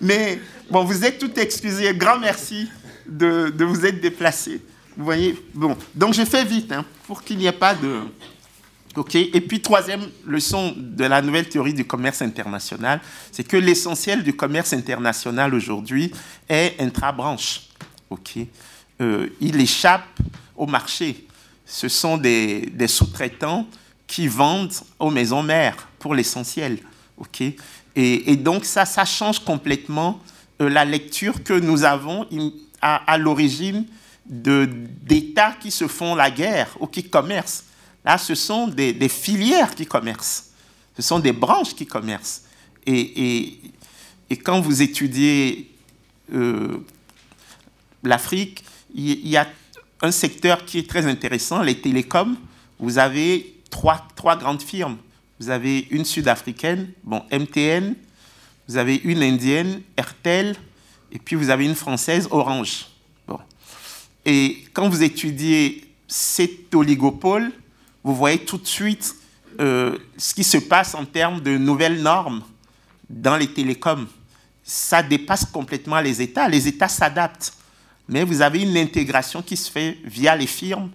Mais bon, vous êtes tout excusés. Grand merci de, de vous être déplacé. Vous voyez Bon, donc je fais vite hein, pour qu'il n'y ait pas de... Et puis, troisième leçon de la nouvelle théorie du commerce international, c'est que l'essentiel du commerce international aujourd'hui est intra-branche. Euh, il échappe au marché. Ce sont des, sous-traitants qui vendent aux maisons mères pour l'essentiel. et, donc, ça, ça change complètement euh, la lecture que nous avons à l'origine d'États qui se font la guerre ou qui commercent. Là, ce sont des, filières qui commercent. Ce sont des branches qui commercent. Et, quand vous étudiez euh, l'Afrique, il y, a un secteur qui est très intéressant, les télécoms. Vous avez trois, trois grandes firmes. Vous avez une sud-africaine, bon, MTN, vous avez une indienne, Airtel, et puis vous avez une française, Orange. Et quand vous étudiez cet oligopole, vous voyez tout de suite euh, ce qui se passe en termes de nouvelles normes dans les télécoms. Ça dépasse complètement les États. Les États s'adaptent. Mais vous avez une intégration qui se fait via les firmes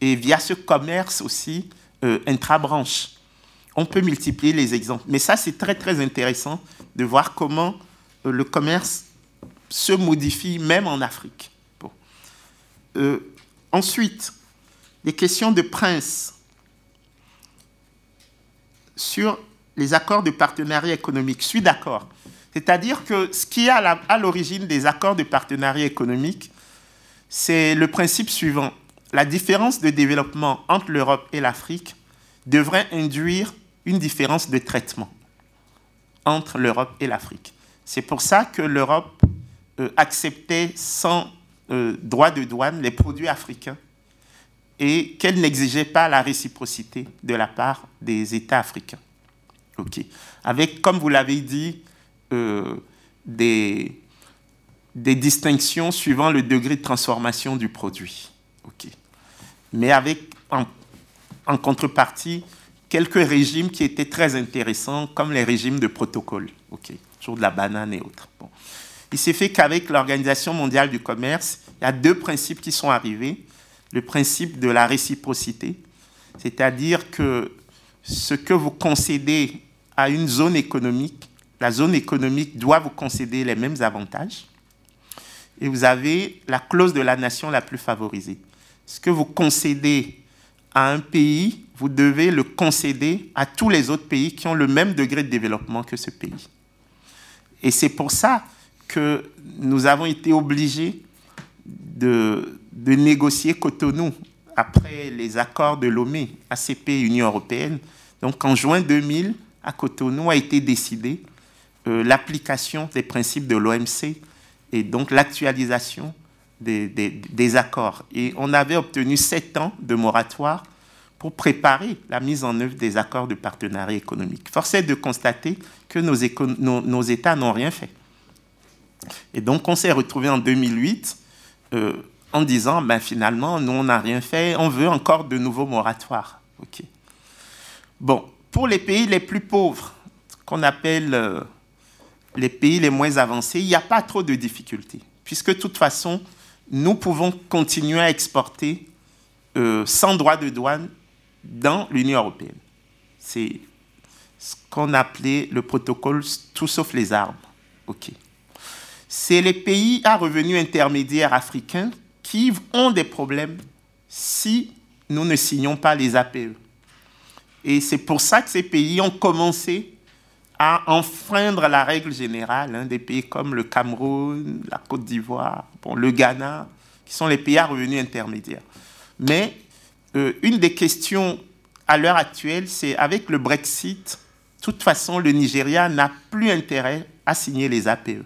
et via ce commerce aussi euh, intra-branche. On peut multiplier les exemples. Mais ça, c'est très, très intéressant de voir comment euh, le commerce se modifie même en Afrique. Ensuite, les questions de prince sur les accords de partenariat économique. Je suis d'accord. C'est-à-dire que ce qui est à l'origine des accords de partenariat économique, c'est le principe suivant. La différence de développement entre l'Europe et l'Afrique devrait induire une différence de traitement entre l'Europe et l'Afrique. C'est pour ça que l'Europe euh, acceptait sans euh, droit de douane les produits africains et qu'elle n'exigeait pas la réciprocité de la part des États africains. Ok. Avec, comme vous l'avez dit, euh, des, distinctions suivant le degré de transformation du produit. Ok. Mais avec, en, contrepartie, quelques régimes qui étaient très intéressants, comme les régimes de protocole, ok, sur de la banane et autres. Il s'est fait qu'avec l'Organisation mondiale du commerce, il y a deux principes qui sont arrivés le principe de la réciprocité, c'est-à-dire que ce que vous concédez à une zone économique, la zone économique doit vous concéder les mêmes avantages. Et vous avez la clause de la nation la plus favorisée. Ce que vous concédez à un pays, vous devez le concéder à tous les autres pays qui ont le même degré de développement que ce pays. Et c'est pour ça que nous avons été obligés de, négocier Cotonou après les accords de Lomé, ACP, Union européenne. Donc en juin 2000, à Cotonou a été décidé euh, l'application des principes de l'OMC et donc l'actualisation des, accords. Et on avait obtenu sept ans de moratoire pour préparer la mise en œuvre des accords de partenariat économique. Force est de constater que nos, États n'ont rien fait. Et donc on s'est retrouvé en 2008 euh, en disant, ben, finalement, nous, on n'a rien fait, on veut encore de nouveaux moratoires. Bon, pour les pays les plus pauvres, qu'on appelle euh, les pays les moins avancés, il n'y a pas trop de difficultés, puisque de toute façon, nous pouvons continuer à exporter euh, sans droit de douane dans l'Union européenne. C'est ce qu'on appelait le protocole tout sauf les armes. C'est les pays à revenus intermédiaires africains qui ont des problèmes si nous ne signons pas les APE. Et c'est pour ça que ces pays ont commencé à enfreindre la règle générale, hein, des pays comme le Cameroun, la Côte d'Ivoire, bon, le Ghana, qui sont les pays à revenus intermédiaires. Mais euh, une des questions à l'heure actuelle, c'est avec le Brexit, de toute façon, le Nigeria n'a plus intérêt à signer les APE.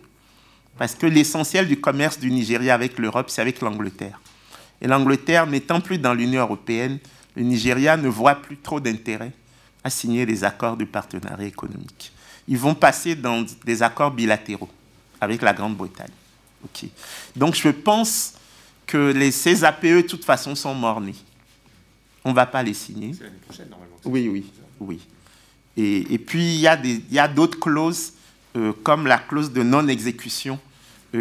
Parce que l'essentiel du commerce du Nigeria avec l'Europe, c'est avec l'Angleterre. Et l'Angleterre n'étant plus dans l'Union européenne, le Nigeria ne voit plus trop d'intérêt à signer les accords de partenariat économique. Ils vont passer dans des accords bilatéraux avec la Grande-Bretagne. Donc je pense que les, ces APE, de toute façon, sont morts-nés. On ne va pas les signer. C'est l'année prochaine, normalement. Oui, oui, oui. Et, et puis, il y a d'autres clauses, euh, comme la clause de non-exécution,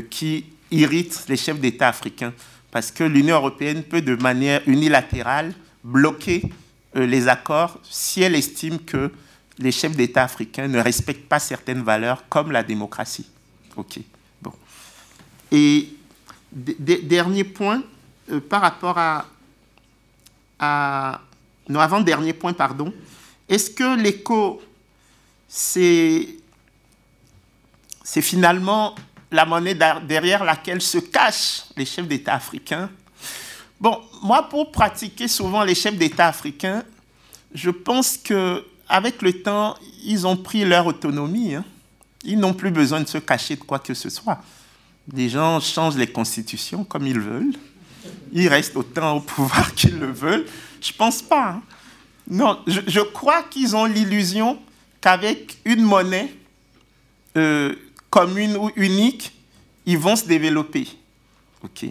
qui irritent les chefs d'État africains. Parce que l'Union européenne peut, de manière unilatérale, bloquer euh, les accords si elle estime que les chefs d'État africains ne respectent pas certaines valeurs comme la démocratie. OK. Bon. Et dernier point, euh, par rapport à, à... Non, avant-dernier point, pardon. Est-ce que l'écho, c'est, c'est finalement la monnaie derrière laquelle se cachent les chefs d'État africains Bon, moi, pour pratiquer souvent les chefs d'État africains, je pense que avec le temps, ils ont pris leur autonomie. Hein. Ils n'ont plus besoin de se cacher de quoi que ce soit. Les gens changent les constitutions comme ils veulent. Ils restent autant au pouvoir qu'ils le veulent. Je pense pas. Hein. Non, je, crois qu'ils ont l'illusion qu'avec une monnaie euh, commune ou unique, ils vont se développer. OK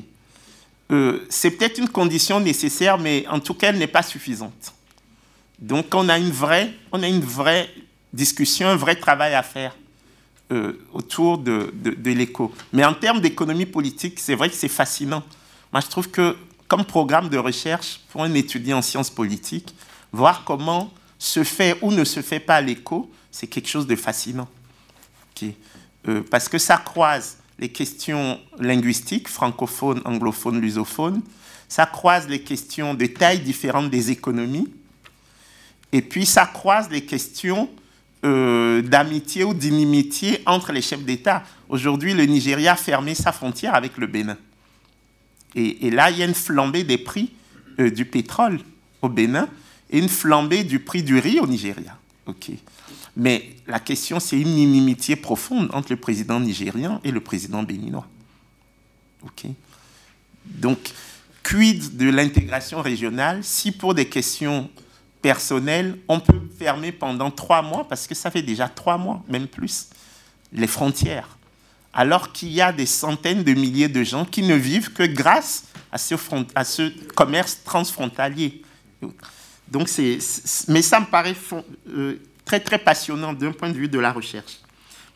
euh, c'est peut-être une condition nécessaire, mais en tout cas, elle n'est pas suffisante. Donc, on a une vraie, on a une vraie discussion, un vrai travail à faire euh, autour de, de, l'éco. Mais en termes d'économie politique, c'est vrai que c'est fascinant. Moi, je trouve que comme programme de recherche pour un étudiant en sciences politiques, voir comment se fait ou ne se fait pas l'éco, c'est quelque chose de fascinant. Euh, parce que ça croise les questions linguistiques, francophones, anglophones, lusophones. Ça croise les questions de taille différentes des économies. Et puis ça croise les questions euh, d'amitié ou d'inimitié entre les chefs d'État. Aujourd'hui, le Nigeria a fermé sa frontière avec le Bénin. Et, là, il y a une flambée des prix euh, du pétrole au Bénin et une flambée du prix du riz au Nigeria. OK. Mais la question, c'est une inimitié profonde entre le président nigérian et le président béninois. OK Donc, quid de l'intégration régionale si pour des questions personnelles, on peut fermer pendant trois mois, parce que ça fait déjà trois mois, même plus, les frontières, alors qu'il y a des centaines de milliers de gens qui ne vivent que grâce à ce, commerce transfrontalier. Donc, mais ça me paraît euh, très très passionnant d'un point de vue de la recherche.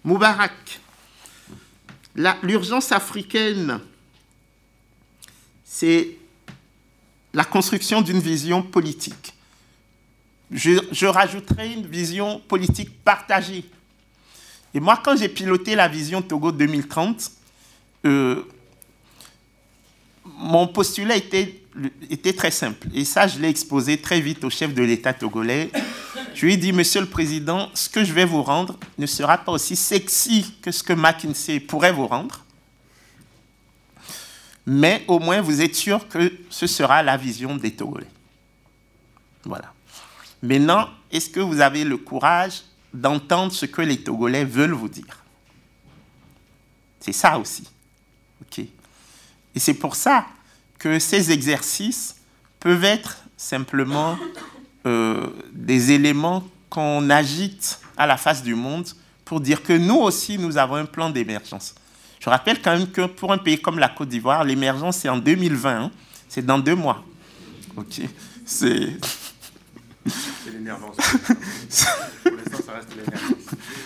Moubarak, l'urgence africaine, c'est la construction d'une vision politique. Je, rajouterai une vision politique partagée. Et moi, quand j'ai piloté la vision Togo 2030, euh, mon postulat était très simple. Et ça, je l'ai exposé très vite au chef de l'État togolais. Je lui ai dit, Monsieur le Président, ce que je vais vous rendre ne sera pas aussi sexy que ce que McKinsey pourrait vous rendre. Mais au moins, vous êtes sûr que ce sera la vision des Togolais. Voilà. Maintenant, est-ce que vous avez le courage d'entendre ce que les Togolais veulent vous dire? C'est ça aussi. OK Et c'est pour ça que ces exercices peuvent être simplement euh, des éléments qu'on agite à la face du monde pour dire que nous aussi, nous avons un plan d'émergence. Je rappelle quand même que pour un pays comme la Côte d'Ivoire, l'émergence, c'est en 2020. Hein. C'est dans deux mois. OK C'est... C'est l'énervance. pour l'instant, ça reste l'énervance.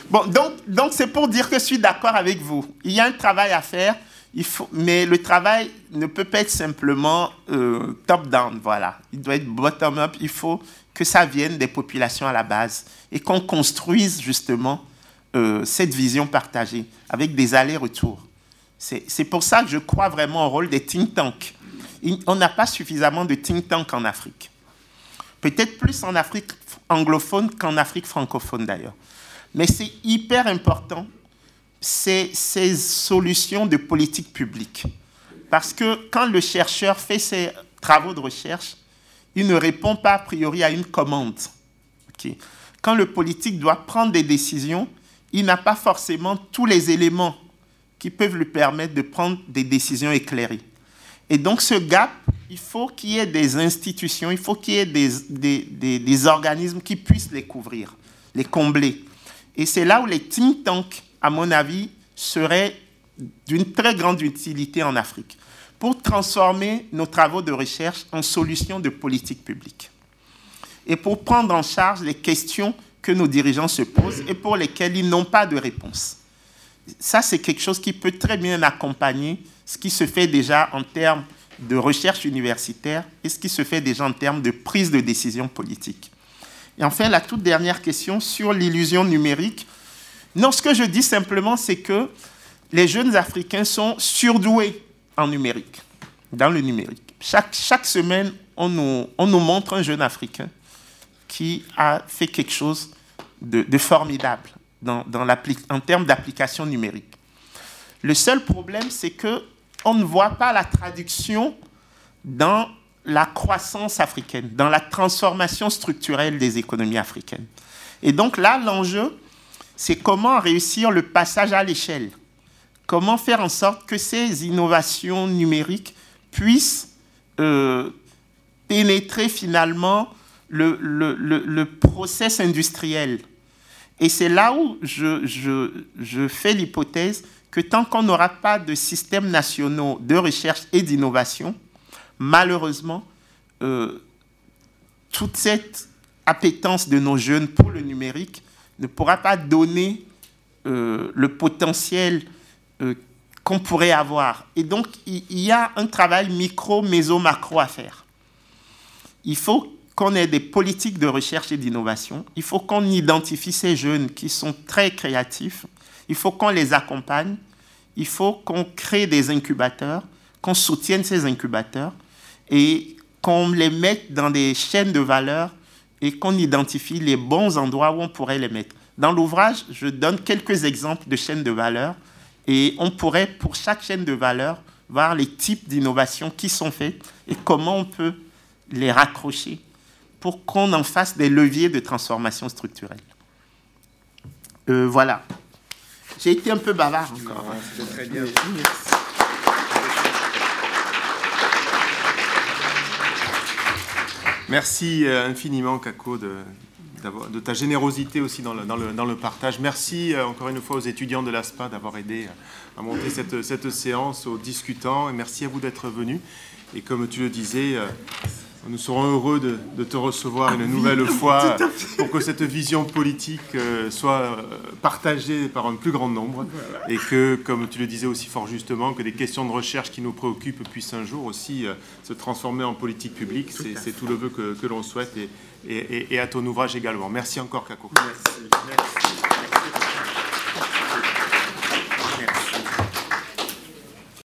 Bon, donc, donc c'est pour dire que je suis d'accord avec vous. Il y a un travail à faire, il faut, mais le travail ne peut pas être simplement euh, top-down, voilà. Il doit être bottom-up. Il faut que ça vienne des populations à la base et qu'on construise justement euh, cette vision partagée avec des allers-retours. C'est pour ça que je crois vraiment au rôle des think tanks. On n'a pas suffisamment de think tanks en Afrique. Peut-être plus en Afrique anglophone qu'en Afrique francophone d'ailleurs. Mais c'est hyper important, ces, ces solutions de politique publique. Parce que quand le chercheur fait ses travaux de recherche, il ne répond pas a priori à une commande. Quand le politique doit prendre des décisions, il n'a pas forcément tous les éléments qui peuvent lui permettre de prendre des décisions éclairées. Et donc ce gap, il faut qu'il y ait des institutions, il faut qu'il y ait des, des, des, organismes qui puissent les couvrir, les combler. Et c'est là où les think tanks, à mon avis, seraient d'une très grande utilité en Afrique pour transformer nos travaux de recherche en solutions de politique publique et pour prendre en charge les questions que nos dirigeants se posent et pour lesquelles ils n'ont pas de réponse. Ça, c'est quelque chose qui peut très bien accompagner ce qui se fait déjà en termes de recherche universitaire et ce qui se fait déjà en termes de prise de décision politique. Et enfin, la toute dernière question sur l'illusion numérique. Non, ce que je dis simplement, c'est que les jeunes Africains sont surdoués en numérique, dans le numérique. Chaque, chaque semaine, on nous, on nous montre un jeune Africain qui a fait quelque chose de, formidable dans, dans en termes d'application numérique. Le seul problème, c'est que on ne voit pas la traduction dans la croissance africaine, dans la transformation structurelle des économies africaines. Et donc là, l'enjeu, c'est comment réussir le passage à l'échelle comment faire en sorte que ces innovations numériques puissent euh, pénétrer finalement le, le, le, process industriel. Et c'est là où je fais l'hypothèse que tant qu'on n'aura pas de systèmes nationaux de recherche et d'innovation, malheureusement, euh, toute cette appétence de nos jeunes pour le numérique ne pourra pas donner euh, le potentiel euh, qu'on pourrait avoir. Et donc, il y a un travail micro, méso, macro à faire. Il faut qu'on ait des politiques de recherche et d'innovation. Il faut qu'on identifie ces jeunes qui sont très créatifs. Il faut qu'on les accompagne. Il faut qu'on crée des incubateurs, qu'on soutienne ces incubateurs et qu'on les mette dans des chaînes de valeur et qu'on identifie les bons endroits où on pourrait les mettre. Dans l'ouvrage, je donne quelques exemples de chaînes de valeur et on pourrait, pour chaque chaîne de valeur, voir les types d'innovations qui sont faites et comment on peut les raccrocher pour qu'on en fasse des leviers de transformation structurelle. Euh, voilà. J'ai été un peu bavard encore. très bien. Merci euh, infiniment, Kako, de, de ta générosité aussi dans le, dans le, dans le partage. Merci euh, encore une fois aux étudiants de l'ASPA d'avoir aidé euh, à monter cette, cette, séance, aux discutants, et merci à vous d'être venus. Et comme tu le disais, euh, nous serons heureux de, te recevoir une nouvelle fois pour que cette vision politique soit partagée par un plus grand nombre et que, comme tu le disais aussi fort justement, que des questions de recherche qui nous préoccupent puissent un jour aussi se transformer en politique publique. C'est tout le vœu que, que l'on souhaite. Et, et, à ton ouvrage également. Merci encore, Kako. Merci.